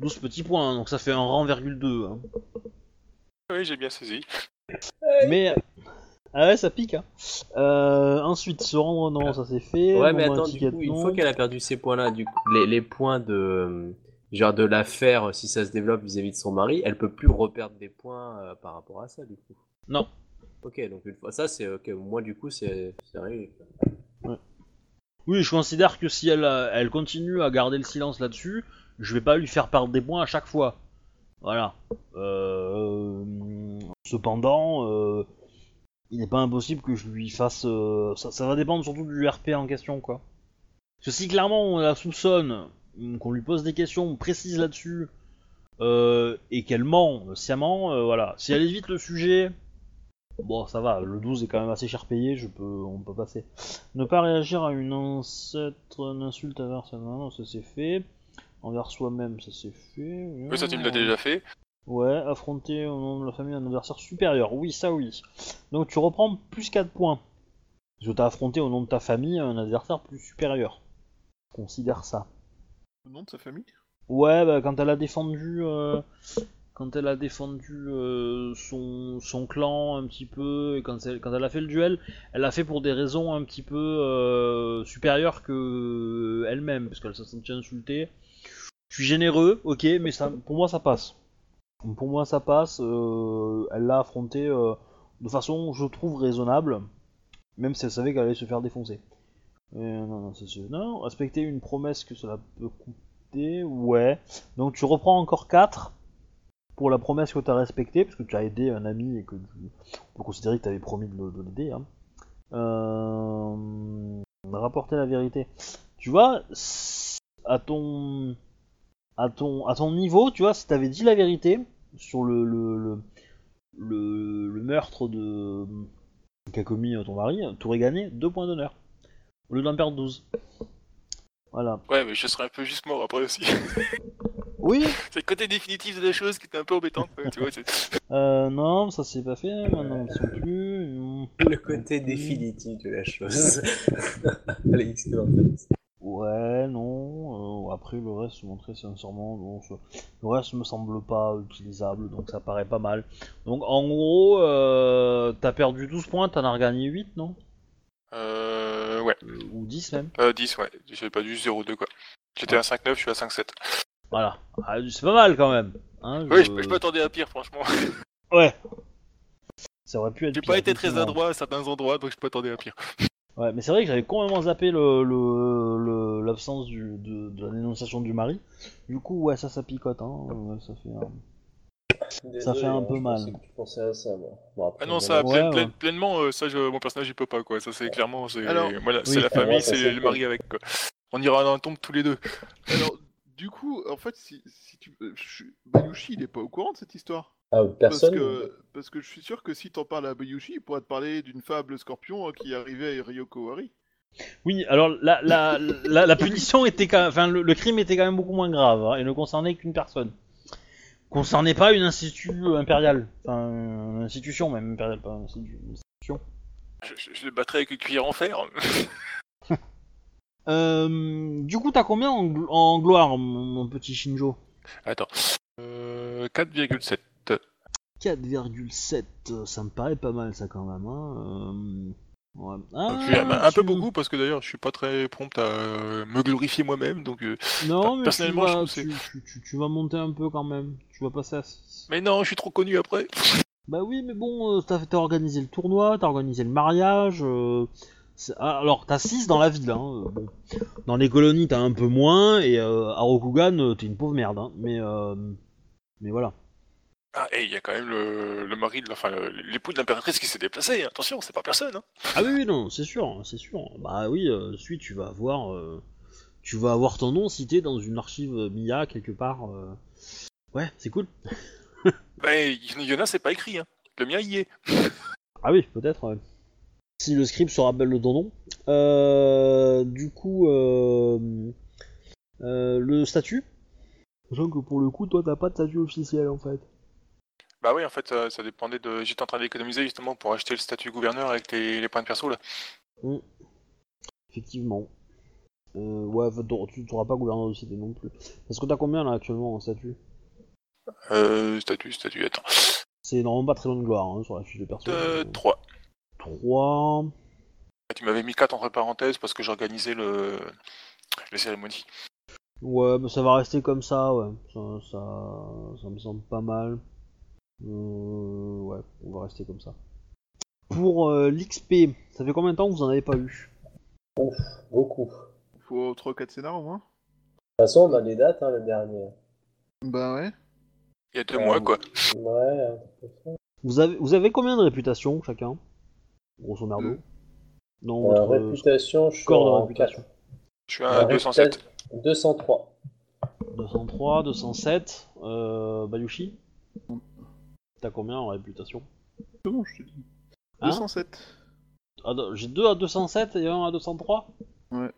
A: 12 petits points, hein, donc ça fait un rang virgule 2. Hein.
D: Oui, j'ai bien saisi.
A: Mais. Ah ouais, ça pique, hein. Euh, ensuite, se rendre, non, ça c'est fait.
B: Ouais, mais
A: Moment
B: attends, du
A: étiquette,
B: coup, une fois qu'elle a perdu ces points-là, du coup, les, les points de. Genre de l'affaire, si ça se développe vis-à-vis de son mari, elle peut plus reperdre des points euh, par rapport à ça, du coup.
A: Non.
B: Ok, donc une fois ça, c'est ok. Moi, du coup, c'est c'est réglé.
A: Oui, je considère que si elle, euh, elle continue à garder le silence là-dessus, je vais pas lui faire perdre des points à chaque fois. Voilà. Euh, cependant, euh, il n'est pas impossible que je lui fasse. ça, ça va dépendre surtout du RP en question, quoi. Parce que si clairement on la soupçonne, qu'on lui pose des questions précises là-dessus, et qu'elle ment sciemment, voilà. Si elle évite le sujet, bon, ça va. Le 12 est quand même assez cher payé, je peux, on peut passer. Ne pas réagir à une ancêtre, une insulte envers sa non, ça c'est fait. Envers soi-même, ça c'est fait.
D: Oui, ça, tu l'as déjà fait.
A: Ouais, affronter au nom de la famille un adversaire supérieur. Oui, ça oui. Donc tu reprends plus 4 points. Parce que t'as affronté au nom de ta famille un adversaire plus supérieur. Considère ça.
C: Le nom de sa famille?
A: Ouais, bah, quand elle a défendu, euh, quand elle a défendu euh, son, clan un petit peu, et quand elle, a fait le duel, elle l'a fait pour des raisons un petit peu euh, supérieures que elle-même, parce qu'elle s'est sentie insultée. Je suis généreux, ok, mais pour moi ça passe. Pour moi ça passe. euh, elle l'a affronté euh, de façon, je trouve, raisonnable, même si elle savait qu'elle allait se faire défoncer. Euh, non, non, c'est sûr. Non, respecter une promesse que cela peut coûter, ouais. Donc tu reprends encore 4 pour la promesse que tu as respectée, parce que tu as aidé un ami et que tu on peut considérer que tu avais promis de, l'aider. Hein. Euh, rapporter la vérité. Tu vois, à ton, à ton, à ton niveau, tu vois, si tu avais dit la vérité sur le, le, le, le, meurtre de qu'a commis ton mari, tu aurais gagné 2 points d'honneur. Au lieu d'en perdre 12. Voilà.
D: Ouais, mais je serais un peu juste mort après aussi.
A: Oui,
D: c'est le côté définitif de la chose qui était un peu embêtant. quoi, tu vois,
A: euh, non, ça c'est pas fait, maintenant ils sont plus. non.
B: Le côté définitif de la chose. Allez.
A: Ouais, non. euh, après le reste, montrer sincèrement, non, ça- le reste me semble pas utilisable, donc ça paraît pas mal. Donc en gros, euh, t'as perdu 12 points, t'en as regagné 8, non?
D: Euh, ouais,
A: Euh, Ou 10 même
D: euh, 10, ouais. J'avais pas dû 0,2 quoi. J'étais à 5,9, je suis à 5,7.
A: Voilà. Ah, c'est pas mal quand même. Hein,
D: Oui, je, je m'attendais à pire, franchement.
A: Ouais. Ça aurait pu être
D: J'ai pas été très adroit à certains endroits, donc je m'attendais à pire.
A: Ouais, mais c'est vrai que j'avais complètement zappé le, le, le- l'absence du, de, de la dénonciation du mari. Du coup, ouais, ça, ça picote, hein. ouais, ça fait. un-
F: Désolé,
A: fait un
F: hein,
A: peu
F: je
A: mal.
F: que tu pensais à ça, moi. Bon, après,
D: Ah non, ça, plein- plein- pleinement, euh, ça, je, mon personnage, il peut pas, quoi. Ça, c'est clairement, c'est voilà,
A: Oui.
D: c'est la famille,
F: ça,
D: c'est le mari avec, quoi. On ira dans la tombe tous les deux.
C: Alors, du coup, en fait, si, si tu. euh, je- Bayushi, il est pas au courant de cette histoire.
F: Ah,
C: Parce
F: personne
C: que, parce que je suis sûr que si t'en parles à Bayushi, il pourra te parler d'une fable scorpion euh, qui arrivait à Ryoko Wari.
A: Oui, alors la, la, la, la punition était quand enfin le, le crime était quand même beaucoup moins grave hein, et ne concernait qu'une personne. Concernait pas une institut impériale, enfin une institution même impériale, pas une institu- une institution.
D: Je, je- je le battrai avec une cuillère en fer.
A: Euh, du coup, t'as combien en, gl- en gloire, mon, mon petit Shinjo?
D: Attends. Euh, 4,7.
A: 4,7, euh, ça me paraît pas mal ça quand même. Hein. euh, ouais. Ah,
D: Je suis un, un peu
A: tu-
D: beaucoup parce que d'ailleurs, je suis pas très prompt à euh, me glorifier moi-même, donc. euh,
A: Non, mais tu
D: Personnellement, je
A: vas,
D: c'est-
A: tu, tu- tu- tu vas monter un peu quand même. Tu vas passer à 6.
D: Mais non, je suis trop connu après.
A: Bah oui, mais bon, euh, t'as t'as organisé le tournoi, t'as organisé le mariage. Ah, alors, t'as 6 dans la ville. Hein, bon. Dans les colonies, t'as un peu moins. Et euh, à Rokugan, euh, t'es une pauvre merde. Hein, mais, euh, mais voilà.
D: Ah, et il y a quand même le, le mari, de, la- enfin, l'époux de l'impératrice qui s'est déplacé. Attention, c'est pas personne. Hein.
A: Ah oui, oui, non, c'est sûr, c'est sûr. Bah oui, euh, suite, tu vas avoir, tu vas avoir ton nom cité dans une archive MIA quelque part. Ouais, c'est cool.
D: Ben, il y en a, c'est pas écrit. Hein. Le mien y est.
A: Ah oui, peut-être. ouais. Si le script se rappelle ton nom. Euh, du coup, euh, euh, le statut. Sachant que pour le coup, toi, t'as pas de statut officiel en fait.
D: Bah oui, en fait, ça, ça dépendait de. J'étais en train d'économiser justement pour acheter le statut gouverneur avec les, les points de perso là.
A: Effectivement. Euh, ouais, t'auras- tu n'auras pas gouverneur de cité non plus. Parce que t'as combien là actuellement en statut?
D: Euh, statut, statut, attends.
A: C'est normalement pas très loin de gloire hein, sur la fiche de perso.
D: Euh, 3.
A: 3.
D: Tu m'avais mis 4 entre parenthèses parce que j'organisais le... les cérémonies.
A: Ouais, mais ça va rester comme ça, ouais. Ça, ça, ça me semble pas mal. Euh, ouais, on va rester comme ça. Pour euh, l'XP, ça fait combien de temps que vous en avez pas eu?
F: Ouf, beaucoup. De toute
C: Faut 3-4 scénars au moins.
F: façon, on a les dates, hein, le dernier.
C: Bah ouais.
D: Il y a deux
F: Euh,
D: mois quoi.
F: Ouais,
A: vous avez, vous avez combien de réputation chacun? Grosso merdo.
C: Deux.
A: Dans
F: Euh, réputation, je suis en
A: réputation.
D: Je suis à
F: Euh,
D: 207.
F: réputation, 203.
A: 203, 207. Euh, Bayushi T'as combien en réputation
C: C'est bon, je te dis.
A: Hein
C: 207.
A: Ah, deux- J'ai deux à 207 et un à 203
C: Ouais.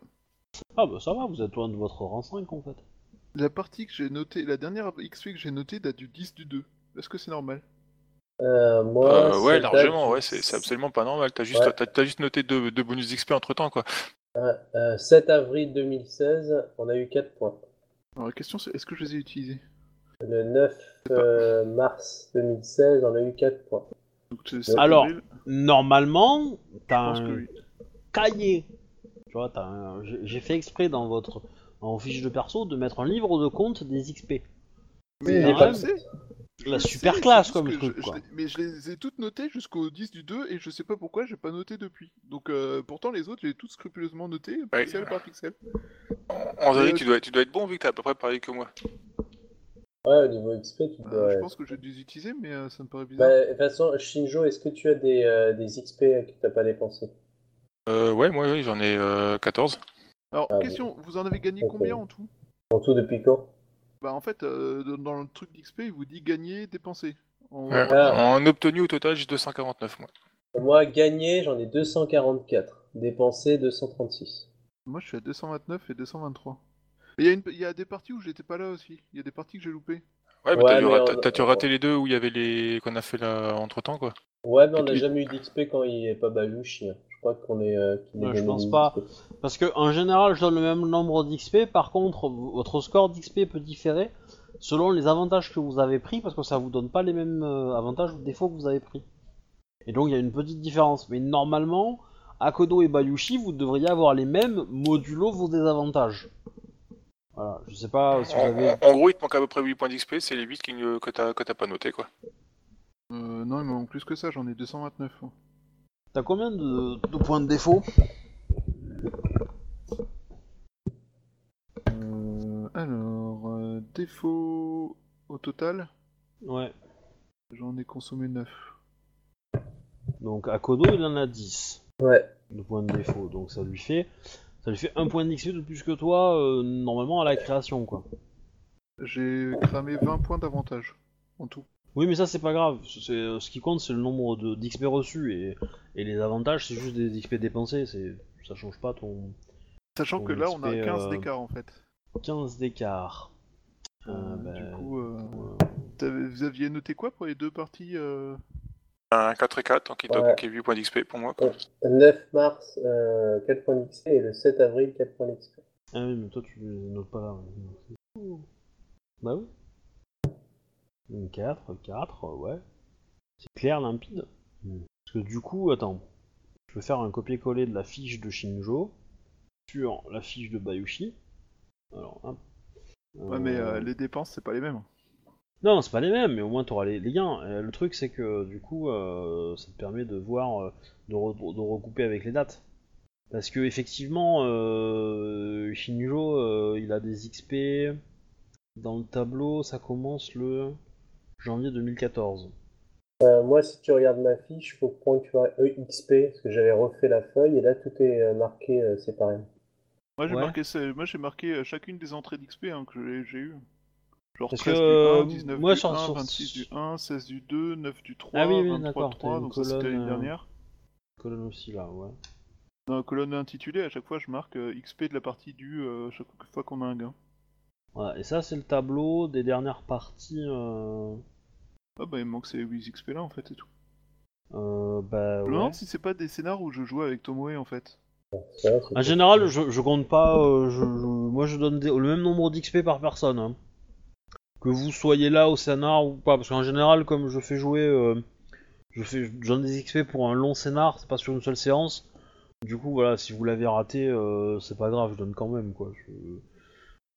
A: Ah bah ça va, vous êtes loin de votre rang 5 en fait.
C: La partie que j'ai notée, la dernière XP que j'ai notée date du 10 du 2. Est-ce que c'est normal?
F: Euh, moi,
D: Euh, ouais, largement, ouais, c'est c'est absolument pas normal. T'as juste,
F: Ouais.
D: t'as- t'as juste noté deux, deux bonus d'XP entre temps quoi.
F: Euh, euh, 7 avril 2016, on a eu 4 points.
C: Alors la question c'est est-ce que je les ai utilisés?
F: Le 9 euh, mars 2016, on a eu 4 points.
C: Donc, c'est- c'est
A: Alors, Normalement, t'as un
C: oui.
A: cahier. Tu vois, t'as un- j'ai fait exprès dans votre en fiche de perso de mettre un livre de compte des XP.
C: Mais le sais. Je
A: la super
C: sais,
A: classe comme truc,
C: je-
A: quoi.
C: je mais je les ai toutes notées jusqu'au 10 du 2 et je sais pas pourquoi j'ai pas noté depuis. Donc euh, pourtant les autres j'ai toutes scrupuleusement notées,
D: Ouais.
C: pixel par pixel.
D: En théorie,
C: Euh,
D: tu dois, tu dois être bon vu que t'as à peu près pareil que moi.
F: Ouais, au niveau XP, tu
C: Euh,
F: dois.
C: Je pense que j'ai dû les utiliser mais euh, ça me paraît
F: Bah,
C: bizarre.
F: de toute façon, Shinjo, est-ce que tu as des, euh, des XP que t'as pas dépensé?
D: Euh, ouais, moi, oui, j'en ai euh, 14.
C: Alors
F: ah,
C: question, vous en avez gagné combien en tout?
F: En tout depuis quand?
C: Bah en fait euh, dans- le truc d'XP il vous dit gagner, dépenser. En-
D: Ouais.
F: Ah.
D: En obtenu au total, j'ai 249 moi.
F: Moi, gagné, j'en ai 244. Dépensé, 236.
C: Moi je suis à 229 et 223. Mais Il y, a une- il y a des parties où j'étais pas là aussi. Il y a des parties que j'ai loupées.
D: Ouais, mais
F: Ouais,
D: t'as ra-
F: on-
D: rater les deux où il y avait les qu'on a fait là entre temps quoi.
F: Ouais, mais on n'a jamais eu d'XP quand il est pas Bayushi. hein. Je crois qu'on est. euh,
A: Ouais, je pense pas. Parce que en général, je donne le même nombre d'XP. Par contre, votre score d'XP peut différer selon les avantages que vous avez pris, parce que ça vous donne pas les mêmes euh, avantages ou défauts que vous avez pris. Et donc il y a une petite différence. Mais normalement, Akodo et Bayushi, vous devriez avoir les mêmes modulo vos désavantages. Voilà, je sais pas si vous
D: En,
A: avez.
D: en- en gros, il te manque à peu près 8 points d'XP, c'est les 8 qui, ne- que t'as que t'as pas noté, quoi.
C: Euh, non, il me manque plus que ça, j'en ai 229. moi.
A: T'as combien de, de points de défaut
C: Euh, alors, euh, défaut au total,
A: Ouais.
C: j'en ai consommé 9.
A: Donc Akodo, il en a 10.
F: Ouais.
A: de points de défaut. Donc ça lui fait ça lui fait un point d'XP de plus que toi euh, normalement à la création quoi.
C: J'ai cramé 20 points d'avantage en tout.
A: Oui mais ça c'est pas grave. C'est euh, ce qui compte c'est le nombre de d'XP reçus et, et les avantages c'est juste des XP dépensés. C'est ça change pas ton
C: Sachant
A: Ton
C: que là, on a
A: XP,
C: 15
A: euh,
C: d'écart en fait.
A: 15 d'écart. Euh,
C: Euh,
A: bah,
C: du coup, euh,
A: euh,
C: vous aviez noté quoi pour les deux parties euh,
D: Un 4 et 4, donc il
F: Ouais.
D: manquait 8 points d'XP pour moi. Quoi.
F: Le 9 mars, euh, 4 points d'XP et le 7 avril, 4 points d'XP.
A: Ah oui mais toi tu les notes pas là. ouais. Bah oui. Donc 4, 4, ouais. C'est clair, limpide. Parce que du coup, attends. Je vais faire un copier-coller de la fiche de Shinjo sur la fiche de Bayushi. Alors, hop.
C: Ouais, mais
A: Euh,
C: euh, les dépenses, c'est pas les mêmes.
A: Non, c'est pas les mêmes, mais au moins t'auras les, les gains. Euh, le truc, c'est que du coup, euh, ça te permet de voir, de, re- de recouper avec les dates. Parce que effectivement, Shinjo, il a des XP dans le tableau. Ça commence le janvier 2014.
F: Euh, moi, si tu regardes ma fiche, faut prendre tu vois, EXP, parce que j'avais refait la feuille et là tout est euh, marqué euh, séparé.
C: Moi, j'ai
A: Ouais.
C: marqué, ça- moi, j'ai marqué euh, chacune des entrées d'XP hein, que j'ai- j'ai eu. Genre
A: Parce
C: 13
A: que,
C: du
A: euh,
C: 1, 19
A: moi,
C: du
A: sur-
C: 1,
A: sur-
C: 26 du 1, 16 du 2, 9 du 3,
A: Ah oui, oui,
C: 23
A: d'accord,
C: du
A: t'as
C: 3,
A: une
C: donc ça c'était l'année
A: euh,
C: dernière.
A: Colonne aussi là, ouais.
C: Dans la colonne intitulée, à chaque fois, je marque euh, XP de la partie du euh, chaque fois qu'on a un gain.
A: Voilà, et ça, c'est le tableau des dernières parties. Euh,
C: Ah bah, il me manque ces 8 XP là en fait, et tout.
A: euh, bah,
C: Je me
A: ouais.
C: demande si c'est pas des scénars où je jouais avec Tomoe en fait.
A: En général, je, je compte pas. euh, je, je- moi, je donne des- le même nombre d'XP par personne. hein. Que vous soyez là au scénar ou pas. Parce qu'en général, comme je fais jouer. euh, je, fais, je donne des XP pour un long scénar, c'est pas sur une seule séance. Du coup, voilà, si vous l'avez raté, euh, c'est pas grave, je donne quand même, quoi. Je...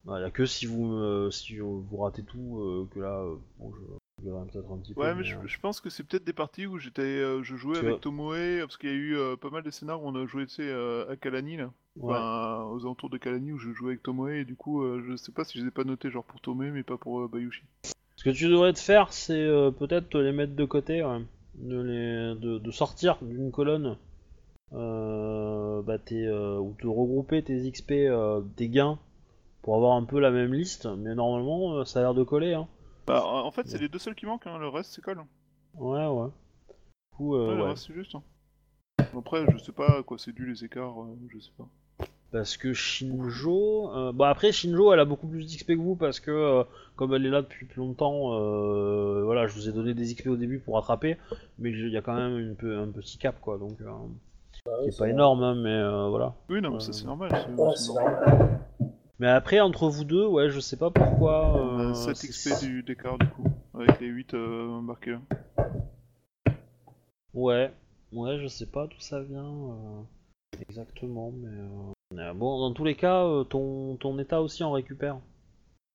A: Voilà, y a que si vous, me- si vous ratez tout, euh, que là, euh, bon, je, je peut-être un petit peu.
C: Ouais, mais je,
A: euh,
C: je pense que c'est peut-être des parties où j'étais, euh, je jouais avec. Tomoe, parce qu'il y a eu euh, pas mal de scénars où on a joué, tu sais, euh, à Kalani là.
A: ouais.
C: Enfin, aux alentours de Kalani où je jouais avec Tomoe, et du coup, euh, je sais pas si je les ai pas notés genre pour Tomoe, mais pas pour euh, Bayushi.
A: Ce que tu devrais te faire, c'est euh, peut-être te les mettre de côté, ouais. de, les, de, de sortir d'une colonne, euh, bah, euh, ou de regrouper tes XP, euh, tes gains, pour avoir un peu la même liste, mais normalement, euh, ça a l'air de coller. Hein.
C: Bah, en fait, c'est
A: Ouais.
C: les deux seuls qui manquent, hein, le reste c'est colle.
A: Ouais, ouais. Du coup, euh,
C: Ouais, le
A: ouais.
C: reste c'est juste. hein. Après, je sais pas à quoi c'est dû les écarts, euh, je sais pas.
A: Parce que Shinjo. euh, Bon, après, Shinjo, elle a beaucoup plus d'XP que vous parce que, euh, comme elle est là depuis plus longtemps, euh, voilà, je vous ai donné des XP au début pour rattraper, mais il y a quand même une peu, un petit cap, quoi, donc. euh,
F: Ah
A: qui
F: oui,
A: est pas
F: vrai.
A: énorme, hein, mais euh, voilà.
C: Oui, non, mais ça c'est normal. c'est-
F: Ouais,
C: c'est
F: c'est
C: normal.
A: Mais après, entre vous deux, ouais, je sais pas pourquoi. Euh,
C: 7
A: c'est-
C: XP du- d'écart du coup, avec les 8 euh, embarqués là.
A: Ouais, ouais, je sais pas d'où ça vient euh, exactement, mais euh, euh, bon, dans tous les cas, euh, ton, ton état aussi en récupère.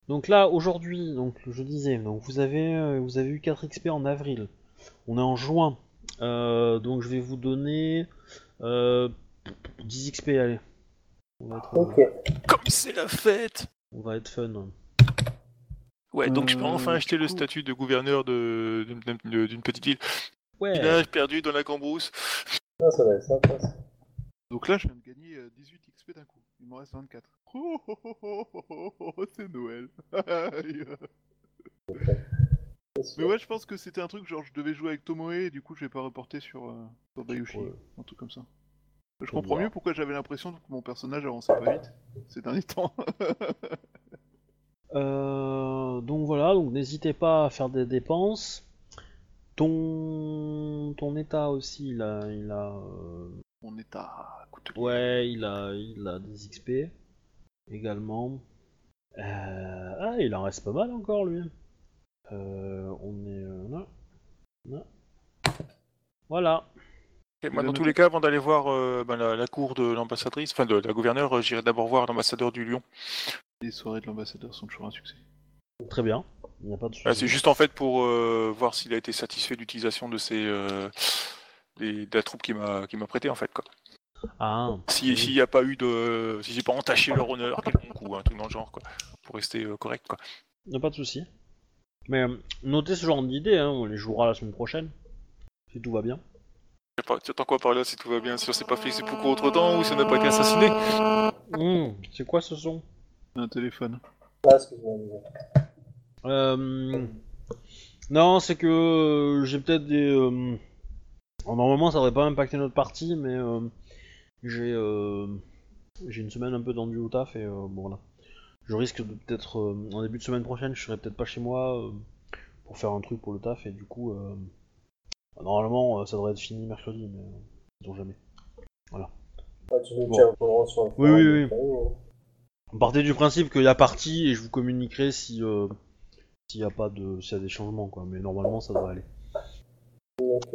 A: Donc là, aujourd'hui, donc je disais, donc vous avez, euh, vous avez eu 4 XP en avril. On est en juin, Euh, donc je vais vous donner euh, 10 XP, allez. On va être, euh,
F: Ok.
D: Comme c'est la fête
A: on va être fun.
D: Ouais, donc je peux
C: Euh,
D: enfin
C: du
D: acheter le statut de gouverneur de- d'une petite île.
A: Ouais.
D: Village perdu dans la cambrousse.
F: Ah, ça va être sympa. ça.
C: Donc là, je viens de gagner euh, 18 XP d'un coup. Il m'en reste 24. Oh, oh, oh, oh, oh, oh, oh, c'est Noël. Mais ouais, je pense que c'était un truc genre je devais jouer avec Tomoe et du coup je vais pas reporter sur, euh, sur Bayushi.
A: Ouais.
C: Un truc comme ça. Je comprends
A: voir.
C: mieux pourquoi j'avais l'impression que mon personnage avançait pas vite ces derniers temps.
A: Euh, donc voilà, donc n'hésitez pas à faire des dépenses. Ton, ton état aussi, il a, il a, euh,
C: On est à Coutelier.
A: Ouais, il a, il a des XP également. Euh, Ah, il en reste pas mal encore lui. Euh, on est là. Là. Voilà.
D: Moi, dans tous les cas, avant d'aller voir euh, ben, la, la cour de l'ambassadrice, enfin de la gouverneure, euh, j'irai d'abord voir l'ambassadeur du Lion.
C: Les soirées de l'ambassadeur sont toujours un succès.
A: Très bien. Il n'y a pas de.
D: Ah, c'est juste en fait pour euh, voir s'il a été satisfait de l'utilisation de ces euh, des- de la troupe qui m'a qui m'a prêté en fait quoi.
A: Ah.
D: S'il n'y a pas eu de si j'ai pas entaché leur honneur quelconque ou un truc dans le genre quoi, pour rester euh, correct quoi.
A: Il n'y a pas de souci. Mais notez ce genre d'idée, hein, on les jouera la semaine prochaine. Si tout va bien.
D: Tu attends quoi par là si tout va bien, si on s'est pas fait beaucoup autre temps ou si on n'a pas été assassiné
A: Hum, c'est quoi ce son?
C: Un téléphone.
A: Euh, Non, c'est que euh, j'ai peut-être des. euh, alors, Normalement, ça devrait pas impacter notre partie, mais euh, j'ai euh, j'ai une semaine un peu tendue au taf et euh, bon voilà. Je risque de peut-être euh, en début de semaine prochaine, je serai peut-être pas chez moi euh, pour faire un truc pour le taf et du coup, euh, normalement, euh, ça devrait être fini mercredi, mais euh, sait-on jamais.
F: Ah, tu nous
A: Bon.
F: tiens au courant sur le
A: Oui, oui, oui.
F: donc, euh,
A: Partez du principe qu'il y a partie et je vous communiquerai si euh, s'il y a pas de s'il y a des changements quoi, mais normalement ça devrait aller.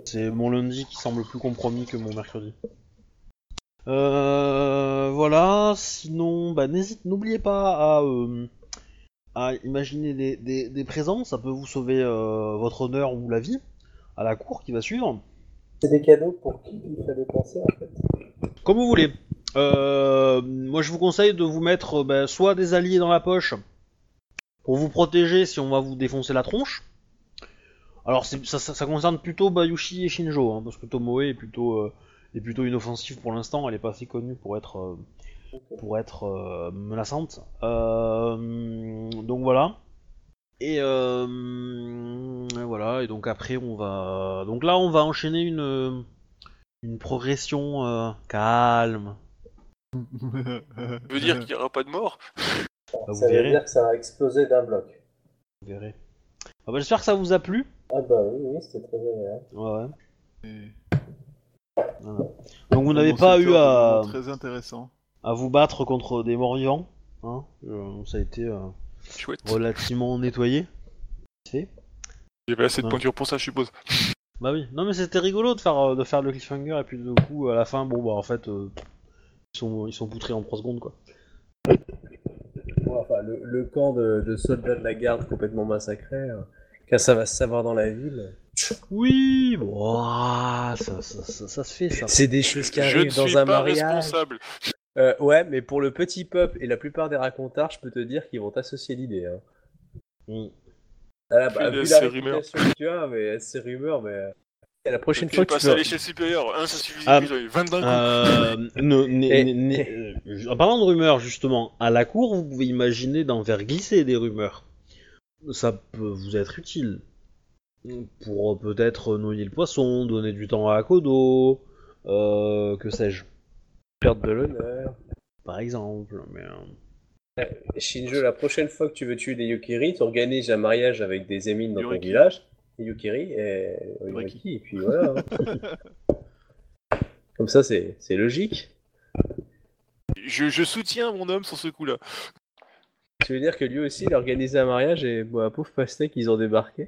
A: C'est mon lundi qui semble plus compromis que mon mercredi. Euh, voilà, sinon, bah, n'hésite, n'oubliez pas à, euh, à imaginer des, des, des présents, ça peut vous sauver euh, votre honneur ou la vie à la cour qui va suivre.
F: C'est des cadeaux pour qui il fallait penser en fait.
A: Comme vous voulez. Euh, moi, je vous conseille de vous mettre euh, bah, soit des alliés dans la poche pour vous protéger si on va vous défoncer la tronche. Alors, ça, ça, ça concerne plutôt Bayushi et Shinjo, hein, parce que Tomoe est plutôt, euh, est plutôt inoffensive pour l'instant. Elle est pas assez connue pour être, euh, pour être menaçante. Donc voilà. Et euh, voilà. Et donc après, on va. Donc là, on va enchaîner une une progression euh, calme.
D: Ça veut dire qu'il n'y aura pas de mort?
A: Bah, vous
F: ça veut
A: verrez.
F: dire que ça a explosé d'un bloc.
A: Vous verrez. Ah bah, J'espère que ça vous a plu.
F: Ah bah oui, oui, c'était très agréable.
A: Ouais, ouais.
C: Et-
A: Voilà. Donc vous n'avez pas eu à,
C: Très intéressant.
A: à vous battre contre des morts vivants. Hein Euh, ça a été euh,
D: Chouette.
A: relativement nettoyé.
D: Il y avait assez de
A: Ouais.
D: pointure pour ça, je suppose.
A: Bah oui. Non mais c'était rigolo de faire euh, de faire le cliffhanger et puis du coup à la fin bon bah en fait euh, ils sont ils sont poutrés en 3 secondes quoi.
B: Enfin, le, le camp de, de soldats de la garde complètement massacré, euh, quand ça va se savoir dans la ville.
A: Oui. Bon, ah, ça, ça, ça, ça se fait ça.
B: C'est des choses qui
D: Je ne
B: arrivent
D: suis
B: dans un
D: pas
B: mariage.
D: responsable.
B: Euh, ouais, mais pour le petit peuple et la plupart des racontards, je peux te dire qu'ils vont t'associer l'idée. Hein.
A: Mm.
B: Ah, bah, vu la
D: ces rumeurs.
B: réputation que tu as, mais ces rumeurs, mais euh, la prochaine fois que tu
D: passé
B: peux...
D: à l'échelle supérieure. Un, ça suffisait
A: Ah,
D: plus, j'en ai 20 d'un.
A: Euh,
B: Et-
A: euh, en parlant de rumeurs, justement, à la cour, vous pouvez imaginer d'en faire glisser des rumeurs. Ça peut vous être utile. Pour peut-être noyer le poisson, donner du temps à Akodo, euh, que sais-je,
B: perdre de l'honneur.
A: par exemple. Mais, euh,
B: Shinjo, la prochaine fois que tu veux tuer des Yukiri, tu organises un mariage avec des émines dans ton village. Des Yukiri et
C: Yuriki.
B: Yuriki, et puis voilà. hein. Comme ça, c'est c'est logique.
D: Je, je soutiens mon homme sur ce coup-là.
B: Tu veux dire que lui aussi, il a organisé un mariage et bon, un pauvre pastèque, ils ont débarqué?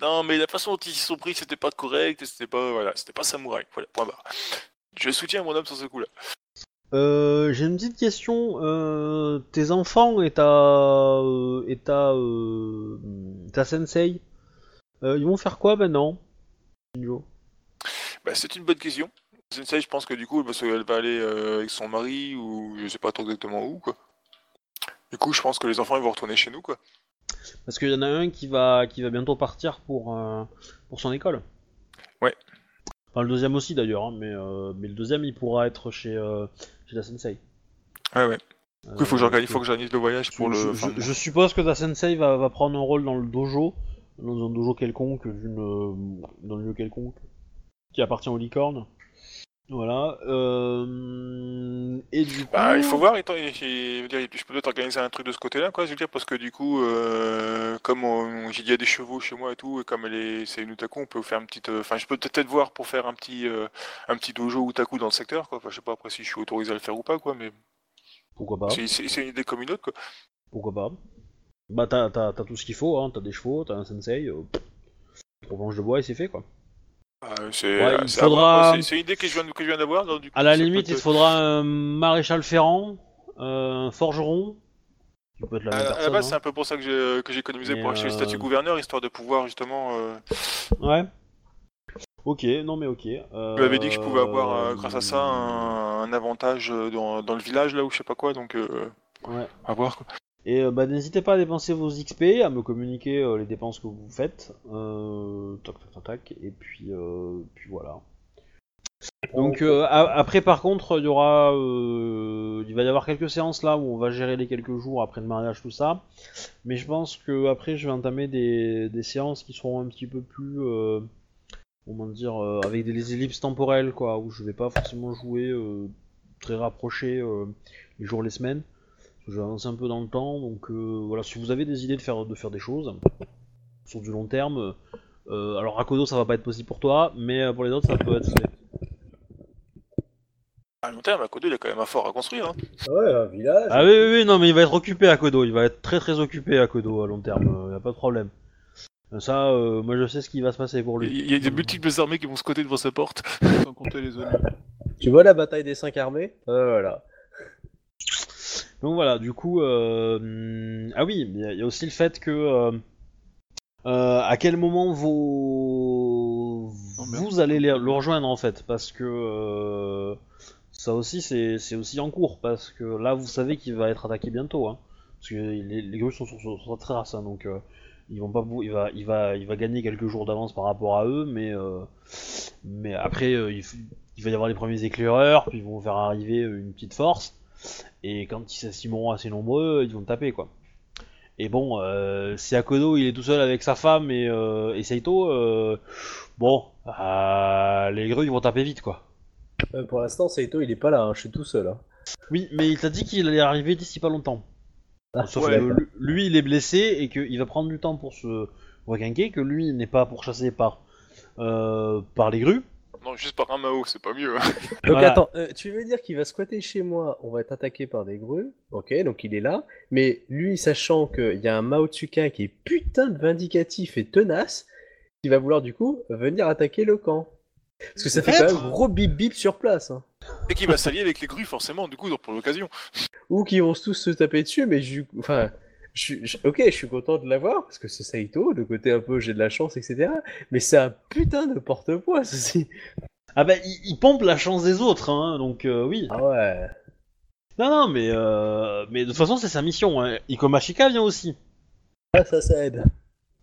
D: Non, mais la façon dont ils s'y sont pris, c'était pas correct, c'était pas, voilà, c'était pas samouraï. Voilà, point barre. Je soutiens mon homme sur ce coup-là.
A: Euh, J'ai une petite question. Euh, tes enfants et ta, euh, et ta, euh, ta sensei, ils vont faire quoi maintenant Shinjo?
D: Bah, c'est une bonne question. Sensei, je pense que du coup, parce qu'elle va aller avec son mari, ou je sais pas trop exactement où, quoi. Du coup, je pense que les enfants, ils vont retourner chez nous, quoi.
A: Parce qu'il y en a un qui va, qui va bientôt partir pour, pour son école.
D: Ouais.
A: Enfin, le deuxième aussi d'ailleurs, hein, mais, euh, mais le deuxième il pourra être chez, euh, chez la sensei.
D: Ouais, ouais. Du coup, il faut que j'organise, il faut que j'organise le voyage pour le.
A: je, suppose que ta sensei va, va prendre un rôle dans le dojo, dans un dojo quelconque, d'une, euh, dans un lieu quelconque, qui appartient aux licornes. Voilà. euh, Et du coup.
D: Bah, il faut voir, étant- je veux dire, je peux peut-être organiser un truc de ce côté-là, quoi, je veux dire, parce que du coup, euh, comme on- il y a des chevaux chez moi et tout, et comme elle est, c'est une otaku, on peut faire une petite, euh, enfin, je peux peut-être voir pour faire un petit, euh, un petit dojo otaku dans le secteur, quoi, enfin, je sais pas après si je suis autorisé à le faire ou pas, quoi, mais
A: Pourquoi pas
D: c'est c'est- c'est une idée comme une autre, quoi.
A: Pourquoi pas Bah t'as, tout ce qu'il faut, hein. t'as des chevaux, t'as un sensei, trois planches de bois et c'est fait quoi.
D: Euh, c'est
A: Ouais, il
D: c'est à voir,
A: faudra-
D: quoi, c'est- c'est une idée que je viens, de- que je viens d'avoir, donc, du coup,
A: À la limite, il te faudra un maréchal ferrant, euh, un forgeron, qui peut être la
D: À,
A: même
D: à la
A: personne.
D: base, c'est
A: hein.
D: un peu pour ça que j'ai que j'ai économisé
A: Mais,
D: pour acheter le
A: euh,
D: statut gouverneur, histoire de pouvoir justement. euh,
A: Ouais. Ok, non mais ok.
D: Je lui avais dit que je pouvais avoir, euh, grâce à ça, un, un avantage euh, dans, dans le village, là, ou je sais pas quoi, donc euh,
A: Ouais.
D: à voir, quoi.
A: Et euh, bah, n'hésitez pas à dépenser vos XP, à me communiquer euh, les dépenses que vous faites. Euh, tac, tac, tac, et puis, euh, puis voilà. Donc après par contre il y aura il va y avoir quelques séances là où on va gérer les quelques jours après le mariage tout ça mais je pense que après je vais entamer des, des séances qui seront un petit peu plus comment dire avec des ellipses temporelles quoi où je vais pas forcément jouer très rapproché les jours les semaines je vais avancer un peu dans le temps donc euh, voilà si vous avez des idées de faire de faire des choses sur du long terme euh, alors Rakodo ça va pas être possible pour toi mais euh, pour les autres ça peut être
D: À long terme, à Kodo, il y a quand même un fort à construire. Hein.
B: Ouais, un village.
A: Ah oui, oui, oui, non, mais il va être occupé à Kodo, il va être très très occupé à Kodo à long terme, y a pas de problème. Ça, euh, moi je sais ce qui va se passer pour lui.
D: Il y a des multiples armées qui vont squatter devant sa porte.
C: Sans compter les zones.
B: Tu vois la bataille des cinq armées? Euh, Voilà.
A: Donc voilà, du coup, euh, ah oui, il y, a- il y a aussi le fait que euh, euh, à quel moment vous
C: Oh,
A: vous allez les- le rejoindre en fait, parce que ça aussi c'est aussi en cours, parce que là vous savez qu'il va être attaqué bientôt, hein, parce que les, les grues sont sur, hein, donc ils vont pas, il va, il va, il va gagner quelques jours d'avance par rapport à eux, mais euh, mais après euh, il, il va y avoir les premiers éclaireurs, puis ils vont faire arriver une petite force. Et quand ils s'estimeront assez nombreux, ils vont taper quoi. Et bon, euh, si Akodo il est tout seul avec sa femme et, euh, et Saito, euh, bon, euh, les grues ils vont taper vite quoi.
B: Euh, pour l'instant, Saito, il est pas là, hein, je suis tout seul. hein.
A: Oui, mais il t'a dit qu'il allait arriver d'ici pas longtemps.
B: Ah,
A: Sauf
B: ouais.
A: que lui- il est blessé et qu'il va prendre du temps pour se requinquer, que lui il n'est pas pourchassé par, par les grues.
D: Juste par un Mao, c'est pas mieux. hein.
B: Donc
A: Voilà.
B: attends, euh, tu veux dire qu'il va squatter chez moi, on va être attaqué par des grues, ok, donc il est là, mais lui, sachant qu'il y a un Mao Tsuka qui est putain de vindicatif et tenace, il va vouloir du coup venir attaquer le camp. Parce que ça fait quand même gros bip bip sur place. Hein.
D: Et qui va s'allier avec les grues, forcément, du coup, pour l'occasion.
B: Ou qui vont tous se taper dessus, mais je... Enfin, je, suis- je- ok, je suis content de l'avoir, parce que c'est Saito, le côté un peu j'ai de la chance, etc. Mais c'est un putain de porte-poids, ceci.
A: Ah bah il, il pompe la chance des autres, hein, donc euh, oui.
B: Ah ouais.
A: Non non mais euh, mais de toute façon c'est sa mission. Hein. Ikomashika vient aussi.
B: Ah, ça, ça aide.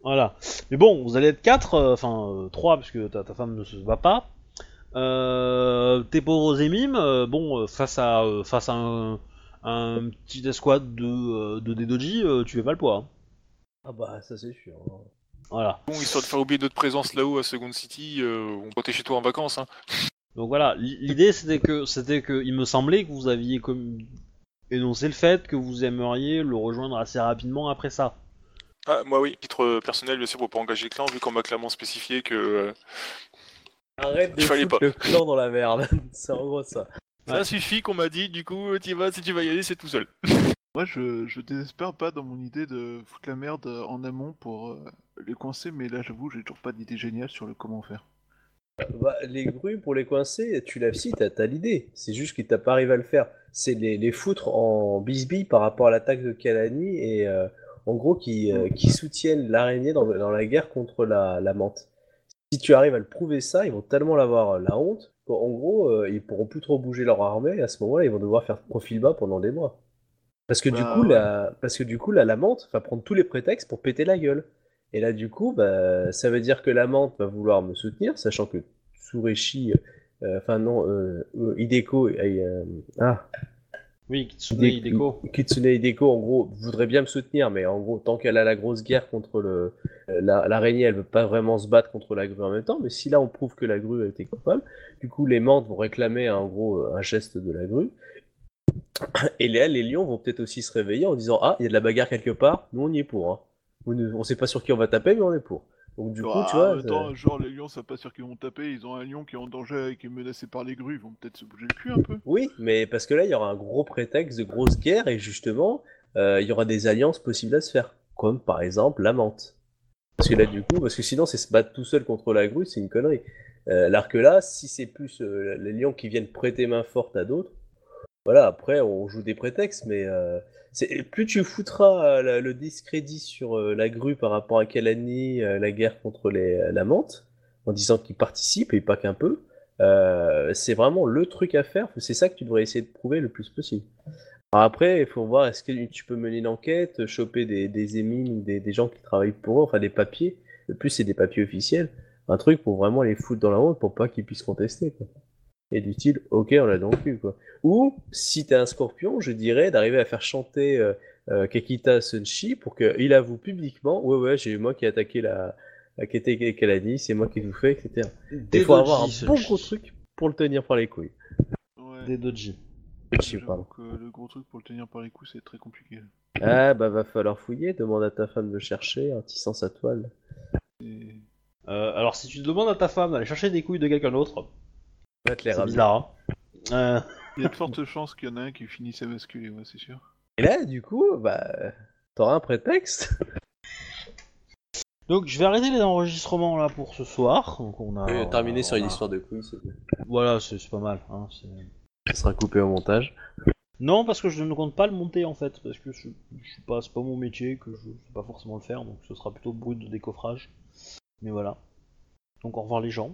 A: Voilà. Mais bon, vous allez être 4, enfin euh, 3 puisque ta, ta femme ne se bat pas. Euh, tes pauvres émimes, euh, bon, euh, face à euh, face à un, un petit escouade de, euh, de Dedoji, euh, tu fais pas le poids. hein.
B: Ah bah, ça c'est sûr. hein.
A: Voilà.
D: Bon, histoire de faire oublier notre présence là-haut à Second City, euh, on peut être chez toi en vacances. Hein.
A: Donc voilà, l'idée c'était que c'était que il me semblait que vous aviez comme énoncé le fait que vous aimeriez le rejoindre assez rapidement après ça.
D: Ah, moi oui, titre personnel, bien sûr, pour pas engager le clan, vu qu'on m'a clairement spécifié que euh,
B: Arrête de
D: fallait
B: foutre
D: pas.
B: le clan dans la merde. c'est en gros ça.
A: Ouais.
D: ça suffit qu'on m'a dit, du coup, tu vas, si tu vas y aller, c'est tout seul.
C: Moi, je, je désespère pas dans mon idée de foutre la merde en amont pour euh, les coincer, mais là, j'avoue, j'ai toujours pas d'idée géniale sur le comment faire.
B: Bah, les grues, pour les coincer, tu l'as si, t'as t'as l'idée. C'est juste qu'il t'a pas arrivé à le faire. C'est les, les foutre en bisbille par rapport à l'attaque de Kalani et euh, en gros qui, euh, qui soutiennent l'araignée dans, dans la guerre contre la, la menthe. Si tu arrives à le prouver ça, ils vont tellement avoir la honte qu'en gros, euh, ils pourront plus trop bouger leur armée. À ce moment-là, ils vont devoir faire profil bas pendant des mois. Parce que, du
C: Bah,
B: coup,
C: ouais.
B: la, parce que du coup, la, la menthe va prendre tous les prétextes pour péter la gueule. Et là, du coup, bah, ça veut dire que la menthe va vouloir me soutenir, sachant que Tsureshi, euh, enfin non, euh, Hideko, euh, ah,
A: Oui, Kitsune
B: Hide-
A: Hideko.
B: Kitsune Hideko, en gros, voudrait bien me soutenir, mais en gros, tant qu'elle a la grosse guerre contre le, euh, la- l'araignée, elle veut pas vraiment se battre contre la grue en même temps, mais si là on prouve que la grue a été coupable, du coup les mantes vont réclamer en gros euh, un geste de la grue. Et là, les lions vont peut-être aussi se réveiller en disant Ah, il y a de la bagarre quelque part, nous on y est pour. Hein. Vous ne- on sait pas sur qui on va taper, mais on est pour. Donc du coup,
C: Ah,
B: tu vois.
C: attends,
B: ça-
C: genre les lions savent pas sur qui ils vont taper, ils ont un lion qui est en danger et qui est menacé par les grues, ils vont peut-être se bouger le cul un peu.
B: Oui, mais parce que là, il y aura un gros prétexte de grosse guerre et justement, euh, il y aura des alliances possibles à se faire, comme par exemple la menthe. Parce que là, du coup, parce que sinon, c'est se battre tout seul contre la grue, c'est une connerie. Euh, alors que là, si c'est plus euh, les lions qui viennent prêter main forte à d'autres, voilà, après, on joue des prétextes, mais euh, plus tu foutras euh, le discrédit sur euh, la grue par rapport à Kalani, euh, la guerre contre les, la menthe, en disant qu'ils participent et pas qu'un peu, c'est vraiment le truc à faire. C'est ça que tu devrais essayer de prouver le plus possible. Après, il faut voir est-ce que tu peux mener une enquête, choper des, émines des, gens qui travaillent pour eux, enfin des papiers. Le plus, c'est des papiers officiels. Un truc pour vraiment les foutre dans la honte pour pas qu'ils puissent contester. Et du style, ok, on l'a dans le cul. Quoi. Ou, si t'es un scorpion, je dirais d'arriver à faire chanter euh, euh, Kekita Sunshi pour qu'il avoue publiquement Ouais, ouais, j'ai moi qui ai attaqué la, la Kete Kalani, c'est moi qui ai tout fait, etc. Il faut avoir un bon gros truc pour le tenir par les couilles.
C: Ouais.
A: Des doji.
B: Pardon.
C: que le gros truc pour le tenir par les coups, c'est très compliqué.
B: Ah, bah va falloir fouiller, demande à ta femme de chercher en tissant sa toile.
C: Et-
A: Euh, alors si tu demandes à ta femme d'aller chercher des couilles de quelqu'un d'autre,
B: Les
A: bizarre. Hein Euh,
C: Il y a de fortes chances qu'il y en a un qui finisse à basculer, ouais, c'est sûr.
B: Et là, du coup, bah, t'auras un prétexte.
A: Donc je vais arrêter les enregistrements là pour ce soir. Donc on a
B: Euh, terminer
A: on
B: sur une
A: a-
B: histoire de couilles, c'est bien.
A: Voilà, c'est pas mal. Hein,
B: Ça sera coupé au montage.
A: non, parce que je ne compte pas le monter en fait, parce que je, je suis pas, c'est pas mon métier, que je sais pas forcément le faire, donc ce sera plutôt brut de décoffrage. Mais voilà. Donc au revoir les gens.